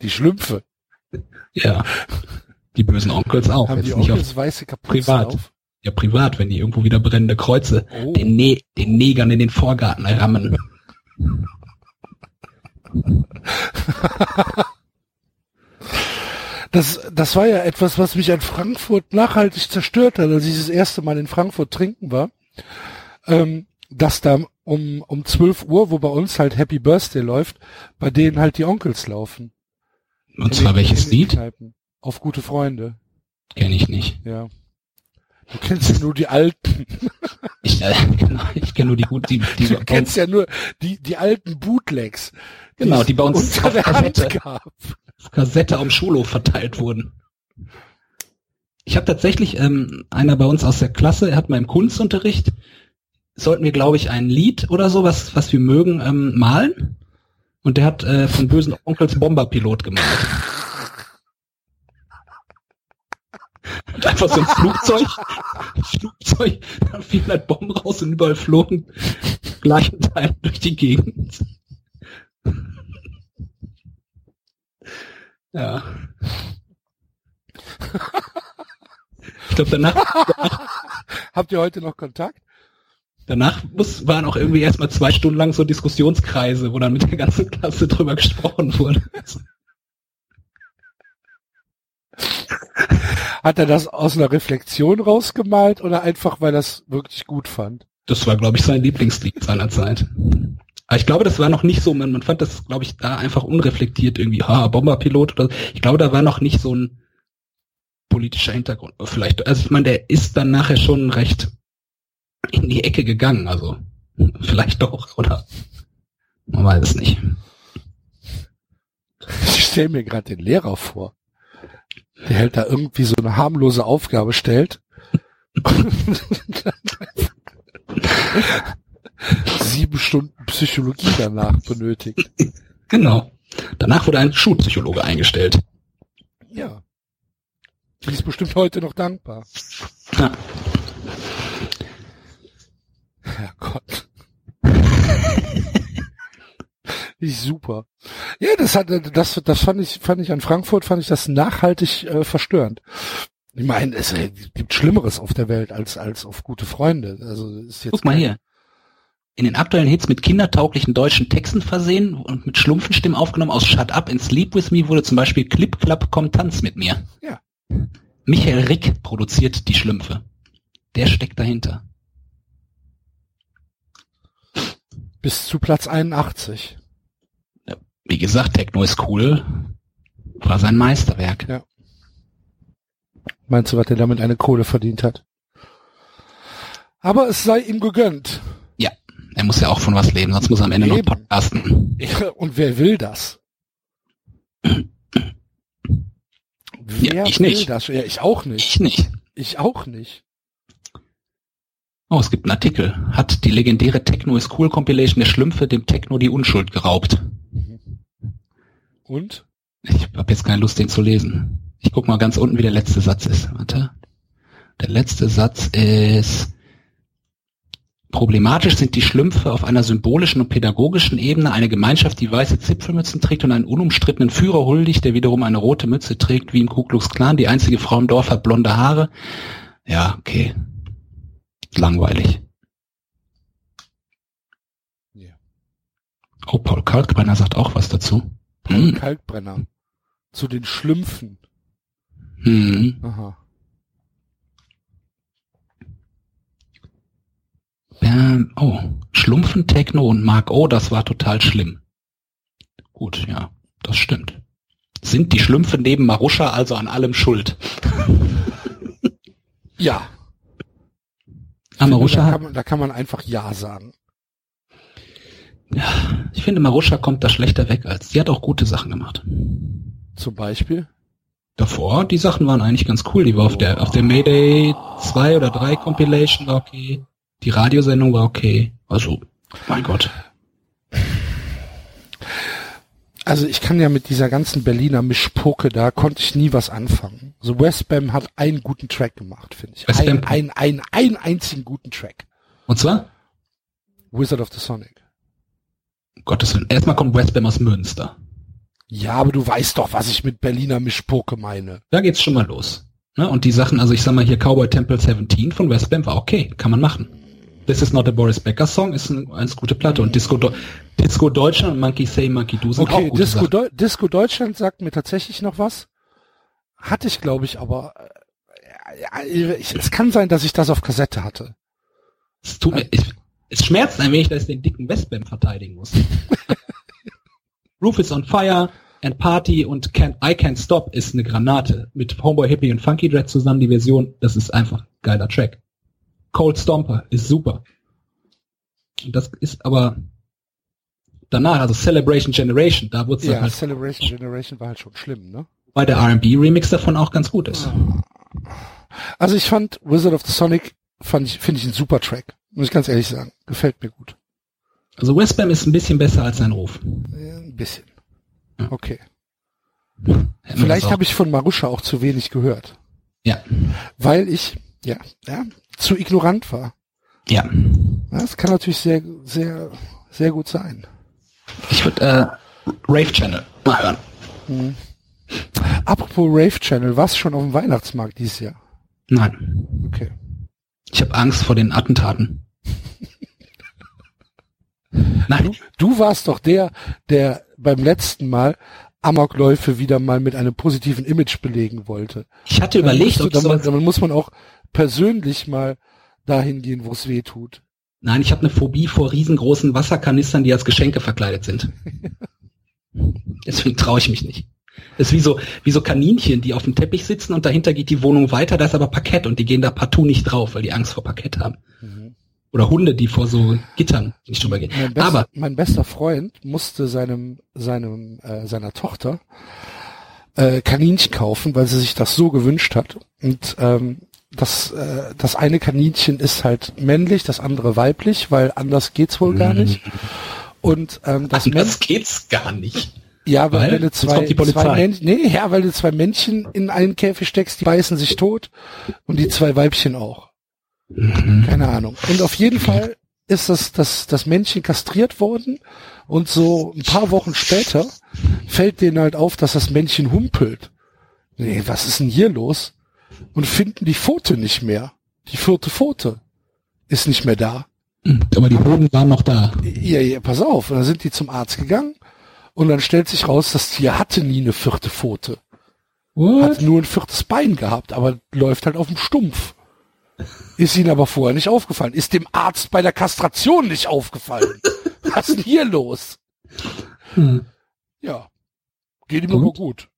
Die Schlümpfe. Ja. Die bösen Onkels auch. Haben Jetzt die Onkels nicht auf weiße Kapuzen privat. auf? Ja, privat, wenn die irgendwo wieder brennende Kreuze oh. den, ne den Negern in den Vorgarten rammen. Das, das war ja etwas, was mich an Frankfurt nachhaltig zerstört hat, als ich das erste Mal in Frankfurt trinken war. Ähm, dass da um, um 12 Uhr, wo bei uns halt Happy Birthday läuft, bei denen halt die Onkels laufen. Und in zwar den, welches Lied? Auf gute Freunde. Kenne ich nicht. Ja. Du kennst ja nur die alten. Ich, äh, genau, ich kenne nur die guten, die, die Du kennst ja nur die, die alten Bootlegs. Genau, die bei uns unter der Kassette, gab. Auf Kassette am Schulhof verteilt wurden. Ich habe tatsächlich ähm, einer bei uns aus der Klasse, er hat mal im Kunstunterricht, sollten wir, glaube ich, ein Lied oder so, was, was wir mögen, ähm, malen. Und der hat äh, von bösen Onkels Bomberpilot gemalt. Und einfach so ein Flugzeug, Flugzeug, da fielen halt Bomben raus und überall flogen gleichen Teil durch die Gegend. Ja. Ich glaube danach, danach. Habt ihr heute noch Kontakt? Danach muss, waren auch irgendwie erstmal zwei Stunden lang so Diskussionskreise, wo dann mit der ganzen Klasse drüber gesprochen wurde. Hat er das aus einer Reflexion rausgemalt oder einfach, weil er das wirklich gut fand? Das war, glaube ich, sein Lieblingslied seiner Zeit. Aber ich glaube, das war noch nicht so, man, man fand das, glaube ich, da einfach unreflektiert irgendwie, ha, Bomberpilot oder Ich glaube, da war noch nicht so ein politischer Hintergrund. Vielleicht, also ich meine, der ist dann nachher schon recht in die Ecke gegangen, also vielleicht doch, oder? Man weiß es nicht. Ich stelle mir gerade den Lehrer vor der halt da irgendwie so eine harmlose sieben Stunden Psychologie danach benötigt. Genau. Danach wurde ein Schulpsychologe eingestellt. Ja. Die ist bestimmt heute noch dankbar. Ja. Herrgott. Ich super. Ja, das hat das das fand ich fand ich an Frankfurt fand ich das nachhaltig äh, verstörend. Ich meine, es gibt Schlimmeres auf der Welt als als auf gute Freunde. Also ist jetzt Guck mal hier. In den aktuellen Hits mit kindertauglichen deutschen Texten versehen und mit Schlumpfenstimmen aufgenommen aus Shut Up and Sleep With Me wurde zum Beispiel Clip Clap Komm Tanz mit mir. Ja. Michael Rick produziert die Schlümpfe. Der steckt dahinter. Bis zu Platz 81. Wie gesagt, Techno ist cool. War sein Meisterwerk. Ja. Meinst du, was er damit eine Kohle verdient hat? Aber es sei ihm gegönnt. Ja, er muss ja auch von was leben, sonst muss er am Ende Eben. noch podcasten. Und wer will das? Wer Ja, ich will nicht. das? Ja, ich auch nicht. Ich nicht. Ich auch nicht. Oh, es gibt einen Artikel. Hat die legendäre Techno is Cool Compilation der Schlümpfe dem Techno die Unschuld geraubt? Und? Ich habe jetzt keine Lust, den zu lesen. Ich guck mal ganz unten, wie der letzte Satz ist. Warte. Der letzte Satz ist Problematisch sind die Schlümpfe auf einer symbolischen und pädagogischen Ebene eine Gemeinschaft, die weiße Zipfelmützen trägt und einen unumstrittenen Führer huldigt, der wiederum eine rote Mütze trägt, wie im Ku Klux Klan. Die einzige Frau im Dorf hat blonde Haare. Ja, okay. Langweilig. Ja. Oh, Paul Kalkbrenner sagt auch was dazu. Paul Hm. Kalkbrenner. Zu den Schlümpfen. Hm. Aha. Ähm, oh, Schlumpfen, Techno und Mark O, das war total schlimm. Gut, ja, das stimmt. Sind die Schlümpfe neben Maruscha also an allem schuld? Ja. Ah, Maruscha da, kann man, da kann man einfach Ja sagen. ich finde, Maruscha kommt da schlechter weg als, die hat auch gute Sachen gemacht. Zum Beispiel. Davor, die Sachen waren eigentlich ganz cool, die war auf der, auf der Mayday 2 oder 3 Compilation war okay. Die Radiosendung war okay. Also, mein Gott. Also ich kann ja mit dieser ganzen Berliner Mischpoke, da konnte ich nie was anfangen. So Westbam hat einen guten Track gemacht, finde ich. Ein, ein, ein, einen einzigen guten Track. Und zwar, Wizard of the Sonic. um Gottes Willen, erstmal kommt Westbam aus Münster. Ja, aber du weißt doch, was ich mit Berliner Mischpoke meine. Da geht's schon mal los. Ne? Und die Sachen, also ich sag mal hier Cowboy Temple 17 von Westbam war okay, kann man machen. This is not a Boris Becker Song ist eine ganz gute Platte und Disco, Do Disco Deutschland und Monkey Say Monkey Do sind Okay, auch gute Disco. Deu Disco Deutschland sagt mir tatsächlich noch was. Hatte ich, glaube ich, aber äh, ja, ich, es kann sein, dass ich das auf Kassette hatte. Es, tut mir, ich, es schmerzt ein wenig, dass ich den dicken Westbam verteidigen muss. Roof is on Fire and Party und Can, I Can't Stop ist eine Granate. Mit Homeboy Hippie und Funky Dread zusammen die Version, das ist einfach ein geiler Track. Cold Stomper ist super. Und das ist aber danach, also Celebration Generation, da wurde es Ja, halt, Celebration Generation war halt schon schlimm, ne? weil der R&B Remix davon auch ganz gut ist. Also ich fand Wizard of the Sonic fand ich finde ich ein super Track, muss ich ganz ehrlich sagen. Gefällt mir gut. Also Westbam ist ein bisschen besser als sein Ruf. Ein bisschen. Ja. Okay. Wir Vielleicht habe ich von Marusha auch zu wenig gehört, Ja, weil ich ja, ja zu ignorant war. ja. Das kann natürlich sehr, sehr, sehr gut sein. Ich würde äh, Rave Channel mal hören. Apropos Rave Channel, was schon auf dem Weihnachtsmarkt dieses Jahr? Nein. Okay. Ich habe Angst vor den Attentaten. Nein, Du warst doch der, der beim letzten Mal Amokläufe wieder mal mit einem positiven Image belegen wollte. ich hatte überlegt, ob du, sowas, dann muss man auch persönlich mal dahin gehen, wo es weh tut. Nein, ich habe eine Phobie vor riesengroßen Wasserkanistern, die als Geschenke verkleidet sind. Deswegen traue ich mich nicht. Das ist wie so, wie so Kaninchen, die auf dem Teppich sitzen und dahinter geht die Wohnung weiter, da ist aber Parkett und die gehen da partout nicht drauf, weil die Angst vor Parkett haben. Oder Hunde, die vor so Gittern nicht drüber gehen. Mein, best, Aber mein bester Freund musste seinem, seinem, äh, seiner Tochter äh, Kaninchen kaufen, weil sie sich das so gewünscht hat. Und ähm, das, äh, das eine Kaninchen ist halt männlich, das andere weiblich, weil anders geht's wohl gar nicht. Und ähm, das Das geht's gar nicht. Ja, weil, Weil? wenn du zwei, zwei Männchen, nee, ja, weil du zwei Männchen in einen Käfig steckst, die beißen sich tot und die zwei Weibchen auch. Mhm. Keine Ahnung. Und auf jeden Fall ist das, das, das Männchen kastriert worden und so ein paar Wochen später fällt denen halt auf, dass das Männchen humpelt. Nee, was ist denn hier los? Und finden die Pfote nicht mehr. Die vierte Pfote ist nicht mehr da. Aber die Hoden waren noch da. Ja, ja, pass auf. Und dann sind die zum Arzt gegangen und dann stellt sich raus, das Tier hatte nie eine vierte Pfote. What? Hat nur ein viertes Bein gehabt, aber läuft halt auf dem Stumpf. Ist ihnen aber vorher nicht aufgefallen. Ist dem Arzt bei der Kastration nicht aufgefallen. Was ist denn hier los? Hm. Ja. Geht ihm Gut. aber gut.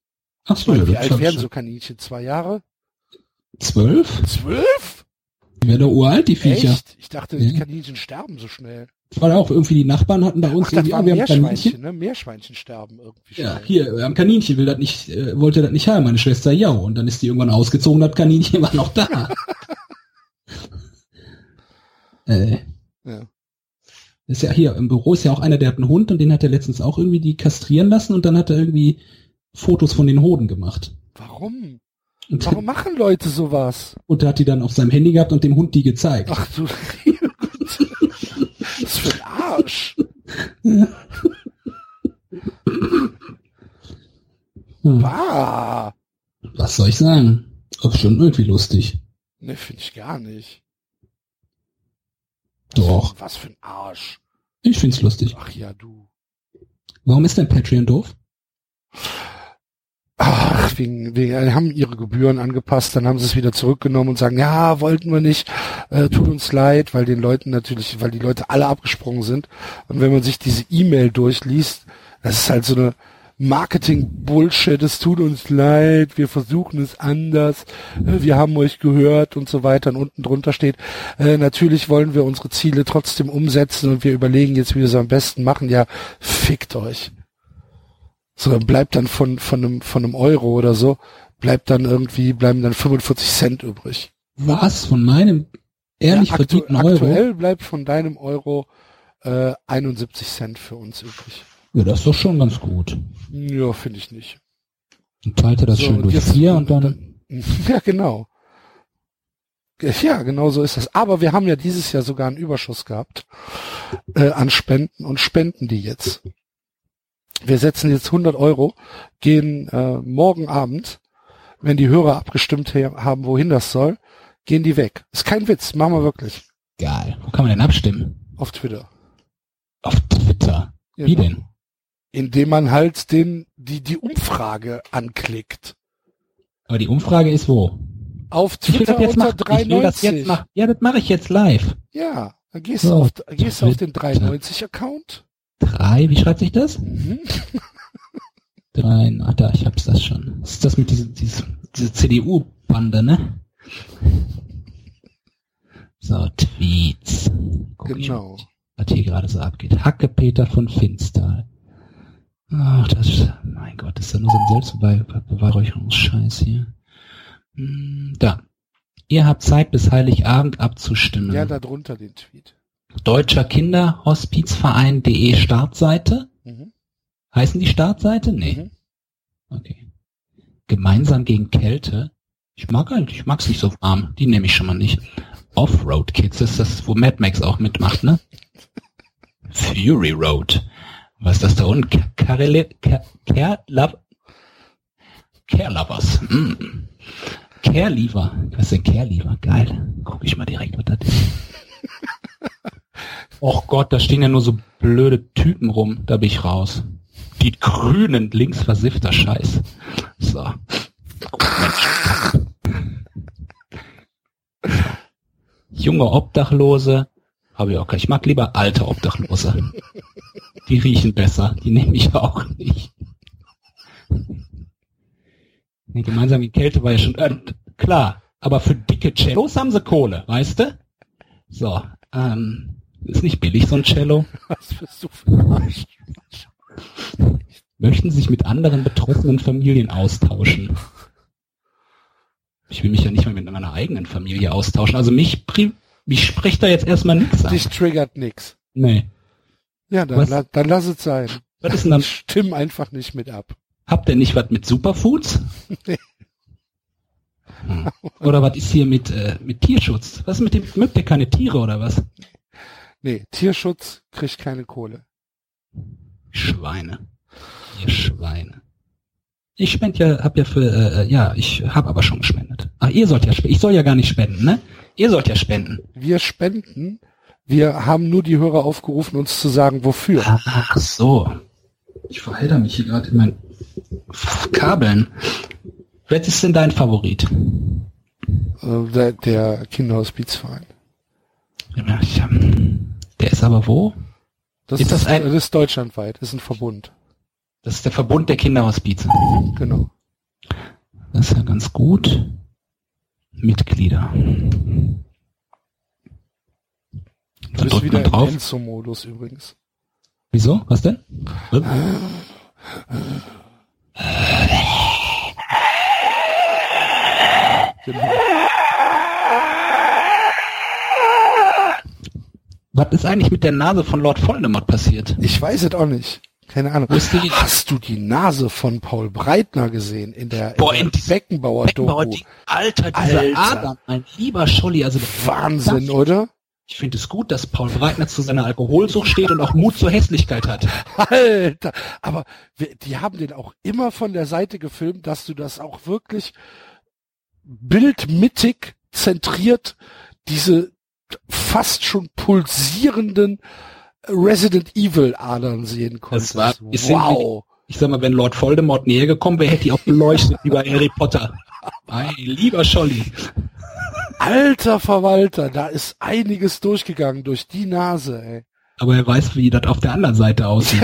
Ach so, wie alt werden so Kaninchen? Zwei Jahre? Zwölf? Zwölf? Die werden doch uralt, die Viecher. Echt? Ich dachte, die Ja. Kaninchen sterben so schnell. Weil auch irgendwie die Nachbarn hatten bei uns Ach, irgendwie, ah, wir haben Kaninchen. Meerschweinchen, ne? Meerschweinchen sterben irgendwie Ja, schnell. hier, wir haben Kaninchen, will das nicht, äh, wollte das nicht haben, meine Schwester, ja. Und dann ist die irgendwann ausgezogen, das Kaninchen war noch da. äh, Ja. ist ja hier, im Büro ist ja auch einer, der hat einen Hund und den hat er letztens auch irgendwie die kastrieren lassen und dann hat er irgendwie Fotos von den Hoden gemacht. Warum? Und, Warum machen Leute sowas? und er hat die dann auf seinem Handy gehabt und dem Hund die gezeigt. Ach du Was für ein Arsch. Bah. Was soll ich sagen? Auch schon irgendwie lustig. Ne, finde ich gar nicht. Doch. Was für ein Arsch. Ich find's lustig. Ach ja, du. Warum ist denn Patreon doof? Ach, wegen, wegen, die haben ihre Gebühren angepasst, dann haben sie es wieder zurückgenommen und sagen, ja, wollten wir nicht, äh, tut uns leid, weil den Leuten natürlich, weil die Leute alle abgesprungen sind. Und wenn man sich diese E-Mail durchliest, das ist halt so eine Marketing-Bullshit, es tut uns leid, wir versuchen es anders, äh, wir haben euch gehört und so weiter. Und unten drunter steht, äh, natürlich wollen wir unsere Ziele trotzdem umsetzen und wir überlegen jetzt, wie wir es am besten machen. Ja, fickt euch. So, dann bleibt dann von, von einem, von einem Euro oder so, bleibt dann irgendwie, bleiben dann 45 Cent übrig. Was? Von meinem ehrlich Ja, aktu verdienten Euro? Aktuell bleibt von deinem Euro äh, 71 Cent für uns übrig. Ja, das ist doch schon ganz gut. Ja, finde ich nicht. Und teilte das So, schön durch vier und dann, Ja, genau. Ja, genau so ist das. Aber wir haben ja dieses Jahr sogar einen Überschuss gehabt äh, an Spenden und spenden die jetzt wir setzen jetzt 100 Euro, gehen äh, morgen Abend, wenn die Hörer abgestimmt haben, wohin das soll, gehen die weg. Ist kein Witz, machen wir wirklich. Geil. Wo kann man denn abstimmen? Auf Twitter. Auf Twitter? Genau. Wie denn? Indem man halt den, die, die Umfrage anklickt. Aber die Umfrage ist wo? Auf Twitter unter machen. 390. Das ja, das mache ich jetzt live. Ja, dann gehst du so, auf, gehst auf den 390-Account 3, wie schreibt sich das? Mhm. 3, ach da, ich hab's das schon. Das ist das mit dieser diese, diese CDU-Bande, ne? So, Tweets. Guck genau. Ich, was hier gerade so abgeht. Hacke Peter von Finstal. Ach, das, ist, mein Gott, das ist ja nur so ein Selbstbeweihräucherungsscheiß hier. Hm, da. Ihr habt Zeit, bis Heiligabend abzustimmen. Ja, da drunter den Tweet. Deutscher Kinderhospizverein.de Startseite. Mhm. Heißen die Startseite? Nee. Mhm. Okay. Gemeinsam gegen Kälte. Ich mag halt, ich mag's nicht so warm. Die nehme ich schon mal nicht. Offroad Kids ist das, wo Mad Max auch mitmacht, ne? Fury Road. Was ist das da unten? Love, Care Lovers. Mm. Care Lever. Was ist denn Care Lever? Geil. Guck ich mal direkt, was das ist. Och Gott, da stehen ja nur so blöde Typen rum. Da bin ich raus. Die grünen links versiffter Scheiß. So. Junge Obdachlose. Habe ich auch gar. Ich mag lieber alte Obdachlose. Die riechen besser. Die nehme ich auch nicht. Nee, gemeinsam die Kälte war ja schon äh, klar. Aber für dicke Cellos haben sie Kohle, weißt du? So, ähm, ist nicht billig so ein Cello. Was bist du für ein Arsch? Möchten sich mit anderen betroffenen Familien austauschen. Ich will mich ja nicht mal mit meiner eigenen Familie austauschen. Also mich, mich spricht da jetzt erstmal nichts an. Dich triggert nix. Nee. Ja, dann, la, dann lass es sein. Was ist denn dann? Stimm einfach nicht mit ab. Habt ihr nicht was mit Superfoods? Nee. Hm. Oder was ist hier mit, äh, mit Tierschutz? Was ist mit dem, mögt ihr keine Tiere oder was? Nee, Tierschutz kriegt keine Kohle. Schweine. Ihr Schweine. Ich spende ja, hab ja für, äh, ja, ich habe aber schon gespendet. Ach, ihr sollt ja spenden. Ich soll ja gar nicht spenden, ne? Ihr sollt ja spenden. Wir spenden. Wir haben nur die Hörer aufgerufen, uns zu sagen, wofür. Ach so. Ich verhedder mich hier gerade in meinen Kabeln. Wer ist denn dein Favorit? Äh, der, der Kinderhospizverein. Ja, ich, ähm, Der ist aber wo? Das Ist das ein- das ist deutschlandweit, ist ein Verbund. Das ist der Verbund der Kinderhospize. Genau. Das ist ja ganz gut. Mitglieder. Du Da bist wieder man im drauf. Enzo-Modus übrigens. Wieso? Was denn? Was? Genau. Was ist eigentlich mit der Nase von Lord Voldemort passiert? Ich weiß es auch nicht. Keine Ahnung. Die? Hast du die Nase von Paul Breitner gesehen in der, Boah, in der diesem Beckenbauer-Doku? Beckenbauer, die, Alter, diese Alter. Adern, mein lieber Scholli, also Wahnsinn, Das- oder? Ich finde es gut, dass Paul Breitner zu seiner Alkoholsucht steht und auch Mut zur Hässlichkeit hat. Alter, aber wir- die haben den auch immer von der Seite gefilmt, dass du das auch wirklich bildmittig zentriert, diese fast schon pulsierenden Resident Evil Adern sehen konntest. war- ist sind wow. Ich sag mal, wenn Lord Voldemort näher gekommen wäre, hätte ich auch beleuchtet wie bei Harry Potter. Ei, lieber Scholli. Alter Verwalter, da ist einiges durchgegangen durch die Nase, ey. Aber er weiß, wie das auf der anderen Seite aussieht.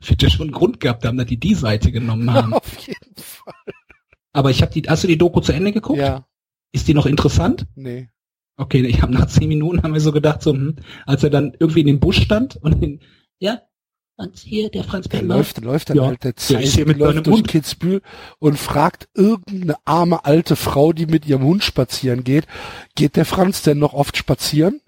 Ich hätte schon einen Grund gehabt haben, dass die die Seite genommen haben. Auf jeden Fall. Aber ich habe die, hast du die Doku zu Ende geguckt? Ja, Ist die noch interessant? nee. Okay, ich habe nach zehn Minuten haben wir so gedacht, so, hm, als er dann irgendwie in dem Busch stand und den, ja, und hier der Franz Der läuft, läuft dann Ja, halt der Zeit, mit läuft durch Hund. Kitzbühel und fragt irgendeine arme alte Frau, die mit ihrem Hund spazieren geht, geht der Franz denn noch oft spazieren?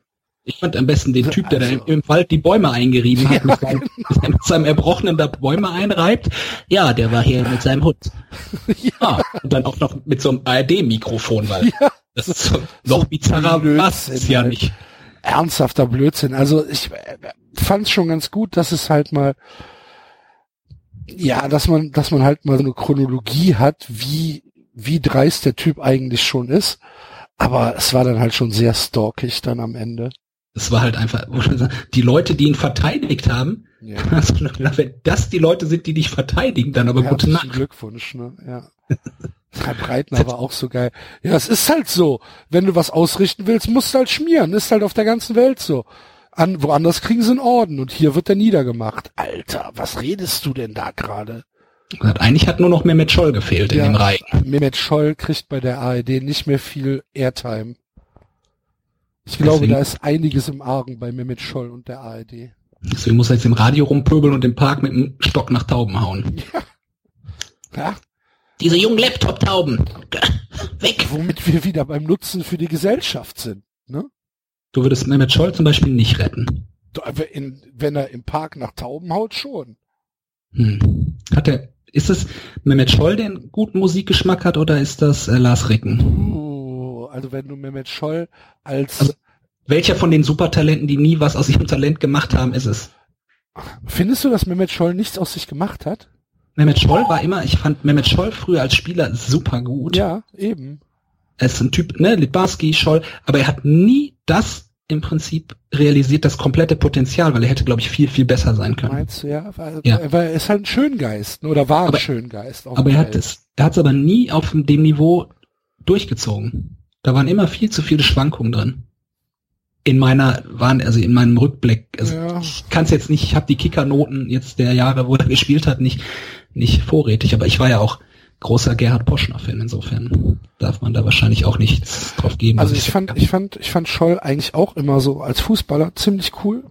Ich fand am besten den Typ, der da Also- im, im Wald die Bäume eingerieben hat, Ja, mit, seinem, mit seinem Erbrochenen da Bäume einreibt. Ja, der war hier mit seinem Hund. Ja. Und dann auch noch mit so einem ARD-Mikrofon, weil Ja, das ist so, noch bizarrer Blödsinn was ist ja halt. nicht. ernsthafter Blödsinn. Also ich äh, fand es schon ganz gut, dass es halt mal, ja, dass man, dass man halt mal so eine Chronologie hat, wie, wie dreist der Typ eigentlich schon ist. Aber es war dann halt schon sehr stalkig dann am Ende. Das war halt einfach, die Leute, die ihn verteidigt haben, Ja. gedacht, wenn das die Leute sind, die dich verteidigen, dann aber gute Herzlichen Nacht. Glückwunsch, ne? Ja. Herr Breitner war auch so geil. Ja, es ist halt so. Wenn du was ausrichten willst, musst du halt schmieren. Ist halt auf der ganzen Welt so. An, woanders kriegen sie einen Orden und hier wird er niedergemacht. Alter, was redest du denn da gerade? Eigentlich hat nur noch Mehmet Scholl gefehlt in Ja. dem Reihen. Mehmet Scholl kriegt bei der ARD nicht mehr viel Airtime. Ich glaube, Deswegen- da ist einiges im Argen bei Mehmet Scholl und der ARD. Deswegen muss er jetzt im Radio rumpöbeln und im Park mit dem Stock nach Tauben hauen. Ja, Diese jungen Laptop-Tauben. Weg. womit wir wieder beim Nutzen für die Gesellschaft sind. Ne? Du würdest Mehmet Scholl zum Beispiel nicht retten. In, wenn er im Park nach Tauben haut, schon. Hm. Hat er, ist es Mehmet Scholl, der einen guten Musikgeschmack hat, oder ist das äh, Lars Ricken? Uh, also wenn du Mehmet Scholl als Also- Welcher von den Supertalenten, die nie was aus ihrem Talent gemacht haben, ist es? findest du, dass Mehmet Scholl nichts aus sich gemacht hat? Mehmet Scholl war immer, ich fand Mehmet Scholl früher als Spieler super gut. Ja, eben. Er ist ein Typ, ne, Litbarski, Scholl, aber er hat nie das im Prinzip realisiert, das komplette Potenzial, weil er hätte, glaube ich, viel, viel besser sein können. Meinst du, ja? Weil, Ja. weil er ist halt ein Schöngeist, ne, oder war ein Aber- Schöngeist. auf Aber er hat es, er hat es aber nie auf dem Niveau durchgezogen. Da waren immer viel zu viele Schwankungen drin. In meiner, waren, also in meinem Rückblick, also Ja. ich kann es jetzt nicht, ich habe die Kickernoten jetzt der Jahre, wo er gespielt hat, nicht, nicht vorrätig, aber ich war ja auch großer Gerhard Poschner-Fan, insofern darf man da wahrscheinlich auch nichts drauf geben. Also ich fand, ich fand, ich fand Scholl eigentlich auch immer so als Fußballer ziemlich cool.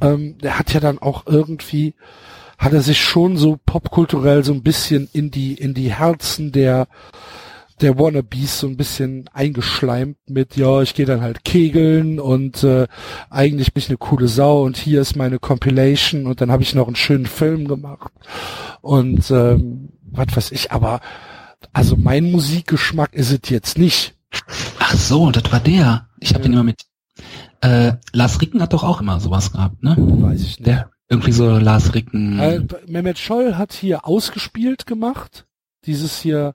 Ähm, der hat ja dann auch irgendwie, hat er sich schon so popkulturell so ein bisschen in die, in die Herzen der, der Wannabes so ein bisschen eingeschleimt mit, ja, ich gehe dann halt kegeln und äh, eigentlich bin ich eine coole Sau und hier ist meine Compilation und dann habe ich noch einen schönen Film gemacht und ähm, was weiß ich, aber also mein Musikgeschmack ist es jetzt nicht. Ach so, das war der. Ich habe ja. den immer mit. Äh, Lars Ricken hat doch auch immer sowas gehabt, ne? Weiß ich nicht. Der, irgendwie so Lars Ricken. Äh, Mehmet Scholl hat hier ausgespielt gemacht. Dieses hier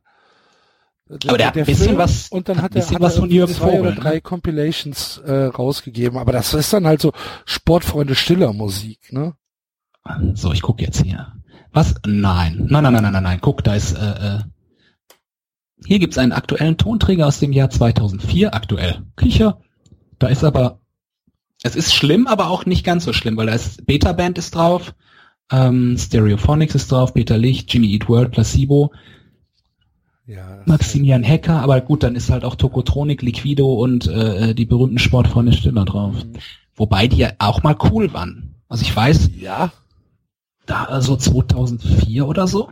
aber der, hat ein bisschen Film, was und dann hat er, hat was er von zwei Vogel, oder drei ne? Compilations äh, rausgegeben, aber das ist dann halt so Sportfreunde stiller Musik, ne? So, ich gucke jetzt hier. Was? Nein. Nein, nein, nein, nein, nein, nein. Guck, da ist äh, äh, hier gibt's einen aktuellen Tonträger aus dem Jahr 2004, aktuell. Kicher. Da ist aber es ist schlimm, aber auch nicht ganz so schlimm, weil da ist Beta Band ist drauf, ähm, Stereophonics ist drauf, Peter Licht, Jimmy Eat World, Placebo, ja, Maximilian Hacker, aber gut, dann ist halt auch Tokotronic, Liquido und äh, die berühmten Sportfreunde Stiller drauf. Mhm. Wobei die ja auch mal cool waren. Also ich weiß, ja, da so also 2004 oder so.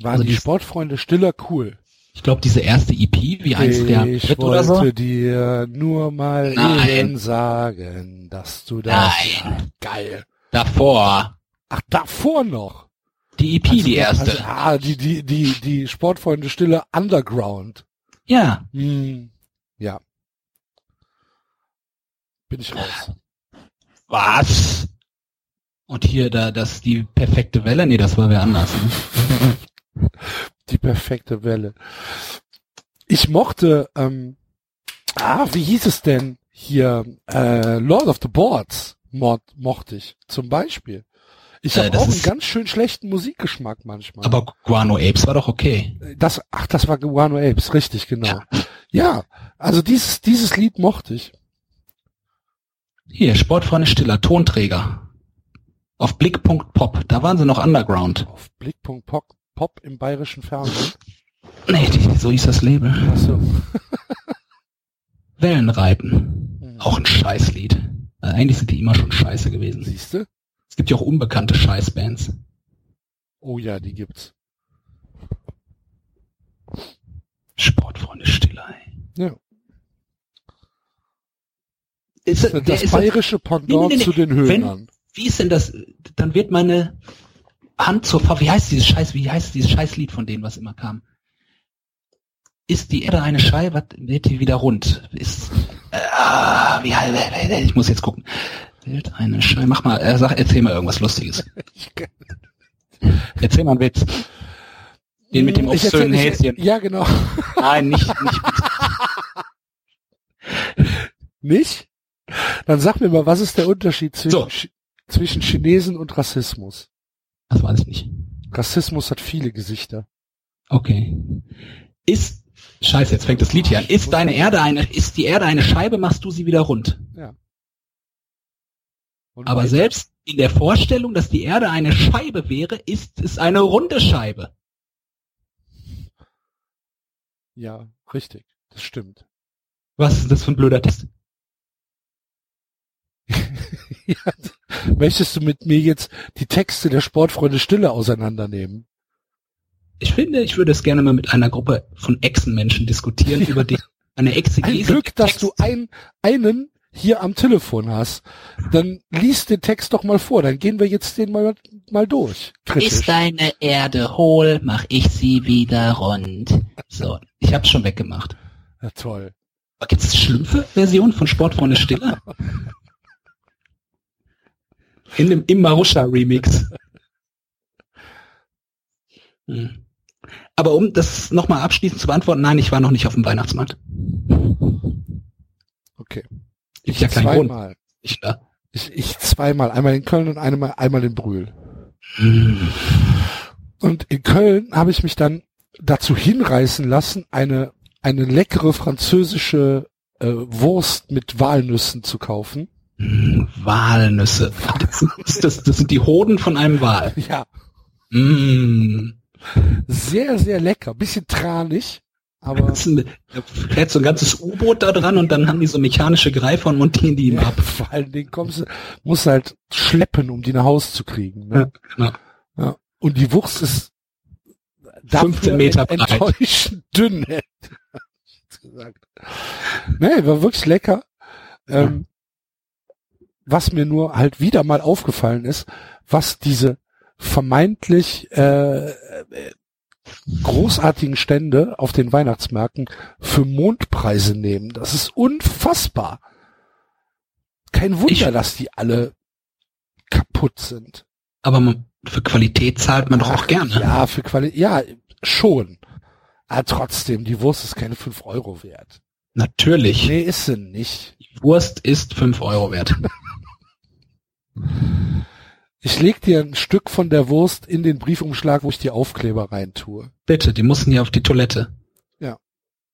Waren also die, die Sportfreunde Stiller cool? Ich glaube, diese erste EP, wie eins der Ich wollte so. dir nur mal Nein. eben sagen, dass du das... Nein. geil. Davor. Ach, davor noch? Die EP, also, die erste. Also, ah, die, die, die, die Sportfreunde Stille Underground. Ja. Hm, ja. Bin ich raus. Was? Und hier, da, das, die perfekte Welle? Nee, das war wer anders. Ne? die perfekte Welle. Ich mochte, ähm, ah, wie hieß es denn hier? Äh, Lord of the Boards mod, mochte ich zum Beispiel. Ich habe äh, auch einen ganz schön schlechten Musikgeschmack manchmal. Aber Guano Apes war doch okay. Das, ach, das war Guano Apes, richtig, genau. Ja, ja also dieses, dieses Lied mochte ich. Hier, Sportfreunde Stiller, Tonträger. Auf Blick.pop, da waren sie noch Underground. Auf Blick.pop, Pop im bayerischen Fernsehen? Nee, die, so hieß das Label. Ach so. Wellenreiten. Hm. Auch ein Scheißlied. Also eigentlich sind die immer schon scheiße gewesen. Siehste? Es gibt ja auch unbekannte Scheißbands. Oh ja, die gibt's. Sportfreunde Stiller, ey. Ja. Ist, das ist bayerische Pendant nee, nee, nee, zu den Höhnern. Wie ist denn das? Dann wird meine Hand zur Frau, wie heißt dieses Scheiß, wie heißt dieses Scheißlied von denen, was immer kam? Ist die Erde eine Scheibe, wird die wieder rund? Ist, äh, wie, ich muss jetzt gucken. Wird eine Scheibe, mach mal, äh, sag, erzähl mal irgendwas Lustiges. erzähl mal einen Witz. Den mit dem obszönen Häschen. Ja, genau. Nein, nicht, nicht. nicht? Dann sag mir mal, was ist der Unterschied zwischen, so. zwischen Chinesen und Rassismus? Das weiß ich nicht. Rassismus hat viele Gesichter. Okay. Ist, scheiße, jetzt fängt das Lied hier an. Ist deine Erde eine, ist die Erde eine Scheibe, machst du sie wieder rund. Ja. Und Aber selbst in der Vorstellung, dass die Erde eine Scheibe wäre, ist es eine runde Scheibe. Ja, richtig. Das stimmt. Was ist das für ein blöder Test? ja, möchtest du mit mir jetzt die Texte der Sportfreunde Stille auseinandernehmen? Ich finde, ich würde es gerne mal mit einer Gruppe von Echsenmenschen diskutieren über die eine Exegese. Ein Glück, dass du ein, einen hier am Telefon hast. Dann liest den Text doch mal vor. Dann gehen wir jetzt den mal, mal durch. Kritisch. Ist deine Erde hohl, mach ich sie wieder rund. So, ich hab's schon weggemacht. Ja, toll. Gibt es schlümpfe Version von Sportfreunde Stille? In dem im Marusha Remix. Hm. Aber um das nochmal abschließend zu beantworten, nein, ich war noch nicht auf dem Weihnachtsmarkt. Okay. Ich, ich ja zweimal. Ich, da. Ich, ich zweimal. Einmal in Köln und einmal, einmal in Brühl. Hm. Und in Köln habe ich mich dann dazu hinreißen lassen, eine, eine leckere französische äh, Wurst mit Walnüssen zu kaufen. Mm, Walnüsse. Das, das, das, sind die Hoden von einem Wal. Ja. Mm. Sehr, sehr lecker. Bisschen tranig. Aber da fährt so ein ganzes U-Boot da dran und dann haben die so mechanische Greifer und montieren die ihm ja, ab. Vor allen Dingen kommst du, musst halt schleppen, um die nach Hause zu kriegen. Ne? Ja, genau. Ja. Und die Wurst ist, 15 Meter breit. enttäuschend dünn, gesagt. Nee, war wirklich lecker. Ähm, was mir nur halt wieder mal aufgefallen ist, was diese vermeintlich äh, äh, großartigen Stände auf den Weihnachtsmärkten für Mondpreise nehmen. Das ist unfassbar. Kein Wunder, Ich- dass die alle kaputt sind. Aber man, für Qualität zahlt man doch auch gerne. Ja, für Qualität, ja, schon. Aber trotzdem, die Wurst ist keine 5 Euro wert. Natürlich. Nee, ist sie nicht. Die Wurst ist 5 Euro wert. Ich leg dir ein Stück von der Wurst in den Briefumschlag, wo ich die Aufkleber reintue. Bitte, die mussten hier auf die Toilette. Ja.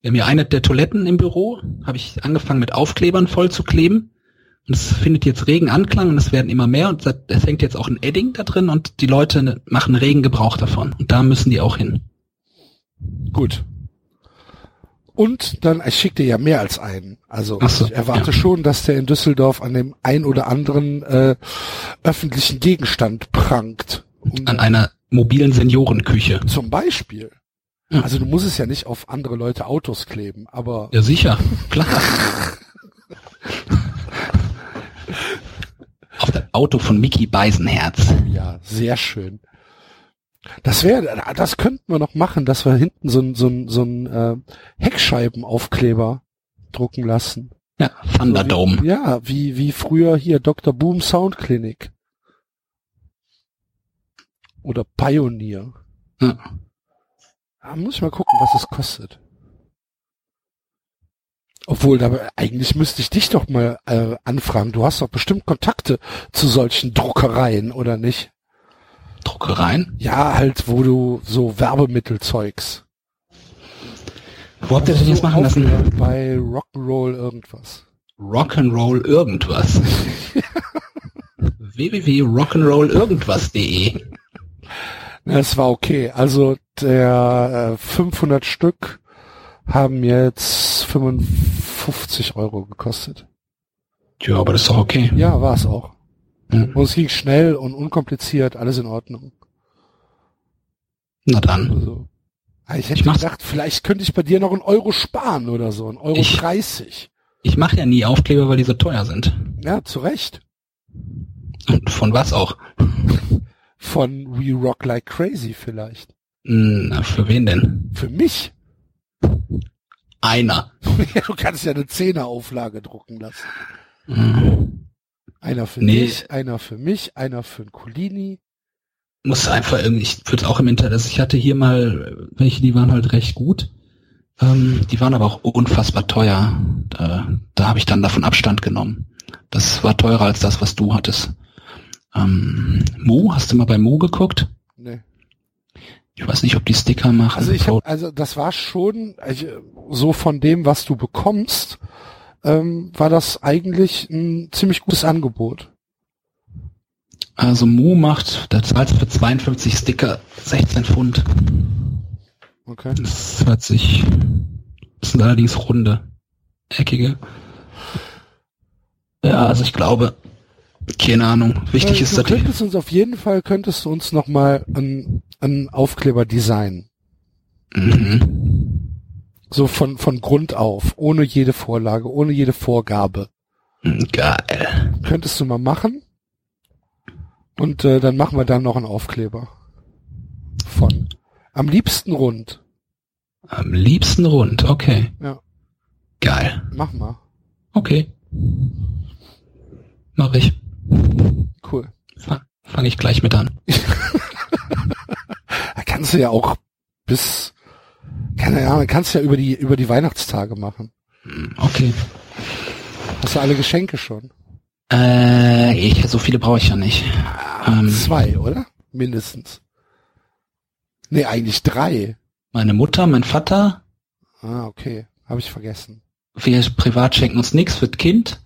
Wir haben hier eine der Toiletten im Büro, habe ich angefangen mit Aufklebern voll zu kleben. Und es findet jetzt regen Anklang und es werden immer mehr und es hängt jetzt auch ein Edding da drin und die Leute ne- machen regen Gebrauch davon. Und da müssen die auch hin. Gut. Und dann, ich schicke dir ja mehr als einen. Also so, ich erwarte ja. schon, dass der in Düsseldorf an dem ein oder anderen äh, öffentlichen Gegenstand prangt. Um, An einer mobilen Seniorenküche. zum Beispiel. Ja. Also du musst es ja nicht auf andere Leute Autos kleben, aber Ja, sicher. Klar. Auf das Auto von Mickey Beisenherz. ja, sehr schön. Das wäre, das könnten wir noch machen, dass wir hinten so ein so ein so ein äh, Heckscheibenaufkleber drucken lassen. Ja, So Thunderdome. Wie, ja, wie wie früher hier Dr. Boom Soundklinik oder Pioneer. Ja. Da muss ich mal gucken, was es kostet. Obwohl, da, eigentlich müsste ich dich doch mal äh, anfragen. Du hast doch bestimmt Kontakte zu solchen Druckereien, oder nicht? Druckereien. Ja, halt, wo du so Werbemittelzeugs. Wo habt ihr das jetzt machen lassen? Bei Rock'n'Roll irgendwas. Rock'n'Roll irgendwas. www.rock'n'rollirgendwas.de Es war okay. Also der äh, 500 Stück haben jetzt 55 Euro gekostet. Ja, aber das ist doch okay. Ja, war es auch. Hm. Und es ging schnell und unkompliziert, alles in Ordnung. Na dann. Also, ah, ich hätte Ich gedacht, vielleicht könnte ich bei dir noch einen Euro sparen oder so, einen Euro Ich- 30. Ich mache ja nie Aufkleber, weil die so teuer sind. Ja, zu Recht. Und von was auch? Von We Rock Like Crazy vielleicht. Hm, Na, für wen denn? Für mich. Einer. Du kannst ja eine Zehnerauflage drucken lassen. Hm. Einer für Nee. dich, einer für mich, einer für einen Colini. Muss einfach irgendwie, ich würde auch im Internet, also ich hatte hier mal, welche, die waren halt recht gut. Ähm, die waren aber auch unfassbar teuer. Da, da habe ich dann davon Abstand genommen. Das war teurer als das, was du hattest. Ähm, Mu, hast du mal bei Mu geguckt? Nee. Ich weiß nicht, ob die Sticker machen. Also ich hab, also das war schon also, so von dem, was du bekommst, ähm, war das eigentlich ein ziemlich gutes Angebot. Also Mu macht, da zahlst du für 52 Sticker 16 Pfund. Okay. Das hört sich, das sind allerdings runde, eckige. Ja, also ich glaube, keine Ahnung. Wichtig Äh, ist, du könntest uns auf jeden Fall könntest du uns noch mal einen, einen Aufkleber designen, mhm. So von von Grund auf, ohne jede Vorlage, ohne jede Vorgabe. Geil. Könntest du mal machen? Und äh, dann machen wir dann noch einen Aufkleber von. Am liebsten rund. Am liebsten rund, okay. Ja. Geil. Mach mal. Okay. Mach ich. Cool. Fange fang ich gleich mit an. Da kannst du ja auch bis, keine Ahnung, kannst du ja über die, über die Weihnachtstage machen. Okay. Hast du alle Geschenke schon? Äh, ich, so viele brauche ich ja nicht. Ähm, Zwei, oder? Mindestens. Nee, eigentlich drei. meine Mutter, mein Vater, Ah, okay. Habe ich vergessen. wir privat schenken uns nichts für das Kind.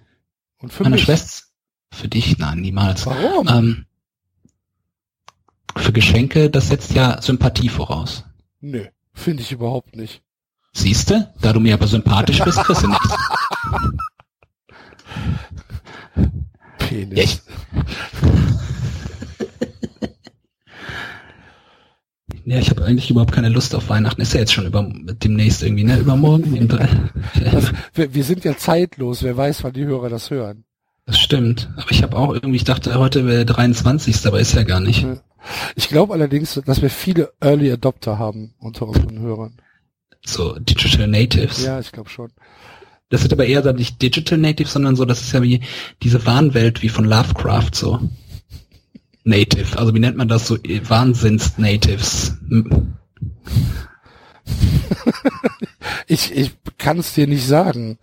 Und für meine mich. Schwester, für dich, nein, niemals. Warum? Ähm, für Geschenke, das setzt ja Sympathie voraus. Nö, finde ich überhaupt nicht. Siehste, da du mir aber sympathisch bist, kriegst du nichts. Penis. Ja, ich- Ja, ich habe eigentlich überhaupt keine Lust auf Weihnachten. Ist ja jetzt schon über demnächst irgendwie, ne? Übermorgen. das, wir, wir sind ja zeitlos. Wer weiß, wann die Hörer das hören. Das stimmt. Aber ich habe auch irgendwie, ich dachte, heute wäre 23. Aber ist ja gar nicht. Ich glaube allerdings, dass wir viele Early Adopter haben unter unseren Hörern. So Digital Natives. Ja, ich glaube schon. Das wird aber eher dann nicht Digital Natives, sondern so, das ist ja wie diese Wahnwelt wie von Lovecraft so. Native. Also wie nennt man das so? Wahnsinns-Natives. ich ich kann es dir nicht sagen.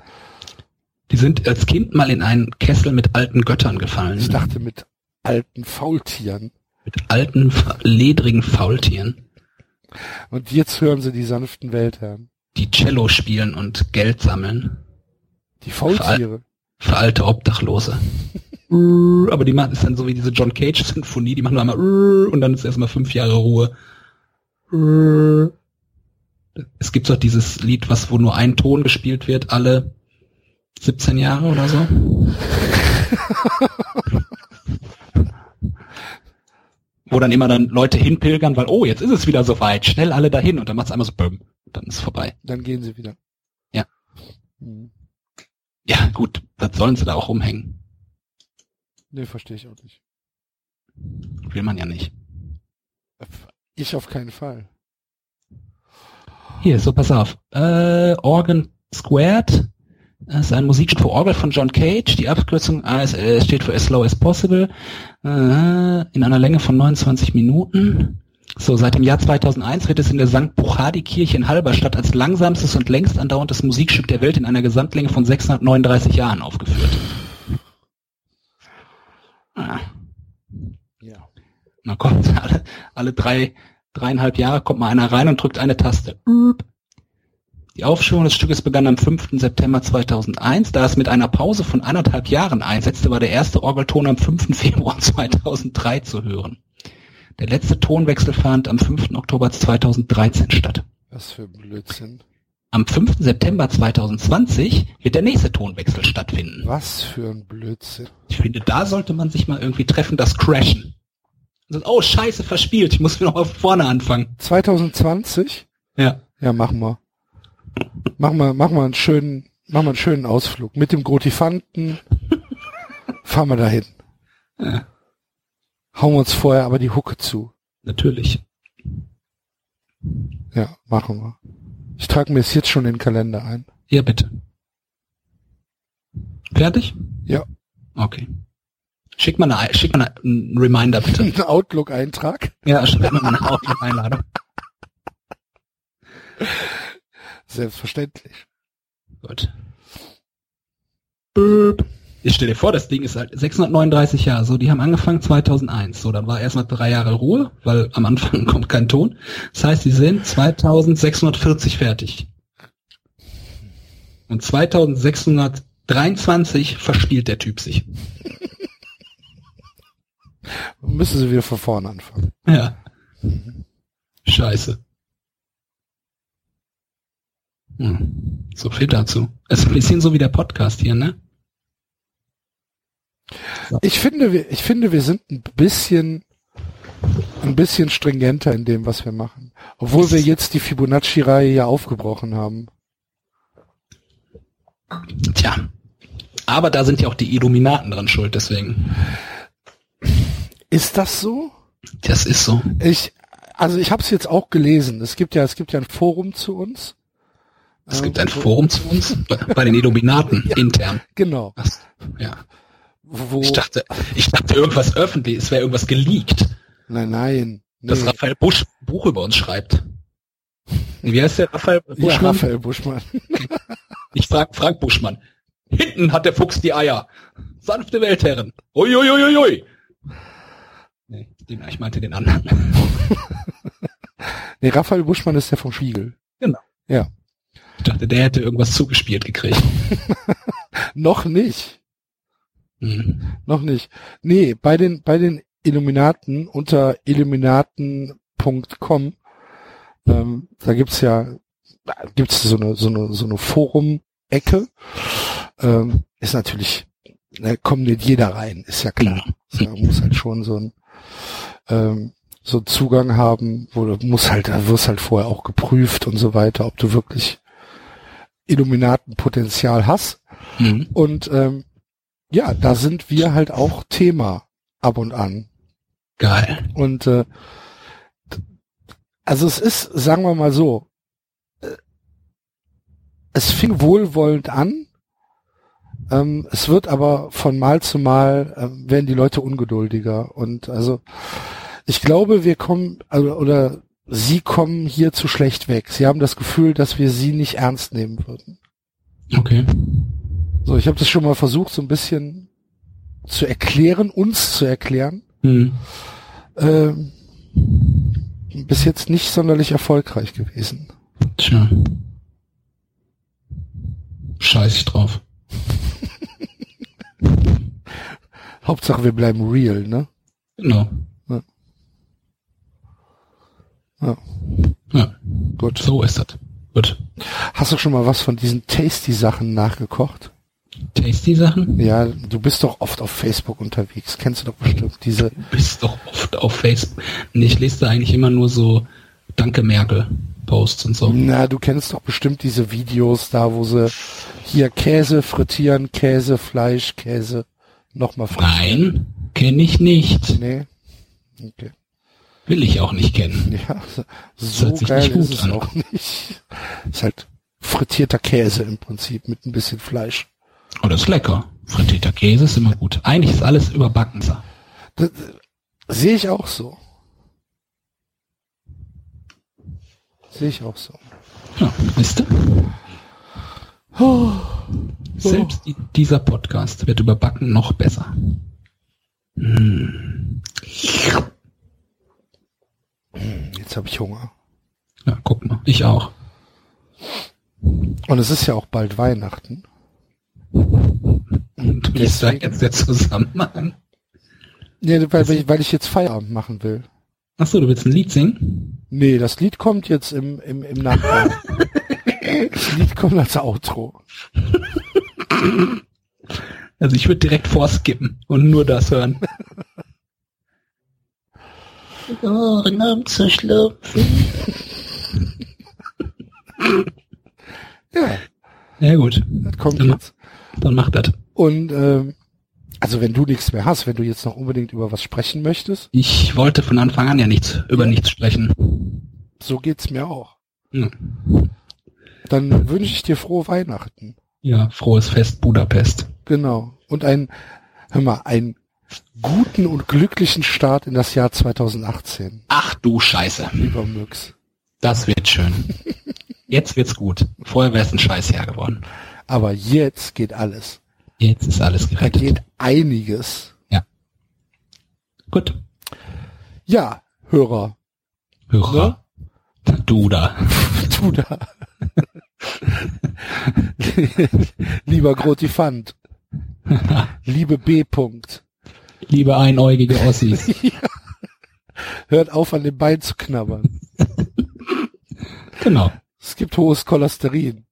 Die sind als Kind mal in einen Kessel mit alten Göttern gefallen. Ich dachte mit alten Faultieren. Mit alten, ledrigen Faultieren. Und jetzt hören sie die sanften Weltherren. Die Cello spielen und Geld sammeln. Die Faultiere. Für, für alte Obdachlose. aber die machen ist dann so wie diese John Cage Sinfonie, die machen nur einmal und dann ist erstmal fünf Jahre Ruhe. Es gibt doch dieses Lied, was wo nur ein Ton gespielt wird, alle 17 Jahre oder so. wo dann immer dann Leute hinpilgern, weil oh, jetzt ist es wieder soweit, schnell alle dahin und dann macht's einmal so böm, dann ist vorbei. Dann gehen sie wieder. Ja. Hm. Ja, gut, was sollen sie da auch rumhängen? Nee, verstehe ich auch nicht. Will man ja nicht. Ich auf keinen Fall. Hier, so pass auf. Äh, Organ Squared das ist ein Musikstück für Orgel von John Cage. Die Abkürzung ASL steht für As Slow as Possible. Äh, in einer Länge von 29 Minuten. So, seit dem Jahr 2001 wird es in der St. Buchadi-Kirche in Halberstadt als langsamstes und längst andauerndes Musikstück der Welt in einer Gesamtlänge von 639 Jahren aufgeführt. Ah. Ja. Na kommt, alle, alle drei, dreieinhalb Jahre kommt mal einer rein und drückt eine Taste. Die Aufführung des Stückes begann am 5. September 2001. Da es mit einer Pause von anderthalb Jahren einsetzte, war der erste Orgelton am 5. Februar 2003 zu hören. Der letzte Tonwechsel fand am 5. Oktober 2013 statt. Was für Blödsinn. Am 5. September 2020 wird der nächste Tonwechsel stattfinden. Was für ein Blödsinn. Ich finde, da sollte man sich mal irgendwie treffen, das Crashen. Oh, scheiße, verspielt. Ich muss wieder mal vorne anfangen. 2020? Ja. Ja, machen wir. Machen wir, machen wir einen schönen, machen wir einen schönen Ausflug. Mit dem Grotifanten fahren wir dahin. Ja. Hauen wir uns vorher aber die Hucke zu. Natürlich. Ja, machen wir. Ich trage mir es jetzt schon in den Kalender ein. Ja, bitte. Fertig? Ja. Okay. Schick mal, eine, schick mal einen Reminder, bitte. Ein Outlook-Eintrag? Ja, schick mal eine Outlook-Einladung. Selbstverständlich. Gut. Ich stell dir vor, das Ding ist halt 639 Jahre. So, die haben angefangen 2001. So, dann war erstmal drei Jahre Ruhe, weil am Anfang kommt kein Ton. Das heißt, sie sind 2640 fertig. Und 2623 verspielt der Typ sich. Müssen sie wieder von vorne anfangen. Ja. Scheiße. Hm. So viel dazu. Es ist ein bisschen so wie der Podcast hier, ne? Ich finde, wir, ich finde, wir sind ein bisschen, ein bisschen stringenter in dem, was wir machen. Obwohl wir jetzt die Fibonacci-Reihe ja aufgebrochen haben. Tja. Aber da sind ja auch die Illuminaten dran schuld, deswegen. Ist das so? Das ist so. Ich, also ich habe es jetzt auch gelesen. Es gibt ja, es gibt ja ein Forum zu uns. Es gibt ein Forum zu uns bei, bei den Illuminaten ja, intern. Genau. Was? Ja. Wo? Ich dachte, ich dachte irgendwas öffentlich, es wäre irgendwas geleakt. Nein, nein. Nee. Dass Raphael Busch Buch über uns schreibt. Wie heißt der Raphael Buschmann? Ja, Raphael Buschmann. ich frag Frank Buschmann. Hinten hat der Fuchs die Eier. Sanfte Weltherren. Uiuiuiui. Nee, den, ich meinte den anderen. nee, Raphael Buschmann ist der vom Spiegel. Genau. Ja. Ich dachte, der hätte irgendwas zugespielt gekriegt. Noch nicht. Mhm. Noch nicht. Nee, bei den, bei den Illuminaten unter illuminaten.com, ähm, da gibt's ja, gibt's so eine, so eine, so eine Forum-Ecke. Ähm, ist natürlich, da kommt nicht jeder rein, ist ja klar. Mhm. Da muss halt schon so ein, ähm, so Zugang haben, wo du musst halt, da wirst halt vorher auch geprüft und so weiter, ob du wirklich Illuminatenpotenzial hast. Mhm. Und ähm, ja, da sind wir halt auch Thema ab und an. Geil. Und äh, also es ist, sagen wir mal so, äh, es fing wohlwollend an. Ähm, es wird aber von Mal zu Mal äh, werden die Leute ungeduldiger. Und also ich glaube, wir kommen, also, oder sie kommen hier zu schlecht weg. Sie haben das Gefühl, dass wir sie nicht ernst nehmen würden. Okay. So, ich habe das schon mal versucht, so ein bisschen zu erklären, uns zu erklären. Mhm. Ähm, bis jetzt nicht sonderlich erfolgreich gewesen. Tja. Scheiß ich drauf. Hauptsache, wir bleiben real, ne? Genau. Ja. Ja. Ja, Gut. so ist das. Gut. Hast du schon mal was von diesen Tasty-Sachen nachgekocht? Tasty-Sachen? Ja, du bist doch oft auf Facebook unterwegs. Kennst du doch bestimmt diese. Du bist doch oft auf Facebook. Nee, ich lese da eigentlich immer nur so Danke Merkel Posts und so. Na, du kennst doch bestimmt diese Videos da, wo sie hier Käse frittieren, Käse, Fleisch, Käse, nochmal frittieren. Nein, kenne ich nicht. Nee. Okay. Will ich auch nicht kennen. Ja, Das so hört sich geil nicht ist es an. auch nicht. Ist halt frittierter Käse im Prinzip mit ein bisschen Fleisch. Oh, das ist lecker. Frittierter Käse ist immer gut. Eigentlich ist alles überbacken. so. Das, das sehe ich auch so. Sehe ich auch so. Ja, wisst ihr? Oh, Selbst die, dieser Podcast wird überbacken noch besser. Hm. Jetzt habe ich Hunger. Ja, guck mal. Ich auch. Und es ist ja auch bald Weihnachten. Und wie ist da jetzt der Zusammenhang? Ja, weil, weil, ich- weil ich jetzt Feierabend machen will. Ach so, du willst ein Lied singen? Nee, das Lied kommt jetzt im, im, im Nachgang. das Lied kommt als Outro. Also ich würde direkt vorskippen und nur das hören. Ohren zu schlupfen. Ja, Ja gut, das kommt Genau. jetzt. dann mach das. Und ähm, also wenn du nichts mehr hast, wenn du jetzt noch unbedingt über was sprechen möchtest, Ich wollte von Anfang an ja nichts über nichts sprechen. so geht's mir auch. Hm. Dann wünsche ich dir frohe Weihnachten. Ja, frohes Fest Budapest. Genau. Und ein, hör mal, einen guten und glücklichen Start in das Jahr 2018, Ach du Scheiße. lieber Müx. Das wird schön. Jetzt wird's gut. Vorher wäre es ein Scheißjahr geworden. Aber jetzt geht alles. Jetzt ist alles Da gerettet. geht einiges. Gut. Ja, Hörer, Hörer. Du da. du da. Lieber Grotifant, liebe B. -Punkt. Liebe einäugige Ossis. Hört auf, an dem Bein zu knabbern. Genau. Es gibt hohes Cholesterin.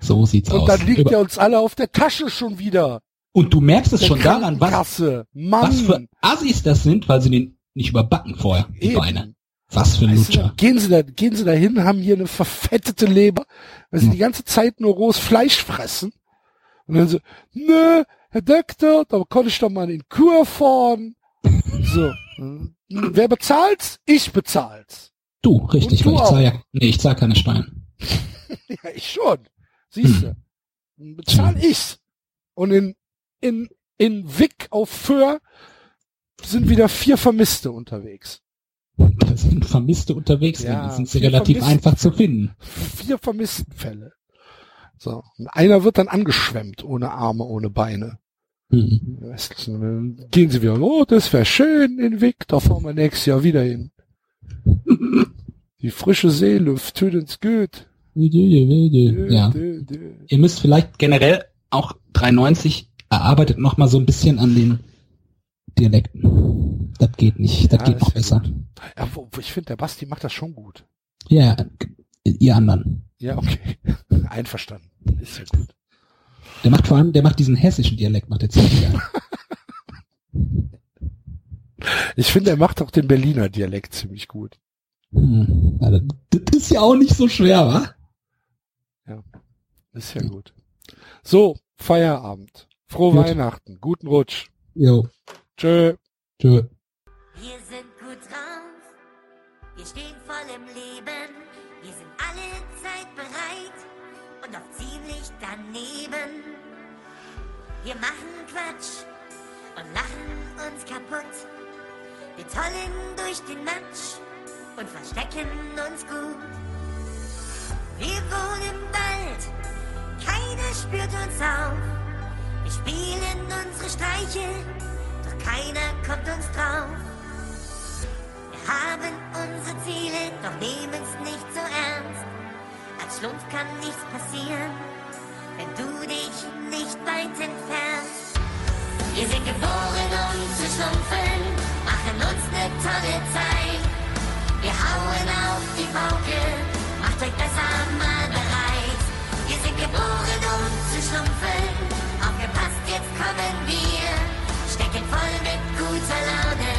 So sieht's Und aus. dann liegt Über- er uns alle auf der Tasche schon wieder. Und du merkst es Der schon daran, was, was für. Assis das sind, weil sie den nicht überbacken vorher, die Eben. Beine. Was für ein Weißt du, Lutscher. gehen Sie da, gehen Sie da hin, haben hier eine verfettete Leber, weil Sie Hm. die ganze Zeit nur rohes Fleisch fressen. Und dann so, nö, Herr Doktor, da kann ich doch mal in Kur fahren. So. hm. Wer bezahlt's? Ich bezahl's. Du, richtig, Und du weil ich zahle ja, nee, ich zahle keine Steuern. Ja, ich schon. Siehst du. Hm. Bezahl ich's. Und in, in, in Wick auf Föhr sind wieder vier Vermisste unterwegs. Da sind Vermisste unterwegs, Ja, sind sie relativ einfach zu finden. Vier Vermisstenfälle. So. Und einer wird dann angeschwemmt, ohne Arme, ohne Beine. Hm. Du, dann Gehen sie wieder, oh, das wäre schön in Wick, da fahren wir nächstes Jahr wieder hin. Die frische Seeluft tut uns gut. Ja. Ihr müsst vielleicht generell auch 390 erarbeitet noch mal so ein bisschen an den Dialekten. Das geht nicht, das Ja, geht noch besser. Ja, ich finde, der Basti macht das schon gut. Ja, ihr anderen. Ja, okay. Einverstanden. Ist ja gut. Der macht vor allem, der macht diesen hessischen Dialekt, macht der ziemlich geil. Ich finde, er macht auch den Berliner Dialekt ziemlich gut. Hm. Ja, das ist ja auch nicht so schwer, wa? Ja, ist ja gut. So, Feierabend. Frohe gut. Weihnachten. Guten Rutsch. Jo. Tschö. Tschö. Wir sind gut drauf. Wir stehen Wir machen Quatsch und lachen uns kaputt. Wir tollen durch den Matsch und verstecken uns gut. Wir wohnen im Wald, keiner spürt uns auf. Wir spielen unsere Streiche, doch keiner kommt uns drauf. Wir haben unsere Ziele, doch nehmen's nicht so ernst. Als Schlumpf kann nichts passieren, wenn du dich nicht weit entfernst. Wir sind geboren, um zu schlumpfen, machen uns ne tolle Zeit. Wir hauen auf die Pauke, macht euch besser mal bereit. Wir sind geboren, um zu schlumpfen, aufgepasst, jetzt kommen wir. Stecken voll mit guter Laune.